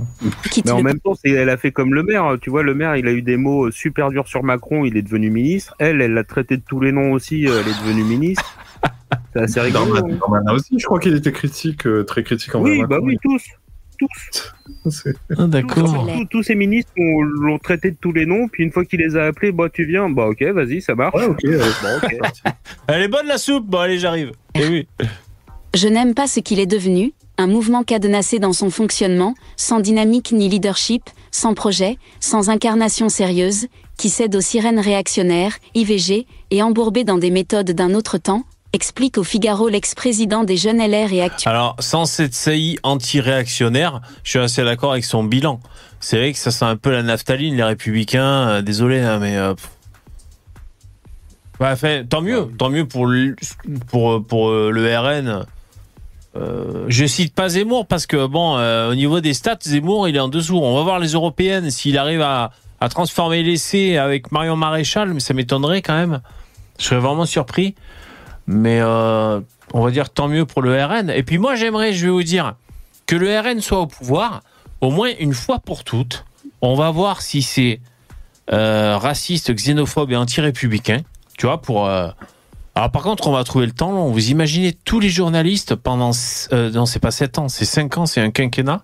Mais en le même temps, c'est, elle a fait comme le maire. Tu vois, le maire, il a eu des mots super durs sur Macron, il est devenu ministre. Elle, elle l'a traité de tous les noms aussi, euh, elle est devenue ministre. C'est assez rigolo. Darmanin hein. Aussi, je crois qu'il était critique, euh, très critique envers Oui, bah oui, tous. Tous. *laughs* Ah, d'accord. Tous, tous ces ministres ont- l'ont traité de tous les noms, puis une fois qu'il les a appelés, bah tu viens, bah ok, vas-y, ça marche. Ouais, ok. ouais. *laughs* Bon, ok. *laughs* Elle est bonne la soupe Bon, allez, j'arrive. Eh oui. Je n'aime pas ce qu'il est devenu, un mouvement cadenassé dans son fonctionnement, sans dynamique ni leadership, sans projet, sans incarnation sérieuse, qui cède aux sirènes réactionnaires, IVG, et embourbé dans des méthodes d'un autre temps, explique au Figaro l'ex-président des jeunes LR et actuel. Alors, sans cette saillie anti-réactionnaire, je suis assez d'accord avec son bilan. C'est vrai que ça sent un peu la naphtaline, les républicains. euh, désolé, hein, mais. euh, enfin, tant mieux, tant mieux pour le, pour, pour euh, le RN. Euh, je cite pas Zemmour parce que bon, euh, au niveau des stats, Zemmour il est en dessous. On va voir les européennes s'il arrive à, à transformer l'essai avec Marion Maréchal, mais ça m'étonnerait quand même. Je serais vraiment surpris. Mais euh, on va dire tant mieux pour le RN. Et puis moi j'aimerais, je vais vous dire, que le RN soit au pouvoir, au moins une fois pour toutes. On va voir si c'est euh, raciste, xénophobe et anti-républicain. Tu vois, pour. euh, Alors par contre, on va trouver le temps. Vous imaginez tous les journalistes pendant. Non, c'est pas 7 ans, c'est 5 ans, c'est un quinquennat.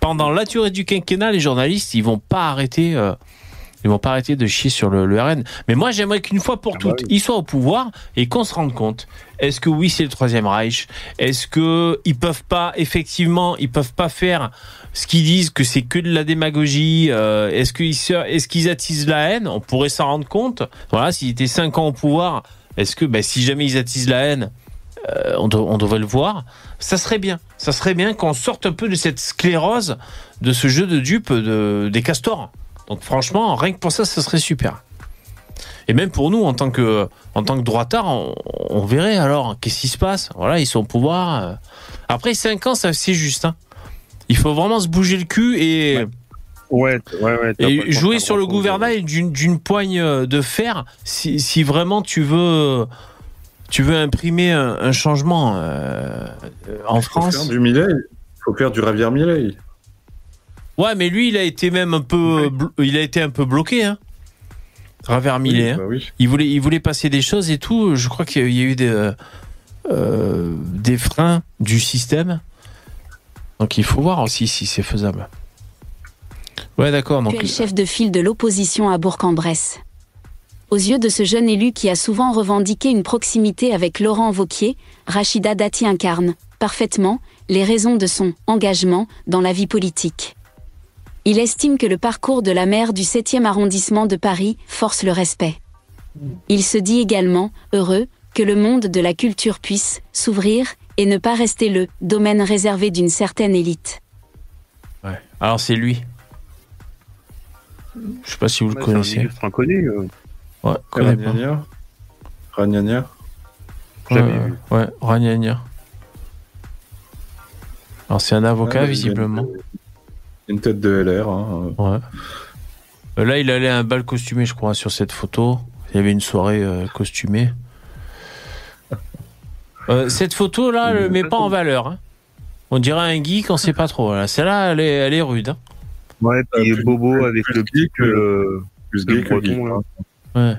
Pendant la durée du quinquennat, les journalistes, ils vont pas arrêter. Ils vont pas arrêter de chier sur le, le RN. Mais moi, j'aimerais qu'une fois pour Ah bah toutes, oui. ils soient au pouvoir et qu'on se rende compte. Est-ce que oui, c'est le troisième Reich? Est-ce que ils peuvent pas, effectivement, ils peuvent pas faire ce qu'ils disent que c'est que de la démagogie euh, Est-ce qu'ils est-ce qu'ils attisent la haine? On pourrait s'en rendre compte. Voilà, s'ils étaient cinq ans au pouvoir, est-ce que, ben, si jamais ils attisent la haine, euh, on, devrait le voir. Ça serait bien. Ça serait bien qu'on sorte un peu de cette sclérose, de ce jeu de dupes de, des castors. Donc franchement, rien que pour ça, ça serait super. Et même pour nous, en tant que, en tant que droitard, on, on verrait alors qu'est-ce qui se passe. Voilà, ils sont au pouvoir. euh. Après 5 ans, ça c'est juste. hein. Il faut vraiment se bouger le cul et, Ouais, ouais, ouais. jouer sur le gouvernail d'une poigne euh, de fer si, si vraiment tu veux tu veux imprimer un, un changement euh, en Faut faire France. du Millet. Faut faire du Ravière Millet. Ouais, mais lui, il a été même un peu, blo- il a été un peu bloqué. Hein. Ravermilé. hein. Bah oui. Il voulait, il voulait passer des choses et tout. Je crois qu'il y a eu des, euh, euh, des freins du système. Donc il faut voir aussi si c'est faisable. Ouais, d'accord. Donc actuel chef de file de l'opposition à Bourg-en-Bresse. Aux yeux de ce jeune élu qui a souvent revendiqué une proximité avec Laurent Vauquier, Rachida Dati incarne parfaitement les raisons de son engagement dans la vie politique. Il estime que le parcours de la maire du 7e arrondissement de Paris force le respect. Il se dit également heureux que le monde de la culture puisse s'ouvrir et ne pas rester le domaine réservé d'une certaine élite. ouais. Alors c'est lui. Je sais pas si vous le Ouais, c'est un connaissez. inconnu. euh. Ouais, connais pas. Ragnagna Ragnagna Jamais Ouais, vu. ouais, Ragnagna. Alors c'est un avocat Ouais, visiblement. Une tête de LR. Hein. Ouais. Euh, Là, il allait à un bal costumé, je crois, sur cette photo. Il y avait une soirée euh, costumée. *laughs* Euh, cette photo-là, elle le met pas en valeur. hein. On dirait un geek, on sait pas trop. là. Celle-là, elle est, elle est rude. hein. Ouais, puis plus- Bobo plus- avec plus le geek, euh, Plus Le geek. breton, là. Ouais.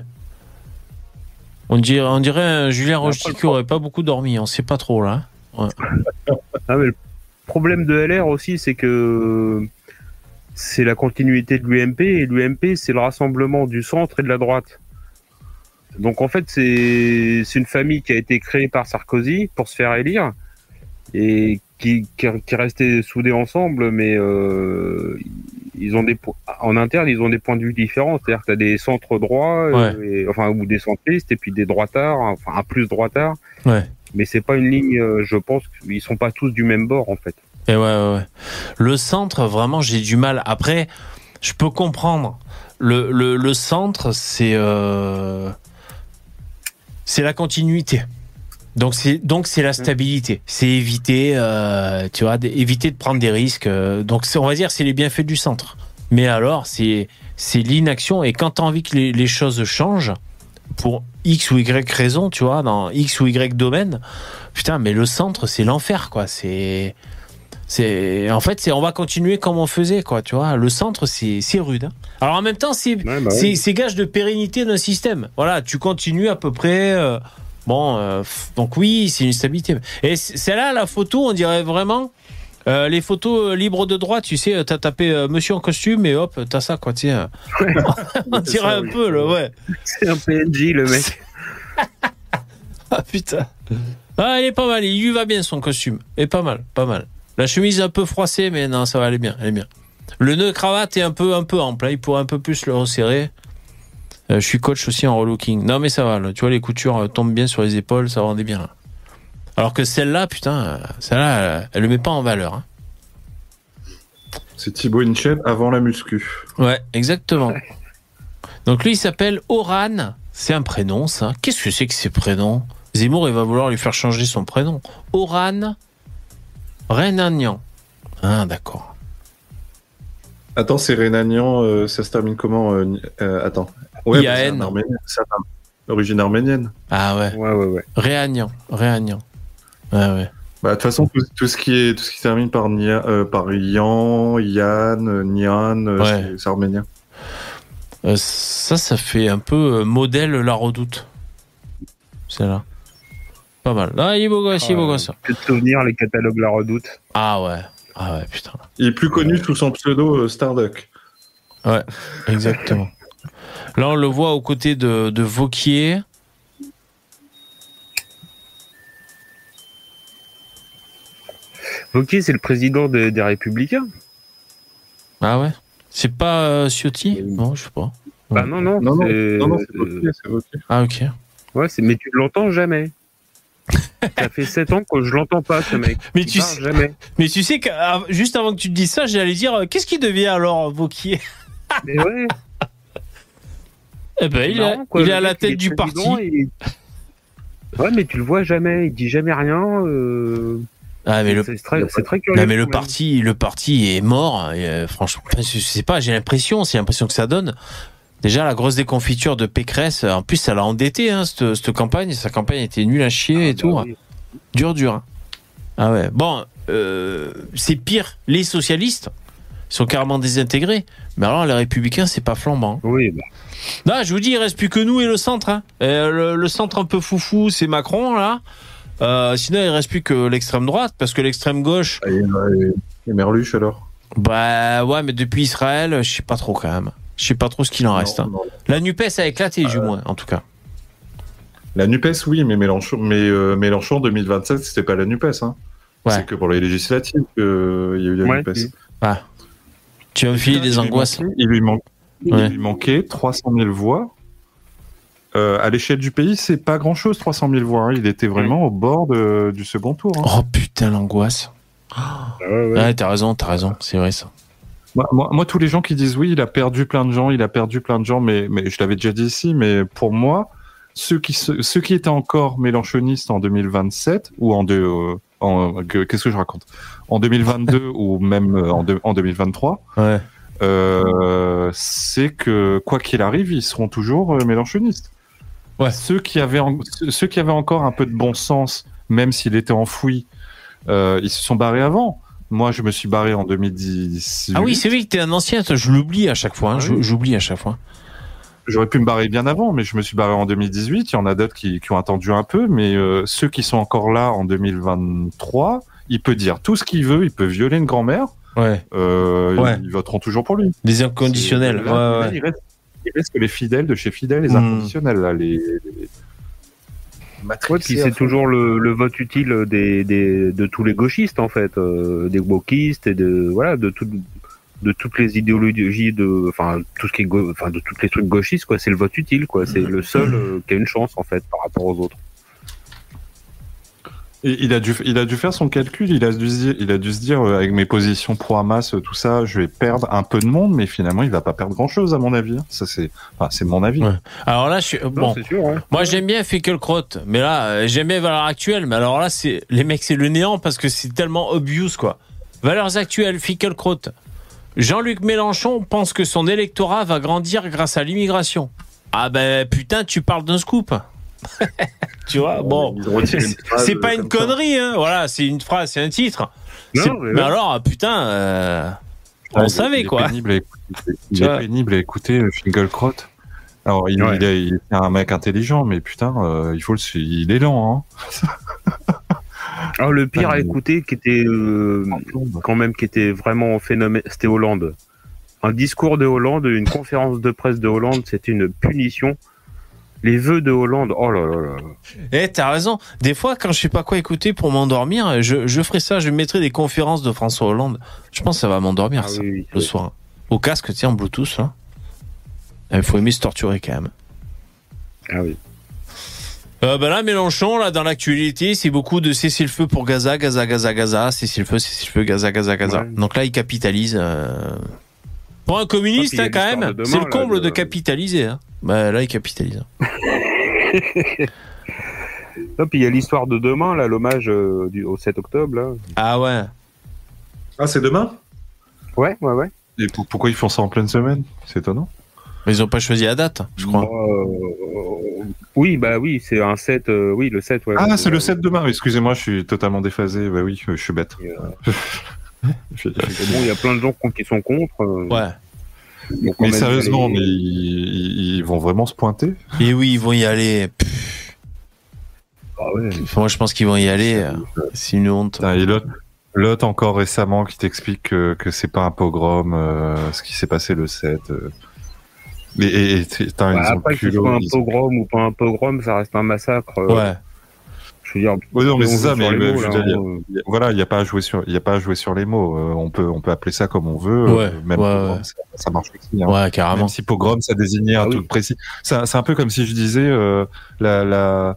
On dirait, on dirait un Julien le qui aurait pas beaucoup dormi. On sait pas trop là. *laughs* Ah, mais le problème de LR aussi, c'est que c'est la continuité de l'UMP et l'UMP, c'est le rassemblement du centre et de la droite. Donc en fait, c'est c'est une famille qui a été créée par Sarkozy pour se faire élire et qui, qui, qui est restée soudée ensemble, mais euh, ils ont des en interne, ils ont des points de vue différents. C'est-à-dire que tu as des centres droits, euh, et- enfin ou des centristes et puis des droitards, enfin un plus droitard. Ouais. Mais c'est pas une ligne, euh, je pense qu'ils sont pas tous du même bord en fait. Et ouais, ouais, ouais. Le centre, vraiment, j'ai du mal. Après, je peux comprendre. Le, le, le centre, c'est euh, c'est la continuité. Donc c'est donc c'est la stabilité. C'est éviter, euh, tu vois, éviter de prendre des risques. euh, Donc on va dire c'est les bienfaits du centre. Mais alors c'est c'est l'inaction et quand tu as envie que les, les choses changent pour X ou Y raison, tu vois, dans X ou Y domaine, putain, mais le centre c'est l'enfer quoi. C'est c'est en fait c'est on va continuer comme on faisait quoi, tu vois. Le centre c'est c'est rude. hein. Alors en même temps c'est Ouais, bah c'est oui. c'est gage de pérennité d'un système. Voilà, tu continues à peu près. euh, bon, euh, donc oui, c'est une stabilité. Et celle-là, la photo, on dirait vraiment euh, les photos libres de droit. Tu sais, t'as tapé euh, Monsieur en costume et hop, t'as ça quoi. Euh. *laughs* on dirait un oui. peu le ouais. C'est un PNJ le mec. *laughs* Ah putain. Ah, il est pas mal. Il lui va bien son costume. Et pas mal, pas mal. La chemise est un peu froissée, mais non, ça va aller bien, elle est bien. Le nœud cravate est un peu, un peu ample. là, Il pourrait un peu plus le resserrer. Euh, je suis coach aussi en relooking. Non, mais ça va. là. Tu vois, les coutures euh, tombent bien sur les épaules, ça rendait bien. là. Alors que celle-là, putain, euh, celle-là, elle, elle le met pas en valeur. hein. C'est Thibaut Inchep avant la muscu. Ouais, exactement. Donc lui, il s'appelle Oran. C'est un prénom, ça. Qu'est-ce que c'est que ces prénoms? Zemmour, il va vouloir lui faire changer son prénom. Oran Renanian. Ah, d'accord. Attends, c'est Rénanian, euh, ça se termine comment euh, euh, Attends. Ouais, c'est un Arménien, Origine arménienne. Ah ouais. Ouais, ouais, ouais. Ouais, ouais. Bah, de toute façon, tout, tout ce qui est tout ce qui se termine par Nia, euh, par Yan, Yann, euh, Nian, euh, Ouais. c'est- arménien. Ça, ça fait un peu modèle La Redoute. C'est là. Pas mal. Ah, il est beau gosse, il est beau gosse. Que de souvenirs, les catalogues La Redoute. Ah ouais. Ah ouais, putain. Il est plus connu sous son pseudo euh, Starduck. Exactement. Là, on le voit aux côtés de, de Vauquier. Vauquier, c'est le président des- des Républicains. Ah ouais? C'est pas euh, Ciotti? Non, je sais pas. Bah non, non. Non, non, c'est- non, non, c'est Wauquiez. Ah ok. Ouais, mais tu l'entends jamais. Ça fait 7 ans que je l'entends pas, ce mec. Mais Il tu sais- jamais. Mais tu sais que ah, juste avant que tu te dises ça, j'allais dire euh, qu'est-ce qui devient alors Vauquier? Mais ouais, Eh ben, il, marrant, est, il à la tête du parti. et- Ouais, mais tu le vois jamais. Il dit jamais rien. euh, Ah mais le C'est très, très curieux. non, mais le parti, le parti est mort. Et, euh, franchement, je sais pas. J'ai l'impression, c'est l'impression que ça donne. Déjà la grosse déconfiture de Pécresse. En plus, ça l'a endetté hein, cette, cette campagne. Sa campagne était nulle à chier et Ah, tout. bah oui. Dur, dur. hein. Ah ouais. Bon, euh, c'est pire. Les socialistes sont carrément désintégrés. Mais alors, les Républicains, c'est pas flambant. Oui, bah, Non, je vous dis, il reste plus que nous et le centre. Hein. Et le, le centre un peu foufou, c'est Macron, là. Euh, sinon, il reste plus que l'extrême droite, parce que l'extrême gauche, Et, et- et Merluche alors? Bah ouais, mais depuis Israël, je sais pas trop quand même. Je sais pas trop ce qu'il en reste. Hein. non. La Nupes a éclaté, du moins, en tout cas. La Nupes, oui, mais Mélenchon, mais euh, Mélenchon 2027, c'était pas la Nupes. Hein. Ouais. C'est que pour les législatives qu'il y a eu la Ouais, Nupes. oui. Tu vas me filer des Il lui angoisses. manquait- Il lui, Ouais. il lui manquait 300 000 voix. Euh, à l'échelle du pays, c'est pas grand chose, 300 000 voix. hein. Il était vraiment au bord de- du second tour. hein. Oh putain, l'angoisse. ah ouais, ouais. Ouais, t'as raison, t'as raison, c'est vrai ça. Moi, moi, moi, tous les gens qui disent oui, il a perdu plein de gens, il a perdu plein de gens, mais, mais je l'avais déjà dit ici, mais pour moi, ceux qui, se- ceux qui étaient encore mélanchonistes en 2027, ou en, deux, euh, en que- qu'est-ce que je raconte? En 2022 *laughs* ou même euh, en, deux- en 2023, Ouais. euh, c'est que quoi qu'il arrive, ils seront toujours mélanchonistes. Ouais. Ceux qui avaient en- ceux qui avaient encore un peu de bon sens, même s'il était enfoui, euh, ils se sont barrés avant. Moi, je me suis barré en 2010. Ah oui, c'est vrai que t'es un ancien, je l'oublie à chaque fois. hein, Ah oui. J'oublie à chaque fois. J'aurais pu me barrer bien avant, mais je me suis barré en 2018. Il y en a d'autres qui, qui ont attendu un peu, mais euh, ceux qui sont encore là en 2023, il peut dire tout ce qu'il veut, il peut violer une grand-mère, Ouais. euh, Ouais. ils votent toujours pour lui. Des inconditionnels. Là, Ouais. Il, reste, il reste que les fidèles de chez fidèles, les Hmm. inconditionnels, là, les, les- Ouais, puis c'est toujours le, le vote utile des, des, de tous les gauchistes en fait, euh, des wokistes et de voilà de tout, de toutes les idéologies de enfin tout ce qui est enfin de toutes les trucs gauchistes quoi. C'est le vote utile quoi. C'est le seul euh, qui a une chance en fait par rapport aux autres. Il a dû, il a dû faire son calcul. Il a dû se dire, il a dû se dire euh, avec mes positions pro Hamas, euh, tout ça, je vais perdre un peu de monde, mais finalement, il va pas perdre grand chose à mon avis. hein. Ça c'est, enfin, c'est mon avis. Ouais. Alors là, je suis. Non, Bon. sûr. hein. Moi, j'aime bien Finkelkraut, mais là, euh, j'aime bien Valeurs Actuelles, mais alors là, c'est les mecs, c'est le néant parce que c'est tellement obvious, quoi. Valeurs Actuelles, Finkelkraut. Jean-Luc Mélenchon pense que son électorat va grandir grâce à l'immigration. Ah ben putain, tu parles d'un scoop. *laughs* tu vois, bon. C'est pas une connerie, hein. Voilà, c'est une phrase, c'est un titre. Non, mais mais ouais. alors, putain, euh, on Ouais, savait il quoi. pénible écouter. *laughs* Il Tu est vois. pénible à écouter, euh, Finkelkraut. Alors, il, Ouais. il est, il est un mec intelligent, mais putain, euh, il faut le, il est lent, hein. *laughs* Ah, le pire Ah, à écouter qui était euh, quand même qui était vraiment phénomène, c'était Hollande. Un discours de Hollande, une conférence de presse de Hollande, c'était une punition. Les vœux de Hollande, oh là là là. Eh, t'as raison. Des fois, quand je sais pas quoi écouter pour m'endormir, je, je ferai ça. Je mettrai des conférences de François Hollande. Je pense que ça va m'endormir, Ah ça, oui, oui, le soir. Au casque, tiens, en Bluetooth, là. Il faut aimer se torturer quand même. Ah oui. Euh, ben là, Mélenchon, là, dans l'actualité, c'est beaucoup de cesser le feu pour Gaza, Gaza, Gaza, Gaza, cesser le feu, cesser le feu, Gaza, Gaza, Gaza. Ouais. Donc là, il capitalise. euh, Pour un communiste, hein, quand même, c'est le là, comble de de- capitaliser. Hein. Ben, là, il capitalise. *laughs* Ah, puis il y a l'histoire de demain, là, l'hommage euh, du- au 7 octobre, là. Ah ouais. Ah, c'est demain? Ouais, ouais, ouais. Et pour- pourquoi ils font ça en pleine semaine? C'est étonnant. Mais ils ont pas choisi la date, je crois. Euh, oui, bah oui, c'est un 7, euh, oui, le 7, ouais. Ah, c'est le 7 demain. Excusez-moi, je suis totalement déphasé. Bah oui, je suis bête. Je- *laughs* Bon, il y a plein de gens qui sont contre. euh, Ouais. Donc Mais sérieusement, mais ils, ils vont vraiment se pointer? Et oui, ils vont y aller. ah ouais. Moi, je pense qu'ils vont y aller. euh, C'est une honte. Et l'autre, l'autre encore récemment qui t'explique que, que c'est pas un pogrom, euh, ce qui s'est passé le 7. euh. Et, et, et putain, Bah, ils ont après, que ce soit un ils pogrom ou pas un pogrom, ça reste un massacre. euh, Ouais. Je veux dire, Ouais, non, mais on c'est ça, mais mots, je veux là, dire, hein. il y a- voilà, il n'y a pas à jouer sur, il a pas à jouer sur les mots. Euh, on peut, on peut appeler ça comme on veut. Ouais, euh, même ouais, pogrom, ouais. Ça, ça marche aussi. hein. Ouais, carrément. Même si pogrom, ça désignait un Ah oui. truc précis. C'est un peu comme si je disais euh, la, la.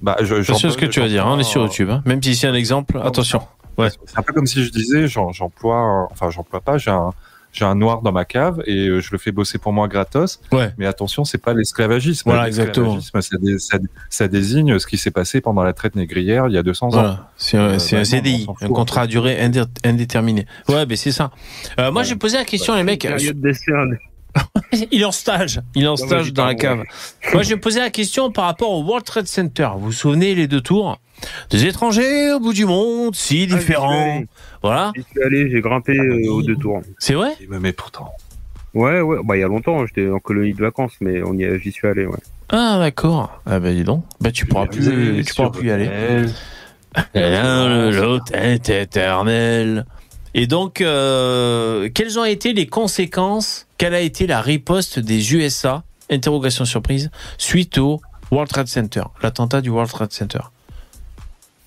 Bah, je, Je sais ce que tu vas dire, hein, on est sur YouTube. hein. Même si c'est un exemple, attention. Ouais. C'est un peu comme si je disais, j'emploie, un- enfin, j'emploie pas, j'ai un, j'ai un noir dans ma cave et euh, je le fais bosser pour moi gratos. Ouais. Mais attention, c'est pas l'esclavagisme. Voilà, exactement. L'esclavagisme, Ça, dé- ça, ça désigne ce qui s'est passé pendant la traite négrière il y a 200 ans. C'est un, Euh, un CDI, un contrat à durée indé- indéterminée. Ouais, mais c'est ça. Euh, moi, Ouais. j'ai posé la question, les mecs. Période d'essai. *laughs* Il est en stage. Il est en stage dans la cave. *laughs* Moi, j'ai posé la question par rapport au World Trade Center. Vous vous souvenez, les deux tours? Des étrangers au bout du monde, si Ah, différents. allé. Voilà. J'y suis allé, j'ai grimpé euh, aux deux tours. C'est vrai? Mais, pourtant. Ouais, ouais, bah il y a longtemps, j'étais en colonie de vacances, mais on y a- j'y suis allé, ouais. Ah d'accord. Ah bah dis donc. Bah tu pourras plus, tu pourras plus y aller. L'un, L'autre *laughs* est éternel. Et donc, euh, quelles ont été les conséquences Quelle a été la riposte des USA Interrogation surprise suite au World Trade Center, l'attentat du World Trade Center.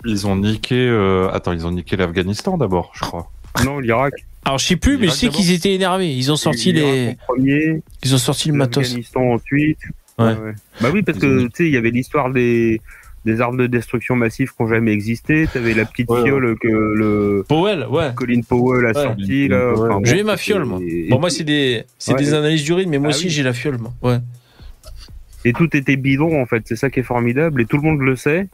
Ils ont niqué. euh, Attends, ils ont niqué l'Afghanistan d'abord, je crois. Non, l'Irak. Alors je sais plus, mais je sais qu'ils étaient énervés. Ils ont sorti les, premier, ils ont sorti le matos. l'Afghanistan ensuite. Ouais. Bah oui, parce que tu sais, il y avait l'histoire des des armes de destruction massive qui n'ont jamais existé. T'avais la petite Ouais, ouais. fiole que le Powell, ouais. Colin Powell a Ouais. sorti là. Ouais. Enfin, bon, J'ai ma fiole, moi. et- Bon, moi c'est des, c'est Ouais, des analyses du rythme, mais moi Ah aussi oui. j'ai la fiole, moi. Ouais. Et tout était bidon en fait, c'est ça qui est formidable et tout le monde le sait.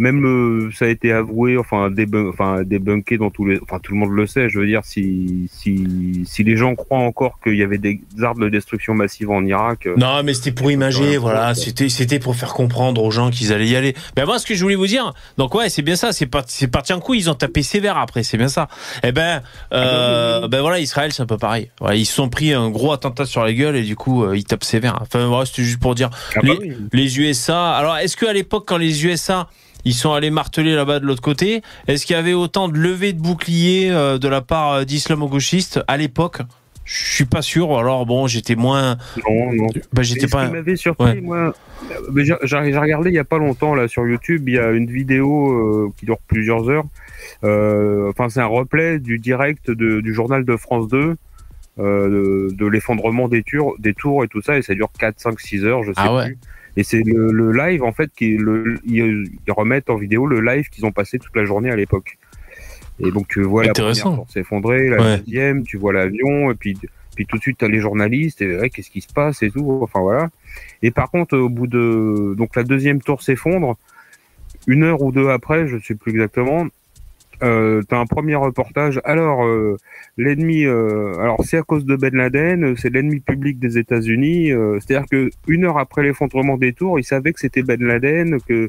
Même euh, ça a été avoué, enfin, débun enfin débunké dans tous les, enfin tout le monde le sait. Je veux dire, si si si les gens croient encore qu'il y avait des armes de destruction massive en Irak, euh, Non, mais c'était pour imager, voilà. C'était, c'était pour faire comprendre aux gens qu'ils allaient y aller. Mais moi, ce que je voulais vous dire, donc ouais, c'est bien ça. C'est parti, c'est parti en coup. Ils ont tapé sévère après. C'est bien ça. Eh ben, euh, ben voilà, Israël, c'est un peu pareil. Voilà, ils se sont pris un gros attentat sur la gueule et du coup, euh, ils tapent sévère. Enfin, voilà, c'était juste pour dire. ah bah les- oui. Les USA. Alors, est-ce qu'à l'époque, quand les USA ils sont allés marteler là-bas de l'autre côté, est-ce qu'il y avait autant de levées de boucliers euh, de la part euh, d'islamo-gauchistes à l'époque? Je suis pas sûr. Alors bon, j'étais moins. non, non. Bah, j'étais Et ce pas. qui m'avait surpris, Ouais. moi, euh, j'ai j'ai regardé il y a pas longtemps là sur YouTube, il y a une vidéo euh, qui dure plusieurs heures. Euh, Enfin, c'est un replay du direct de- du journal de France 2. euh, de, de l'effondrement des, tours, des tours et tout ça et ça dure 4, 5, 6 heures je sais Ah ouais. plus et c'est le, le live en fait qui le, ils, ils remettent en vidéo le live qu'ils ont passé toute la journée à l'époque. Et donc tu vois la première s'effondrer la Ouais. deuxième tu vois l'avion et puis puis tout de suite t'as les journalistes et ouais, qu'est-ce qui se passe et tout enfin voilà. Et par contre au bout de donc la deuxième tour s'effondre. Une heure ou deux après je sais plus exactement euh, t'as un premier reportage alors euh, l'ennemi euh, alors c'est à cause de Ben Laden euh, c'est l'ennemi public des États-Unis euh, c'est-à-dire que une heure après l'effondrement des tours ils savaient que c'était Ben Laden que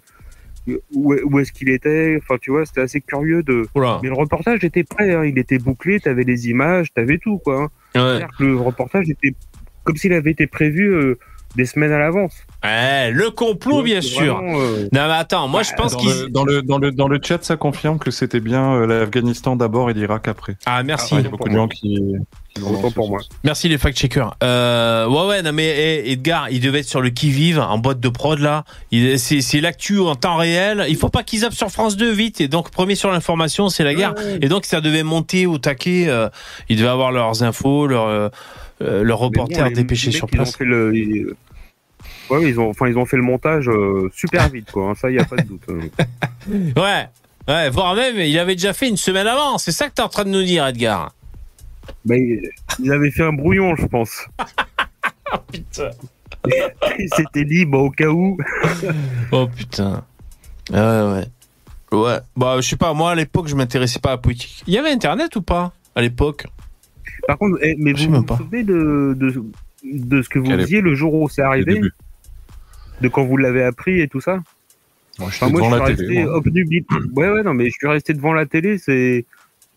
où, où est-ce qu'il était enfin tu vois c'était assez curieux de Oula. mais le reportage était prêt hein, il était bouclé t'avais les images t'avais tout quoi hein. Ouais. C'est-à-dire que le reportage était comme s'il avait été prévu euh, des semaines à l'avance. Eh, le complot, bien sûr. vraiment, euh, Non, mais attends, moi je pense dans, qu'ils. le, dans, le, dans, le, dans le chat, ça confirme que c'était bien euh, l'Afghanistan d'abord et l'Irak après. Ah, merci. Il y a beaucoup de gens qui. Autant pour moi. Merci les fact-checkers. Euh, ouais, ouais, non, mais eh, Edgar, il devait être sur le qui-vive, en boîte de prod là. C'est c'est l'actu en temps réel. Il faut pas qu'ils zappent sur France 2 vite. Et donc, premier sur l'information, c'est la guerre. Et donc, ça devait monter au taquet. euh, ils devaient avoir leurs infos, leurs euh, leurs Mais bon, mecs, sur ils place. le- ils- Ouais, ils ont, enfin, ils ont fait le montage euh, super vite, quoi. hein, Ça, il y a pas de doute. hein. *laughs* Ouais. Ouais, voire même, il avait déjà fait une semaine avant. C'est ça que t'es en train de nous dire, Edgar. Mais ils avaient fait un brouillon, je pense. *laughs* Putain. *laughs* C'était libre au cas où. Oh putain. Ouais, ouais. Ouais. Bah, je sais pas, moi à l'époque, je m'intéressais pas à la politique. Il y avait internet ou pas à l'époque? Par contre, eh, mais vous vous pas. souvenez de, de, de ce que vous Quel est- disiez le jour où c'est arrivé. De quand vous l'avez appris et tout ça Moi, je Enfin, suis moi, devant je suis la télé. resté moi. obnubilé. Ouais, ouais, non, mais je suis resté devant la télé. C'est,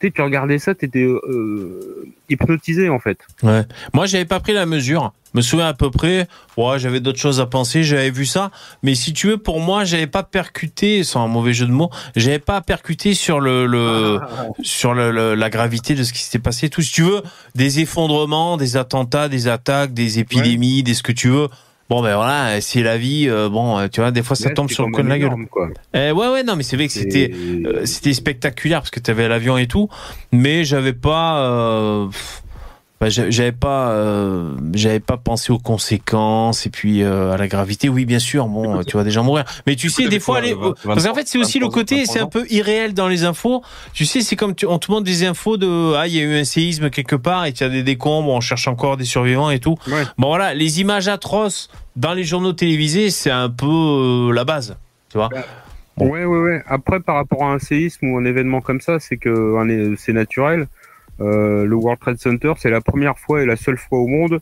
tu sais, tu regardais ça, t'étais euh, hypnotisé en fait. Ouais. Moi, j'avais pas pris la mesure. Me souviens à peu près. Ouais, j'avais d'autres choses à penser. J'avais vu ça. Mais si tu veux, pour moi, j'avais pas percuté, sans un mauvais jeu de mots, j'avais pas percuté sur le, le sur le, le- la gravité de ce qui s'était passé. Tout, si tu veux, des effondrements, des attentats, des attaques, des épidémies, des ce que tu veux. Bon, ben voilà, c'est la vie. euh, bon, tu vois, des fois, ça tombe sur le coin de la gueule. quoi. Eh, ouais, ouais, non, mais c'est vrai que c'était. Euh, c'était spectaculaire parce que tu avais l'avion et tout, mais j'avais pas, euh, pff, bah, j'a- j'avais pas, euh, j'avais pas pensé aux conséquences et puis euh, à la gravité. Oui, bien sûr, bon, tu vois des gens mourir, mais tu sais, des fois, les- parce qu'en fait, c'est aussi le 23 côté, c'est un peu irréel dans les infos. Tu sais, c'est comme tu, on te montre des infos de, ah, il y a eu un séisme quelque part et il y a des décombres, on cherche encore des survivants et tout. Ouais. Bon voilà, les images atroces dans les journaux télévisés, c'est un peu euh, la base, tu vois. Bon. Ouais, ouais, ouais. Après, par rapport à un séisme ou un événement comme ça, c'est que c'est naturel. Euh, le World Trade Center, c'est la première fois et la seule fois au monde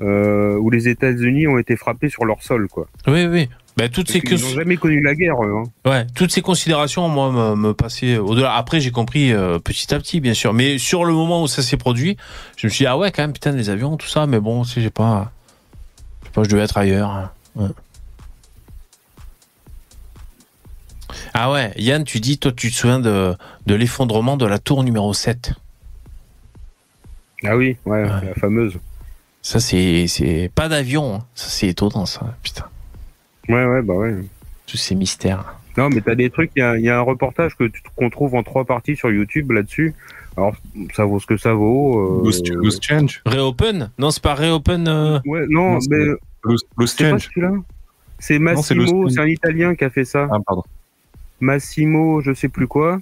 euh, où les États-Unis ont été frappés sur leur sol, quoi. Oui, oui. Ben, toutes Parce ces qu'ils n'ont jamais connu la guerre, eux, hein. ouais, toutes ces considérations, moi, me, me passaient au-delà. Après, j'ai compris euh, petit à petit, bien sûr. Mais sur le moment où ça s'est produit, je me suis dit, ah ouais, quand même, putain, les avions, tout ça. Mais bon, si j'ai pas, je sais pas, je devais être ailleurs. hein. Ouais. Ah ouais, Yann, tu dis, toi, tu te souviens de, de l'effondrement de la tour numéro 7. Ah oui, ouais, Ouais. la fameuse. Ça, c'est, c'est pas d'avion. hein. Ça, c'est étonnant, ça. Putain, Ouais, ouais, bah ouais. tous ces mystères. Non, mais t'as des trucs, il y a, il y a un reportage que qu'on trouve en trois parties sur YouTube là-dessus. Alors, ça vaut ce que ça vaut. euh, Loose, loose change. Reopen? Non, c'est pas Reopen. euh, Ouais, non, mais Loose, loose change. C'est Massimo, c'est un Italien qui a fait ça. Ah, pardon. Massimo, je sais plus quoi.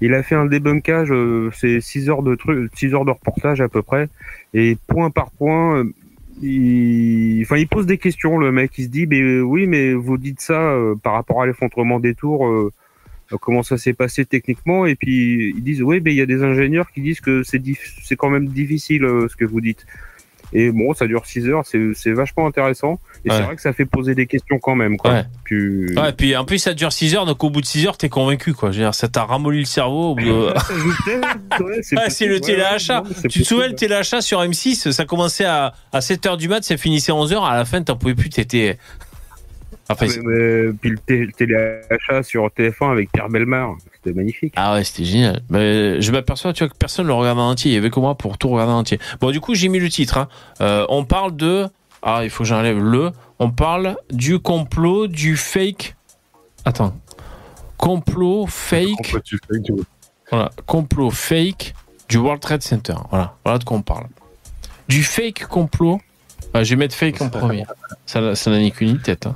Il a fait un débunkage, euh, c'est 6 heures de truc, 6 heures de reportage à peu près, et point par point, euh, il, enfin, il pose des questions. Le mec, il se dit, euh, oui, mais vous dites ça par rapport à l'effondrement des tours, comment ça s'est passé techniquement, et puis ils disent, oui, mais il y a des ingénieurs qui disent que c'est quand même difficile ce que vous dites. Et bon, ça dure 6 heures, c'est vachement intéressant, et Ouais. c'est vrai que ça fait poser des questions quand même, quoi. Ouais. Puis- Ouais, puis en plus ça dure 6 heures, donc au bout de 6 heures, t'es convaincu, quoi. Dire, ça t'a ramolli le cerveau. de- *laughs* c'est le téléachat. Tu te souviens le téléachat sur M6 Ça commençait à, à 7h du mat, ça finissait à 11h. À la fin, t'en pouvais plus, t'étais. Enfin, Mais- mais- puis le té- téléachat sur TF1 avec Pierre Belmar, c'était magnifique. Ah ouais, c'était génial. Mais je m'aperçois, tu vois, que personne le regarde en entier. Il y avait que moi pour tout regarder en entier. Bon, du coup, j'ai mis le titre. hein. Euh, on parle de. Ah, il faut que j'enlève le. On parle du complot, du fake. Attends. Complot, fake. Contre, tu fais que- Voilà. Complot, fake du World Trade Center. Voilà. Voilà de quoi on parle. Du fake complot. Ah, je vais mettre fake en premier. Ça, ça n'a ni qu'une ni tête. hein.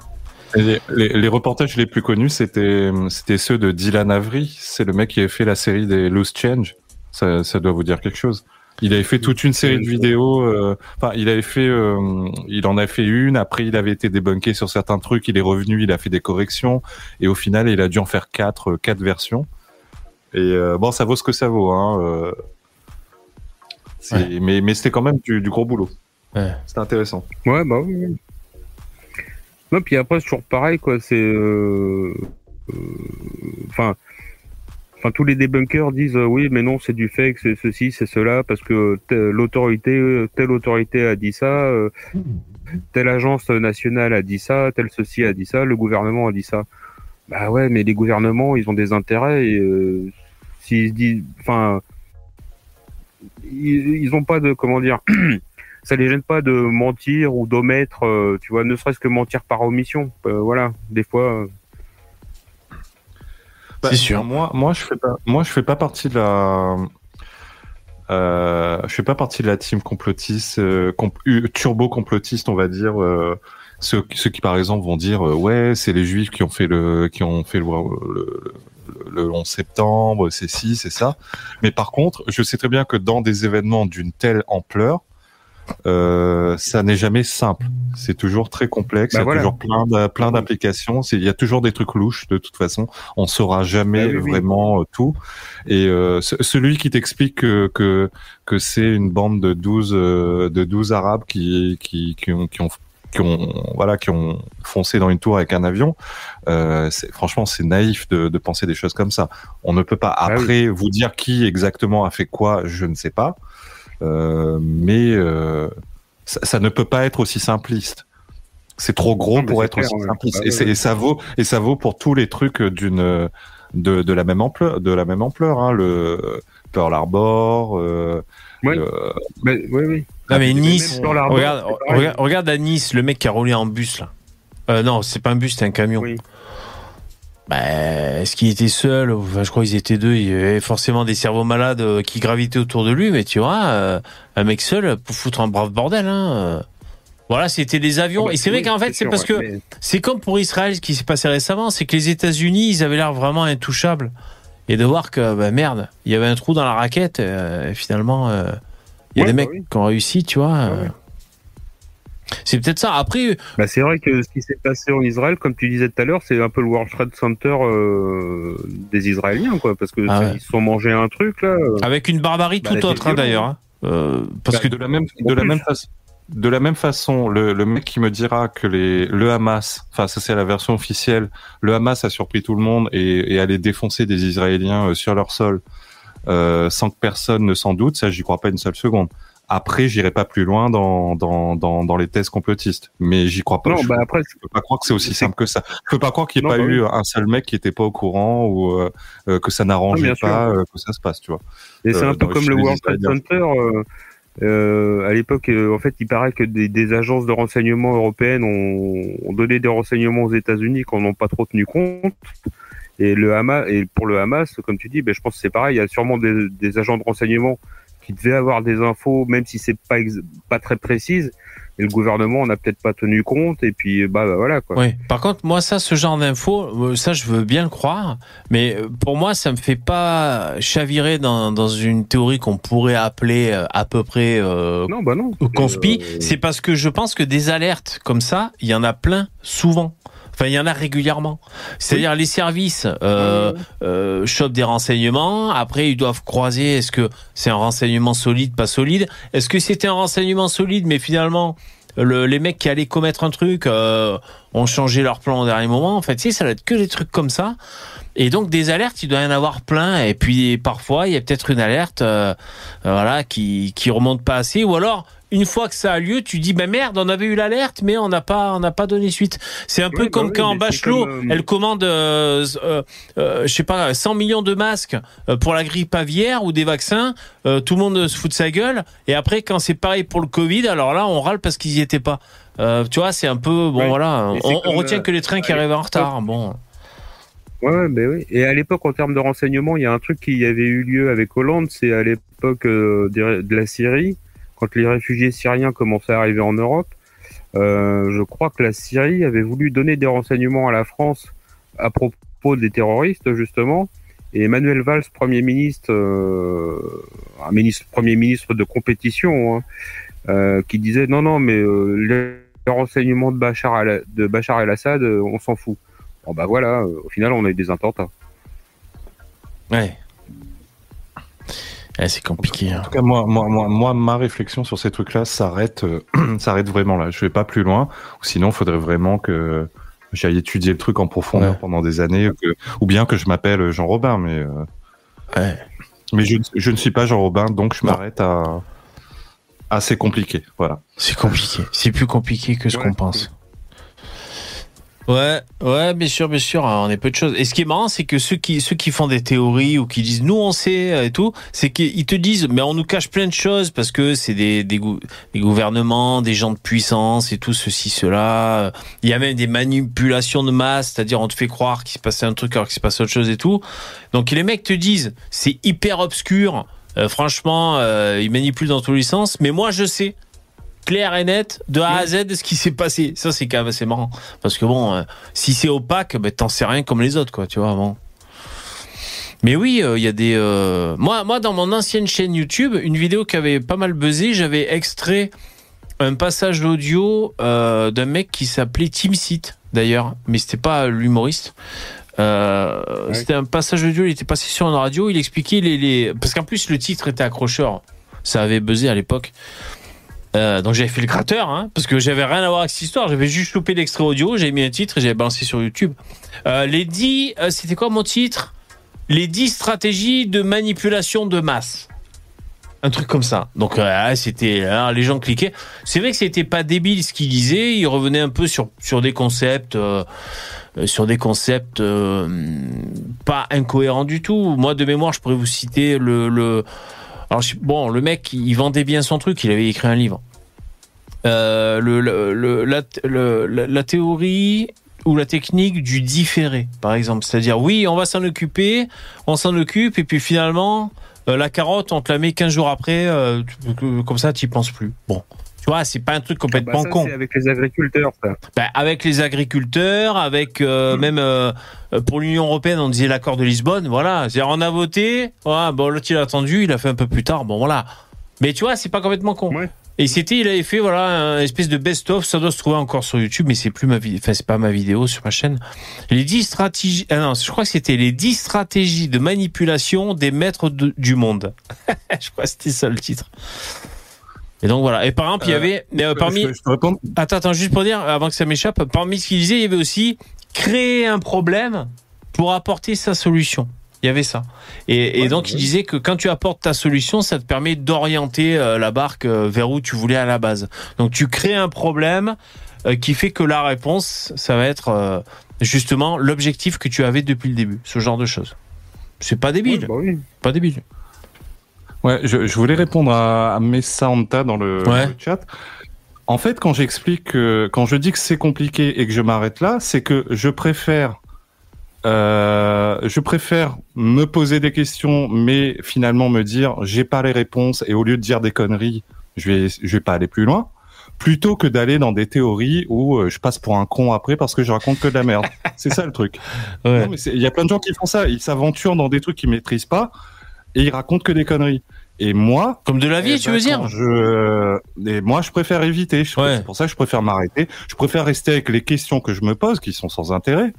Les, les- les reportages les plus connus, c'était c'était ceux de Dylan Avery. C'est le mec qui avait fait la série des Loose Change. Ça, ça doit vous dire quelque chose. Il avait fait toute une série de vidéos. euh, Enfin, il avait fait, euh, il en a fait une. Après, il avait été débunké sur certains trucs. Il est revenu, il a fait des corrections. Et au final, il a dû en faire quatre, euh, quatre versions. Et euh, bon, ça vaut ce que ça vaut. Hein, euh, c'est- Mais, mais c'était quand même du, du gros boulot. Ouais. C'était intéressant. Ouais, bah oui. oui. Non, puis après, c'est toujours pareil, quoi. C'est. euh, euh, Enfin. Enfin, tous les débunkers disent euh, oui, mais non, c'est du fake, c'est ceci, c'est cela, parce que l'autorité, telle autorité a dit ça, euh, telle agence nationale a dit ça, tel ceci a dit ça, le gouvernement a dit ça. Bah ouais, mais les gouvernements, ils ont des intérêts euh, s'ils se disent, enfin, ils, ils ont pas de, comment dire, *clears throat* ça les gêne pas de mentir ou d'omettre, tu vois, ne serait-ce que mentir par omission. Voilà, des fois. C'est sûr. Moi, moi, je fais pas. Moi, je fais pas partie de la. Euh, je fais pas partie de la team complotiste, euh, comp- euh, turbo complotiste, on va dire. euh, ceux, ceux qui, par exemple, vont dire ouais, c'est les juifs qui ont fait le, qui ont fait le, le, le 11 septembre, c'est ci, c'est ça. Mais par contre, je sais très bien que dans des événements d'une telle ampleur, euh, ça n'est jamais simple. C'est toujours très complexe. Bah il y a voilà. toujours plein de, plein d'applications. Il y a toujours des trucs louches de toute façon. On saura jamais Bah oui, vraiment euh, tout. Et euh, ce- celui qui t'explique que que, que c'est une bande de 12 euh, de 12 arabes qui qui qui ont, qui ont qui ont voilà qui ont foncé dans une tour avec un avion. Euh, franchement, c'est naïf de, de penser des choses comme ça. On ne peut pas Ah oui. après vous dire qui exactement a fait quoi, je ne sais pas. Euh, mais euh, ça, ça ne peut pas être aussi simpliste. C'est trop gros Non, mais pour être clair, aussi ouais. simpliste. Bah et, c'est- ouais. et ça vaut et ça vaut pour tous les trucs d'une de, de la même ampleur de la même ampleur. Hein, le Pearl Harbor. Euh, Ouais. bah, oui, oui. Non, mais Nice. regarde, regarde à Nice, le mec qui a roulé en bus, là. Euh, non, c'est pas un bus, c'est un camion. Oui. Bah, est-ce qu'il était seul? Enfin, Je crois qu'ils étaient deux. Il y avait forcément des cerveaux malades euh, qui gravitaient autour de lui, mais tu vois, euh, un mec seul pour foutre un brave bordel. Hein. euh. Voilà, c'était des avions. Bah, Et c'est vrai qu'en fait, c'est parce que mais- c'est comme pour Israël, ce qui s'est passé récemment, c'est que les États-Unis, ils avaient l'air vraiment intouchables. Et de voir que, bah merde, il y avait un trou dans la raquette, euh, et finalement, euh, il y a Ouais, des bah mecs oui. qui ont réussi, tu vois. euh. C'est peut-être ça. Après, Bah, c'est vrai que ce qui s'est passé en Israël, comme tu disais tout à l'heure, c'est un peu le World Trade Center euh, des Israéliens, quoi, parce que Ah ouais. ils se sont mangés un truc là. euh. avec une barbarie Bah, tout autre, hein, d'ailleurs. hein. Euh, parce bah, que de la même de la même façon de la même façon, le, le mec qui me dira que les, le Hamas, enfin ça c'est la version officielle, le Hamas a surpris tout le monde et, et allait défoncer des Israéliens sur leur sol euh, sans que personne ne s'en doute, ça j'y crois pas une seule seconde. Après, j'irai pas plus loin dans, dans, dans, dans les thèses complotistes, mais j'y crois pas. Non, je, bah après, je peux pas croire que c'est aussi simple que ça. Je peux pas croire qu'il n'y ait Non, pas bah eu un seul mec qui était pas au courant ou euh, euh, que ça n'arrangeait bien sûr. pas euh, que ça se passe, tu vois. Et c'est un peu comme le World Trade. Center. euh, à l'époque, euh, en fait, il paraît que des, des agences de renseignement européennes ont, ont donné des renseignements aux États-Unis qu'on n'ont pas trop tenu compte. Et le Hamas, et pour le Hamas, comme tu dis, ben, je pense que c'est pareil. Il y a sûrement des, des agents de renseignement qui devaient avoir des infos, même si c'est pas pas très précise. Et le gouvernement n'a peut-être pas tenu compte. Et puis, bah, bah, voilà quoi. Oui. Par contre, moi, ça, ce genre d'infos, euh, ça, je veux bien le croire. Mais euh, pour moi, ça me fait pas chavirer dans, dans une théorie qu'on pourrait appeler euh, à peu près euh, Non, bah non. conspi. Euh, C'est parce que je pense que des alertes comme ça, il y en a plein souvent. Enfin, il y en a régulièrement. C'est-à-dire les services euh, euh, chopent des renseignements. Après, ils doivent croiser. Est-ce que c'est un renseignement solide, pas solide Est-ce que c'était un renseignement solide, mais finalement le- les mecs qui allaient commettre un truc euh, ont changé leur plan au dernier moment. En fait, sais, ça doit être que des trucs comme ça. Et donc des alertes, il doit y en avoir plein. Et puis parfois, il y a peut-être une alerte, euh, voilà, qui qui remonte pas assez. Ou alors, une fois que ça a lieu, tu dis, ben merde, on avait eu l'alerte, mais on n'a pas, on n'a pas donné suite. C'est un peu bah comme oui, quand Bachelot, comme, euh, elle commande, euh, euh, euh, je sais pas, 100 millions de masques euh, pour la grippe aviaire ou des vaccins. Tout le monde se fout de sa gueule. Et après, quand c'est pareil pour le Covid, alors là, on râle parce qu'ils y étaient pas. Tu vois, c'est un peu bon, Ouais. voilà. On, retient que les trains qui arrivent en retard. Bon. Ouais, ben oui. Et à l'époque, en termes de renseignement, il y a un truc qui avait eu lieu avec Hollande, c'est à l'époque de la Syrie, quand les réfugiés syriens commençaient à arriver en Europe. Euh, je crois que la Syrie avait voulu donner des renseignements à la France à propos des terroristes, justement. Et Emmanuel Valls, premier ministre, euh, un ministre, premier ministre de compétition, hein, euh, qui disait non, non, mais les renseignements de Bachar, al- de Bachar el-Assad, euh, on s'en fout. Bon bah voilà, au final on a eu des attentats. Ouais. Eh, c'est compliqué. hein. En tout cas, moi, moi, moi, moi, ma réflexion sur ces trucs-là s'arrête, euh, *clears throat* s'arrête vraiment là. Je vais pas plus loin. Sinon, il faudrait vraiment que j'aille étudier le truc en profondeur Ouais. pendant des années, que- ou bien que je m'appelle Jean Robin. Mais, euh, Ouais. mais je, je ne suis pas Jean Robin, donc je m'arrête à. Assez compliqué, voilà. C'est compliqué. C'est plus compliqué que ce Ouais. qu'on pense. Ouais, ouais, bien sûr, bien sûr, on est peu de choses. Et ce qui est marrant, c'est que ceux qui, ceux qui font des théories ou qui disent nous on sait euh, et tout, c'est qu'ils te disent mais on nous cache plein de choses parce que c'est des, des gouvernements, des gens de puissance et tout ceci, cela. Il y a même des manipulations de masse, c'est-à-dire on te fait croire qu'il se passait un truc alors qu'il se passe autre chose et tout. Donc les mecs te disent c'est hyper obscur, euh, franchement, euh, ils manipulent dans tous les sens, mais moi je sais clair et net de A à Z de ce qui s'est passé. Ça, c'est quand même assez marrant. Parce que bon, euh, si c'est opaque, ben, t'en sais rien comme les autres, quoi, tu vois, bon. Mais oui, euh, il y a des. euh, Moi, moi, dans mon ancienne chaîne YouTube, une vidéo qui avait pas mal buzzé, j'avais extrait un passage audio euh, d'un mec qui s'appelait Tim Seat, d'ailleurs, mais c'était pas l'humoriste. Euh, Ouais. C'était un passage audio, il était passé sur une radio, il expliquait les. les... Parce qu'en plus, le titre était accrocheur. Ça avait buzzé à l'époque. Euh, donc j'avais fait le gratteur, hein, parce que j'avais rien à voir avec cette histoire. J'avais juste loupé l'extrait audio, j'avais mis un titre et j'avais balancé sur YouTube. Euh, les 10, euh, c'était quoi mon titre? Les 10 stratégies de manipulation de masse. Un truc comme ça. Donc euh, c'était, alors, les gens cliquaient. C'est vrai que c'était pas débile ce qu'il disait. Il revenait un peu sur sur des concepts. sur des concepts pas incohérents du tout. Moi, de mémoire, je pourrais vous citer le, le alors bon, le mec, il vendait bien son truc. Il avait écrit un livre. Euh, la, théorie ou la technique du différé, par exemple. C'est-à-dire, oui, on va s'en occuper, on s'en occupe, et puis finalement, euh, la carotte, on te la met 15 jours après, euh, comme ça, tu penses plus. Bon. Tu vois, c'est pas un truc complètement Bah, ça, con. c'est avec les agriculteurs, ça. Ben, avec les agriculteurs, avec euh, même euh, pour l'Union européenne, on disait l'accord de Lisbonne, voilà. C'est-à-dire, on a voté, voilà, bon, l'autre il a attendu, il a fait un peu plus tard, bon voilà. Mais tu vois, c'est pas complètement con. Ouais. Et c'était, il avait fait voilà un espèce de best-of, ça doit se trouver encore sur YouTube, mais c'est plus ma vidéo, enfin c'est pas ma vidéo sur ma chaîne. Les 10 stratégies, ah non, je crois que c'était les 10 stratégies de manipulation des maîtres de- du monde. *laughs* je crois que c'était ça le titre. Et donc voilà. Et par exemple, il y Euh, avait mais, euh, parmi Je, je peux répondre Attends, attends, juste pour dire, avant que ça m'échappe, parmi ce qu'il disait, il y avait aussi créer un problème pour apporter sa solution. Il y avait ça. Et, et Ouais, donc, ouais. il disait que quand tu apportes ta solution, ça te permet d'orienter euh, la barque euh, vers où tu voulais à la base. Donc, tu crées un problème euh, qui fait que la réponse, ça va être euh, justement l'objectif que tu avais depuis le début. Ce genre de choses. C'est pas débile. Bah oui. Pas débile. Ouais, je, je voulais répondre à, à Messa Anta dans le, Ouais. le chat. En fait, quand j'explique, que- quand je dis que c'est compliqué et que je m'arrête là, c'est que je préfère, euh, je préfère me poser des questions, mais finalement me dire j'ai pas les réponses et au lieu de dire des conneries, je vais, je vais pas aller plus loin, plutôt que d'aller dans des théories où euh, je passe pour un con après parce que je raconte que de la merde. c'est ça le truc. *laughs* Ouais. Il y a plein de gens qui font ça. Ils s'aventurent dans des trucs qu'ils maîtrisent pas et ils racontent que des conneries. Et moi, Comme de la vie, eh tu ben, veux dire je... et moi, je préfère éviter. Ouais. C'est pour ça que je préfère m'arrêter. Je préfère rester avec les questions que je me pose, qui sont sans intérêt,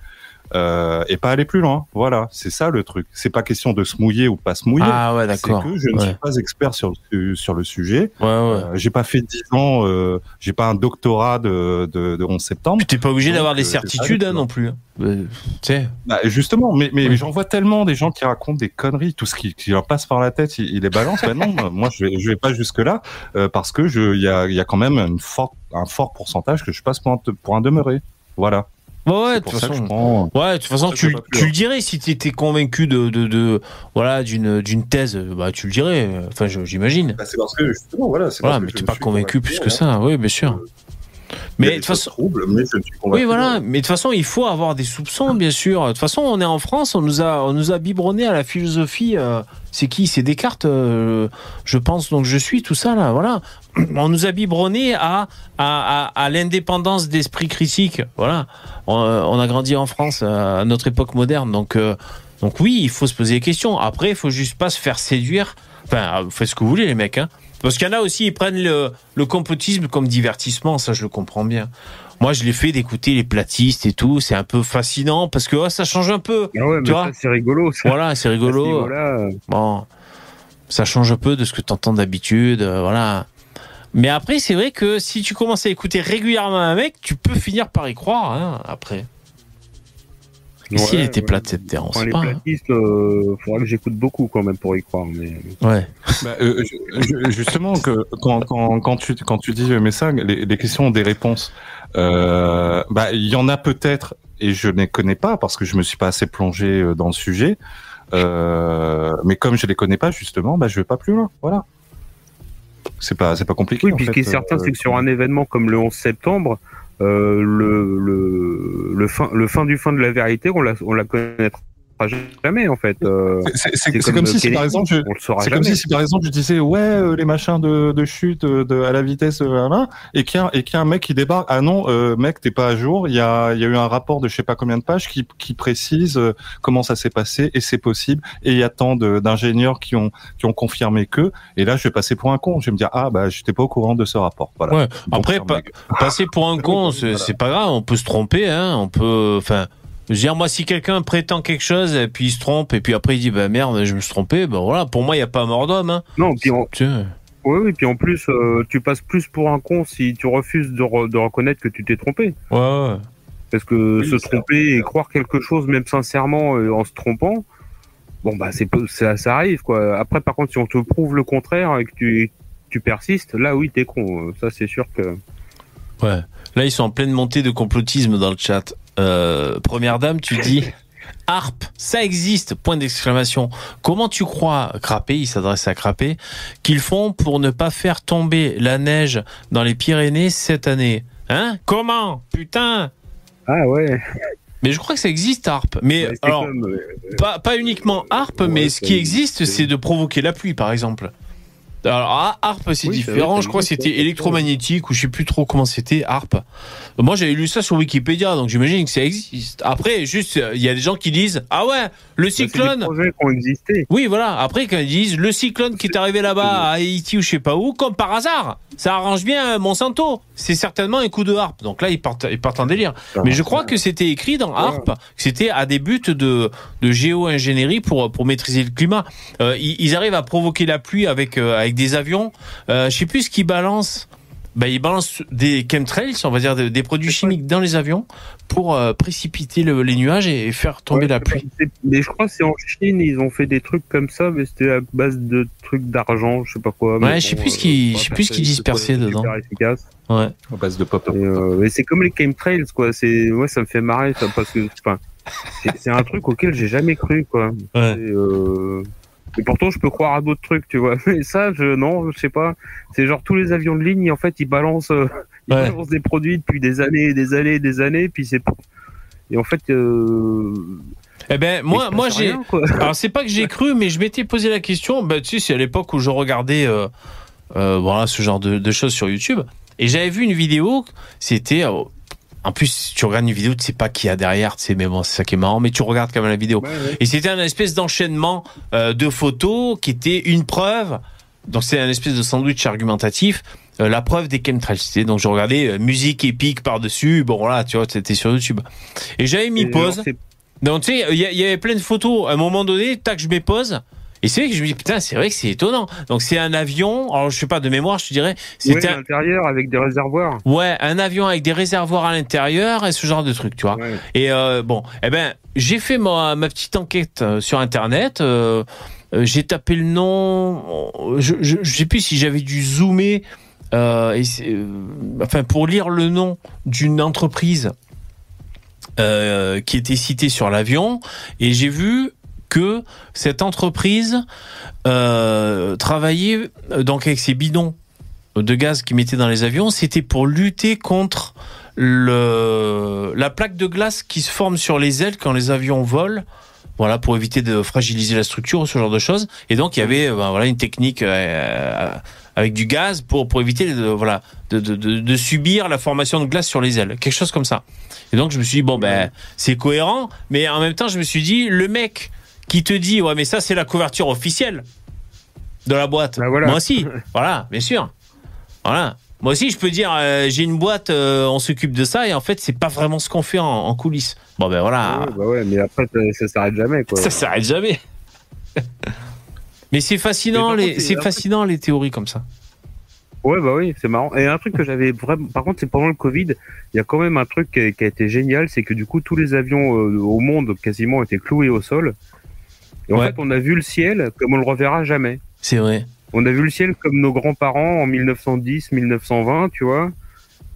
euh, et pas aller plus loin. Voilà, c'est ça le truc. C'est pas question de se mouiller ou pas se mouiller. Ah ouais, c'est d'accord. que je ne Ouais. suis pas expert sur le, sur le sujet. Ouais, ouais. Euh, j'ai pas fait 10 ans, euh, j'ai pas un doctorat de, de, de 11 septembre. Puis t'es pas obligé d'avoir des euh, c'est certitudes hein, tu non plus. hein. Tu sais. Bah, justement, mais, mais Oui. j'en vois tellement des gens qui racontent des conneries, tout ce qui, qui leur passe par la tête, ils, ils les balancent. Ben non, *laughs* moi je vais, je vais pas jusque là euh, parce que je, il y a, il y a quand même une forte, un fort pourcentage que je passe pour un, pour un demeuré. Voilà. Ouais, ouais, de toute façon. prends. Ouais, de toute façon, tu, tu hein. le dirais si tu étais convaincu de, de, de voilà d'une d'une thèse, bah tu le dirais. Enfin, je- j'imagine. Bah, c'est parce que justement, voilà. c'est Voilà, parce mais t'es pas convaincu plus que hein. ça. Oui, bien sûr. Mais de toute façon, troubles, mais je ne suis convaincu. oui, voilà. Mais de toute façon, il faut avoir des soupçons, bien sûr. De toute façon, on est en France, on nous a, on nous a biberonné à la philosophie. euh, c'est qui C'est Descartes, euh, je pense. Donc, je suis tout ça là. Voilà. *clears throat* On nous a biberonné à à, à, à l'indépendance d'esprit critique. Voilà. On, euh, on a grandi en France à notre époque moderne. Donc, euh, donc oui, il faut se poser des questions. Après, il faut juste pas se faire séduire. Enfin, faites ce que vous voulez, les mecs. Hein. Parce qu'il y en a aussi, ils prennent le, le complotisme comme divertissement. Ça, je le comprends bien. Moi, je l'ai fait d'écouter les platistes et tout. C'est un peu fascinant parce que oh, ça change un peu. Ah ouais, Tu vois c'est rigolo. Ça. Voilà, c'est rigolo. euh, Bon, ça change un peu de ce que tu entends d'habitude. euh, voilà. Mais après, c'est vrai que si tu commences à écouter régulièrement un mec, tu peux finir par y croire. Hein, après. Et si ouais, elle était ouais. plate cette terre, on Enfin, sait les pas. hein. platistes, euh, faudra que j'écoute beaucoup quand même pour y croire. Mais... Ouais. Bah, euh, je- justement, que quand, quand, quand tu quand tu dis euh, mais ça, les, les questions ont des réponses. Euh, bah, il y en a peut-être et je ne les connais pas parce que je me suis pas assez plongé dans le sujet. Euh, mais comme je les connais pas justement, bah je vais pas plus loin. Voilà. C'est pas c'est pas compliqué. Oui, en puis ce qui est fait, certain, c'est que sur un événement comme le 11 septembre, le, le, le, fin, le fin du fin de la vérité, on la, on la connaîtra jamais en fait. Euh, c'est- comme, si, si par exemple je, on le saura C'est jamais. comme si, si par exemple je disais ouais euh, les machins de, de chute euh, de, à la vitesse euh, voilà, et qu'il y a et qu'il y a un mec qui débarque ah non euh, mec t'es pas à jour il y a il y a eu un rapport de je sais pas combien de pages qui qui précise euh, comment ça s'est passé et c'est possible et il y a tant d'ingénieurs qui ont qui ont confirmé que et là je vais passer pour un con je vais me dire ah bah j'étais pas au courant de ce rapport voilà Ouais. Après, passer pour un *laughs* con, c'est Voilà. c'est pas grave. On peut se tromper. Hein, on peut. Enfin. Je veux dire, moi, si quelqu'un prétend quelque chose et puis il se trompe et puis après il dit bah merde, je me suis trompé, ben voilà, pour moi il y a pas mort d'homme. Hein. Non, puis en, Tu oui, oui, puis en plus, euh, tu passes plus pour un con si tu refuses de, re- de reconnaître que tu t'es trompé. Ouais, ouais. Parce que Oui, se tromper et croire quelque chose, même sincèrement, euh, en se trompant, bon bah c'est peu- ça, ça arrive quoi. Après, par contre, si on te prouve le contraire et que tu, tu persistes, là oui, t'es con. Euh, Ça, c'est sûr que. Ouais. Là, ils sont en pleine montée de complotisme dans le chat. Euh, première dame, tu dis *laughs* Harp, ça existe Point d'exclamation. Comment tu crois, Crapé, il s'adresse à Crapé, qu'ils font pour ne pas faire tomber la neige dans les Pyrénées cette année? Hein? Comment? Putain Ah ouais. Mais je crois que ça existe, Harp. Mais alors, comme, euh, pas, pas uniquement Harp, Ouais, mais ce qui existe, c'est de provoquer la pluie, par exemple. Alors, ah, Harp, c'est Oui, différent. vrai, je crois que c'était électromagnétique ou je sais plus trop comment c'était, Harp. Moi, j'avais lu ça sur Wikipédia, donc j'imagine que ça existe. Après, juste, il y a des gens qui disent Ah ouais, le bah, des cyclone. projets qui ont existé. Oui, voilà. Après, quand ils disent le cyclone qui est arrivé là-bas à Haïti ou je sais pas où, comme par hasard, ça arrange bien Monsanto. C'est certainement un coup de harpe. Donc là, ils partent, ils partent en délire. Mais je crois que c'était écrit dans harpe, que c'était à des buts de, de géo-ingénierie pour, pour maîtriser le climat. Euh, ils, ils arrivent à provoquer la pluie avec, euh, avec des avions. Euh, je sais plus ce qu'ils balancent. Ben, ils balancent des chemtrails, on va dire des, des produits chimiques dans les avions pour euh, précipiter le- les nuages et, et faire tomber Ouais, la pluie. Mais je crois que c'est en Chine, ils ont fait des trucs comme ça, mais c'était à base de trucs d'argent, je sais pas quoi. mais Ouais, je sais plus ce qu'ils- je sais plus ce qu'ils c'est dispersaient dedans. efficace. Ouais. À base de pop Et, euh, mais c'est comme les chemtrails, quoi. C'est, ouais, ça me fait marrer, ça, parce que, enfin, c'est- c'est un truc auquel j'ai jamais cru, quoi. Ouais. Et, euh, et pourtant, je peux croire à d'autres trucs, tu vois. *laughs* Mais ça, je, non, je sais pas. C'est genre tous les avions de ligne, en fait, ils balancent, euh, ils Ouais. balancent des produits depuis des années, des années, des années, puis c'est et en fait, euh, Eh ben, moi, moi, j'ai. *laughs* Alors c'est pas que j'ai cru, mais je m'étais posé la question. Bah, tu sais, c'est à l'époque où je regardais euh, euh, voilà ce genre de, de choses sur YouTube, et j'avais vu une vidéo. C'était euh, en plus, tu regardes une vidéo, tu sais pas qui y a derrière, tu sais, mais bon, c'est ça qui est marrant. Mais tu regardes quand même la vidéo. Ouais, ouais. Et c'était un espèce d'enchaînement euh, de photos qui était une preuve. Donc c'est un espèce de sandwich argumentatif. euh, la preuve des chemtrails. Donc je regardais euh, musique épique par dessus. Bon voilà, tu vois, c'était sur YouTube. Et j'avais mis Et pause. Donc tu sais, il y, a- il y avait plein de photos. À un moment donné, tac, je mets pause. Et c'est vrai que je me dis putain, c'est vrai que c'est étonnant. Donc c'est un avion. Alors je sais pas de mémoire, je te dirais. C'était à un- l'intérieur avec des réservoirs. ouais, un avion avec des réservoirs à l'intérieur et ce genre de truc, tu vois. Ouais. Et euh, bon, eh ben, j'ai fait ma, ma petite enquête euh, sur Internet. euh, j'ai tapé le nom. Je, je, je sais plus si j'avais dû zoomer. euh, et enfin, pour lire le nom d'une entreprise euh, qui était citée sur l'avion, et j'ai vu que cette entreprise euh, travaillait donc avec ces bidons de gaz qu'ils mettaient dans les avions, c'était pour lutter contre le, la plaque de glace qui se forme sur les ailes quand les avions volent. Voilà, pour éviter de fragiliser la structure ou ce genre de choses. Et donc, il y avait euh, ben, voilà, une technique euh, avec du gaz pour, pour éviter de, voilà, de, de, de, de subir la formation de glace sur les ailes. Quelque chose comme ça. Et donc, je me suis dit, bon, ben, c'est cohérent. Mais en même temps, je me suis dit, le mec qui te dit, ouais, mais ça, c'est la couverture officielle de la boîte. Bah voilà. Moi aussi. *laughs* voilà, bien sûr. Voilà. Moi aussi, je peux dire, euh, j'ai une boîte, euh, on s'occupe de ça, et en fait, c'est pas vraiment ce qu'on fait en, en coulisses. Bon, ben voilà. Ouais, bah ouais, mais après, ça, s'arrête jamais, quoi. Ça s'arrête jamais. *laughs* Mais c'est fascinant, Mais les, c'est fascinant les théories comme ça. Ouais, bah oui, c'est marrant. Et un truc que j'avais vraiment. Par contre, c'est pendant le Covid, il y a quand même un truc qui a, qui a été génial, c'est que du coup, tous les avions euh, au monde quasiment étaient cloués au sol. Et en Ouais. fait, on a vu le ciel comme on le reverra jamais. C'est vrai. On a vu le ciel comme nos grands-parents en 1910, 1920, tu vois.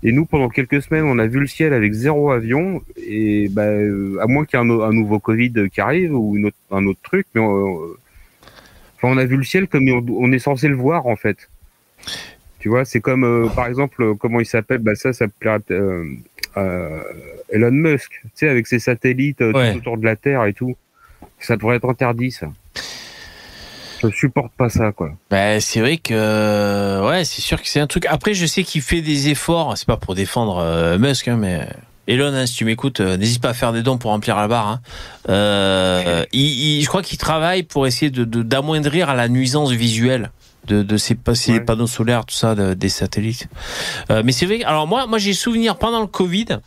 Et nous, pendant quelques semaines, on a vu le ciel avec zéro avion. Et bah, euh, à moins qu'il y ait un, nouveau Covid qui arrive ou une autre- un autre truc, mais on, euh, enfin, on a vu le ciel comme on, on est censé le voir en fait. Tu vois, c'est comme euh, par exemple, comment il s'appelle? Bah ça, ça plairait euh, euh, Elon Musk, tu sais, avec ses satellites Ouais. tout autour de la Terre et tout. Ça devrait être interdit, ça. Je supporte pas ça, quoi. Ben, c'est vrai que ouais, c'est sûr que c'est un truc. Après, je sais qu'il fait des efforts. C'est pas pour défendre euh, Musk, hein, mais Elon, hein, si tu m'écoutes, euh, n'hésite pas à faire des dons pour remplir la barre. Hein. Euh, il, il- je crois qu'il travaille pour essayer de d'amoindrir à la nuisance visuelle de, de ces, pa- ces Ouais. panneaux solaires, tout ça, de- des satellites. Euh, mais c'est vrai. Alors moi, moi, j'ai souvenir pendant le Covid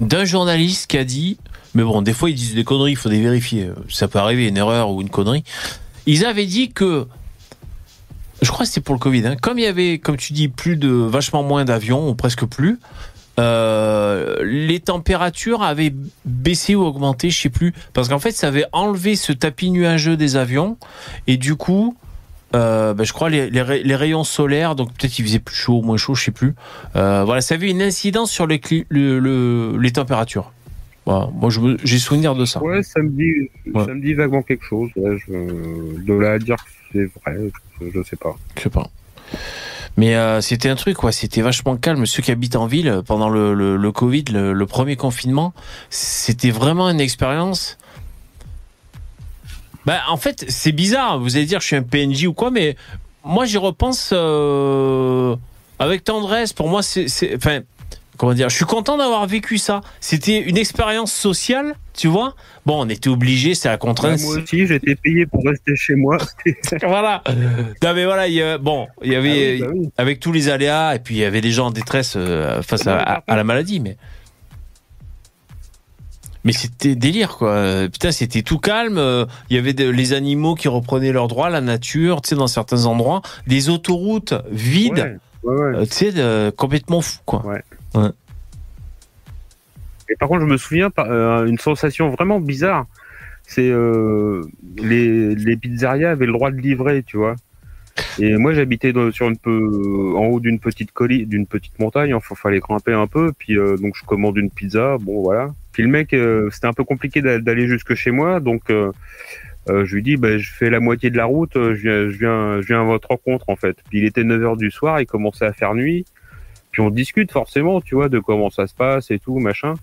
d'un journaliste qui a dit. Mais bon, des fois ils disent des conneries, il faut les vérifier. Ça peut arriver, une erreur ou une connerie. Ils avaient dit que, je crois que c'était pour le Covid, hein, comme il y avait, comme tu dis, plus de, vachement moins d'avions, ou presque plus, euh, les températures avaient baissé ou augmenté, je sais plus, parce qu'en fait, ça avait enlevé ce tapis nuageux des avions, et du coup, euh, ben, je crois les, les, ray- les rayons solaires, donc peut-être il faisait plus chaud, moins chaud, je sais plus. Euh, voilà, ça avait une incidence sur les températures. Voilà, moi, j'ai souvenir de ça. Ouais, ça me dit, Ouais. ça me dit vaguement quelque chose. Ouais, je, de là à dire que c'est vrai, je, je sais pas. Je sais pas. Mais euh, c'était un truc, quoi. C'était vachement calme. Ceux qui habitent en ville, pendant le, le, le Covid, le, le premier confinement, c'était vraiment une expérience. Bah, en fait, c'est bizarre. Vous allez dire, je suis un PNJ ou quoi, mais moi, j'y repense euh, avec tendresse. Pour moi, c'est, c'est- enfin, comment dire, je suis content d'avoir vécu ça. C'était une expérience sociale, tu vois. Bon, on était obligé, c'est la contrainte. Moi aussi, j'étais payé pour rester chez moi. *laughs* voilà. Non mais voilà, il y a- bon, il y avait Ah oui, bah oui. avec tous les aléas et puis il y avait des gens en détresse euh, face à, à- à la maladie, mais mais c'était délire quoi. Putain, c'était tout calme. euh, Il y avait de- les animaux qui reprenaient leurs droits, la nature, tu sais, dans certains endroits, des autoroutes vides, Ouais, ouais, ouais. euh, tu sais, complètement fou quoi. Et par contre, je me souviens euh, une sensation vraiment bizarre. C'est euh, les, les pizzerias avaient le droit de livrer, tu vois. Et moi, j'habitais sur une peu en haut d'une petite colline, d'une petite montagne. Enfin, fallait grimper un peu. Puis euh, donc, je commande une pizza. Bon, voilà. Puis le mec, euh, c'était un peu compliqué d'a- d'aller jusque chez moi, donc je lui dis, bah, je fais la moitié de la route. Je viens, je viens, je viens à votre rencontre en fait. Puis il était 9 heures du soir. Il commençait à faire nuit. Puis on discute forcément, tu vois, de comment ça se passe et tout, machin.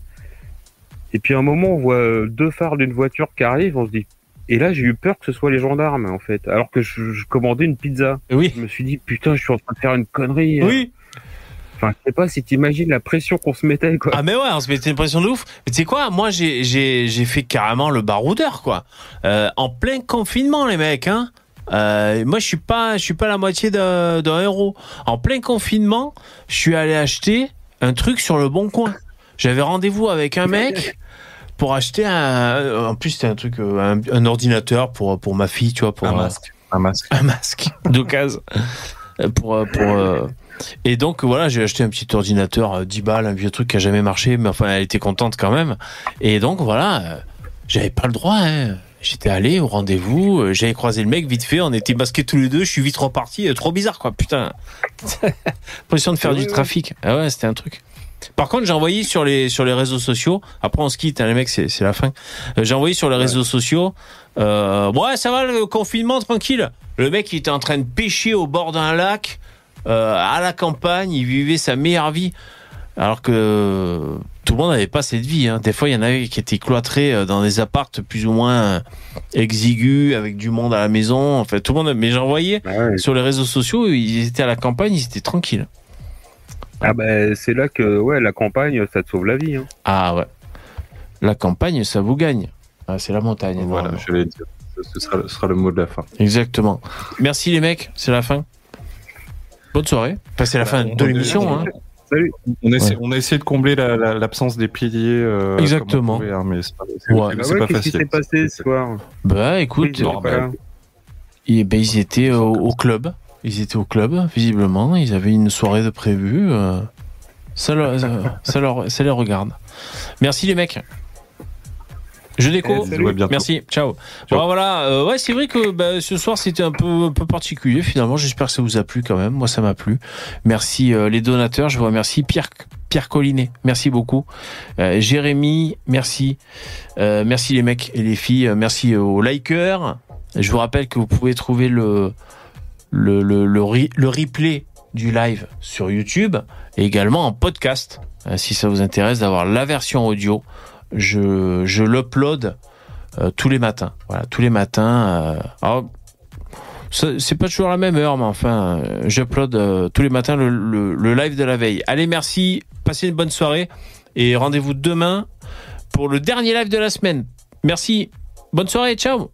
Et puis à un moment, on voit euh, deux phares d'une voiture qui arrivent, on se dit. Et là, j'ai eu peur que ce soit les gendarmes, en fait, alors que je, je commandais une pizza. Oui. Je me suis dit, putain, je suis en train de faire une connerie. Oui. Enfin, je sais pas si t'imagines la pression qu'on se mettait, quoi. Ah mais ouais, on se mettait une pression de ouf. Mais tu sais quoi, moi j'ai j'ai j'ai fait carrément le baroudeur quoi. Euh, en plein confinement les mecs hein. Euh, moi je suis pas je suis pas la moitié d'un euro. En plein confinement, je suis allé acheter un truc sur le bon coin. J'avais rendez-vous avec un mec pour acheter un en plus c'était un truc euh, un, un ordinateur pour pour ma fille, tu vois pour Un euh, masque. Un masque. *laughs* un masque d'occasion Euh, pour euh, pour euh, et donc voilà j'ai acheté un petit ordinateur euh, 10 balles un vieux truc qui a jamais marché mais enfin elle était contente quand même et donc voilà euh, j'avais pas le droit hein. J'étais allé au rendez-vous, euh, j'avais croisé le mec vite fait, on était masqués tous les deux, je suis vite reparti, euh, trop bizarre quoi, putain. *laughs* Impression de faire du trafic. Ah ouais, c'était un truc. Par contre, j'ai envoyé sur les sur les réseaux sociaux. Après, on se quitte, hein, les mecs, c'est la fin. Euh, j'ai envoyé sur les réseaux sociaux. Euh, ouais, ça va le confinement tranquille. Le mec, il était en train de pêcher au bord d'un lac, euh, à la campagne. Il vivait sa meilleure vie, alors que tout le monde n'avait pas cette vie. Hein. Des fois, il y en avait qui étaient cloîtrés euh, dans des appartes plus ou moins exigus, avec du monde à la maison. En fait, tout le monde. Mais j'ai envoyé Ah ouais. sur les réseaux sociaux. Ils étaient à la campagne, ils étaient tranquilles. Ah bah, c'est là que, ouais, la campagne, ça te sauve la vie. Hein. Ah ouais. La campagne, ça vous gagne. Ah, c'est la montagne. Voilà, normalement. je vais dire. Ce sera, ce sera le mot de la fin. Exactement. Merci les mecs, c'est la fin. Bonne soirée. Enfin, c'est la fin de l'émission. Hein. On, essaie, Ouais. on a essayé de combler la- la- l'absence des piliers. euh, Exactement. hein, mais c'est pas, Ouais. Bah ouais, pas qu'est-ce qui facile. s'est passé ce soir Bah écoute, Oui, non, voilà. eh ben, ils étaient au, au club. Ils étaient au club, visiblement. Ils avaient une soirée de prévue. euh, ça, leur, ça, leur, ça les regarde. Merci les mecs. Je déco. Bientôt. Merci, ciao. Voilà, euh, ouais, c'est vrai que bah, ce soir c'était un peu, un peu particulier finalement. J'espère que ça vous a plu quand même. Moi, ça m'a plu. Merci euh, les donateurs. Je vous remercie Pierre, Pierre Collinet. Merci beaucoup. Euh, Jérémy, merci. Euh, merci les mecs et les filles. Euh, Merci aux likers. Je vous rappelle que vous pouvez trouver le, le, le, le, re- le replay du live sur YouTube et également en podcast. Euh, si ça vous intéresse d'avoir la version audio, je, je l'upload euh, tous les matins. Voilà, tous les matins. euh, alors, c'est pas toujours la même heure, mais enfin, euh, j'upload tous les matins le live de la veille. Allez, merci, passez une bonne soirée et rendez-vous demain pour le dernier live de la semaine. Merci, bonne soirée, ciao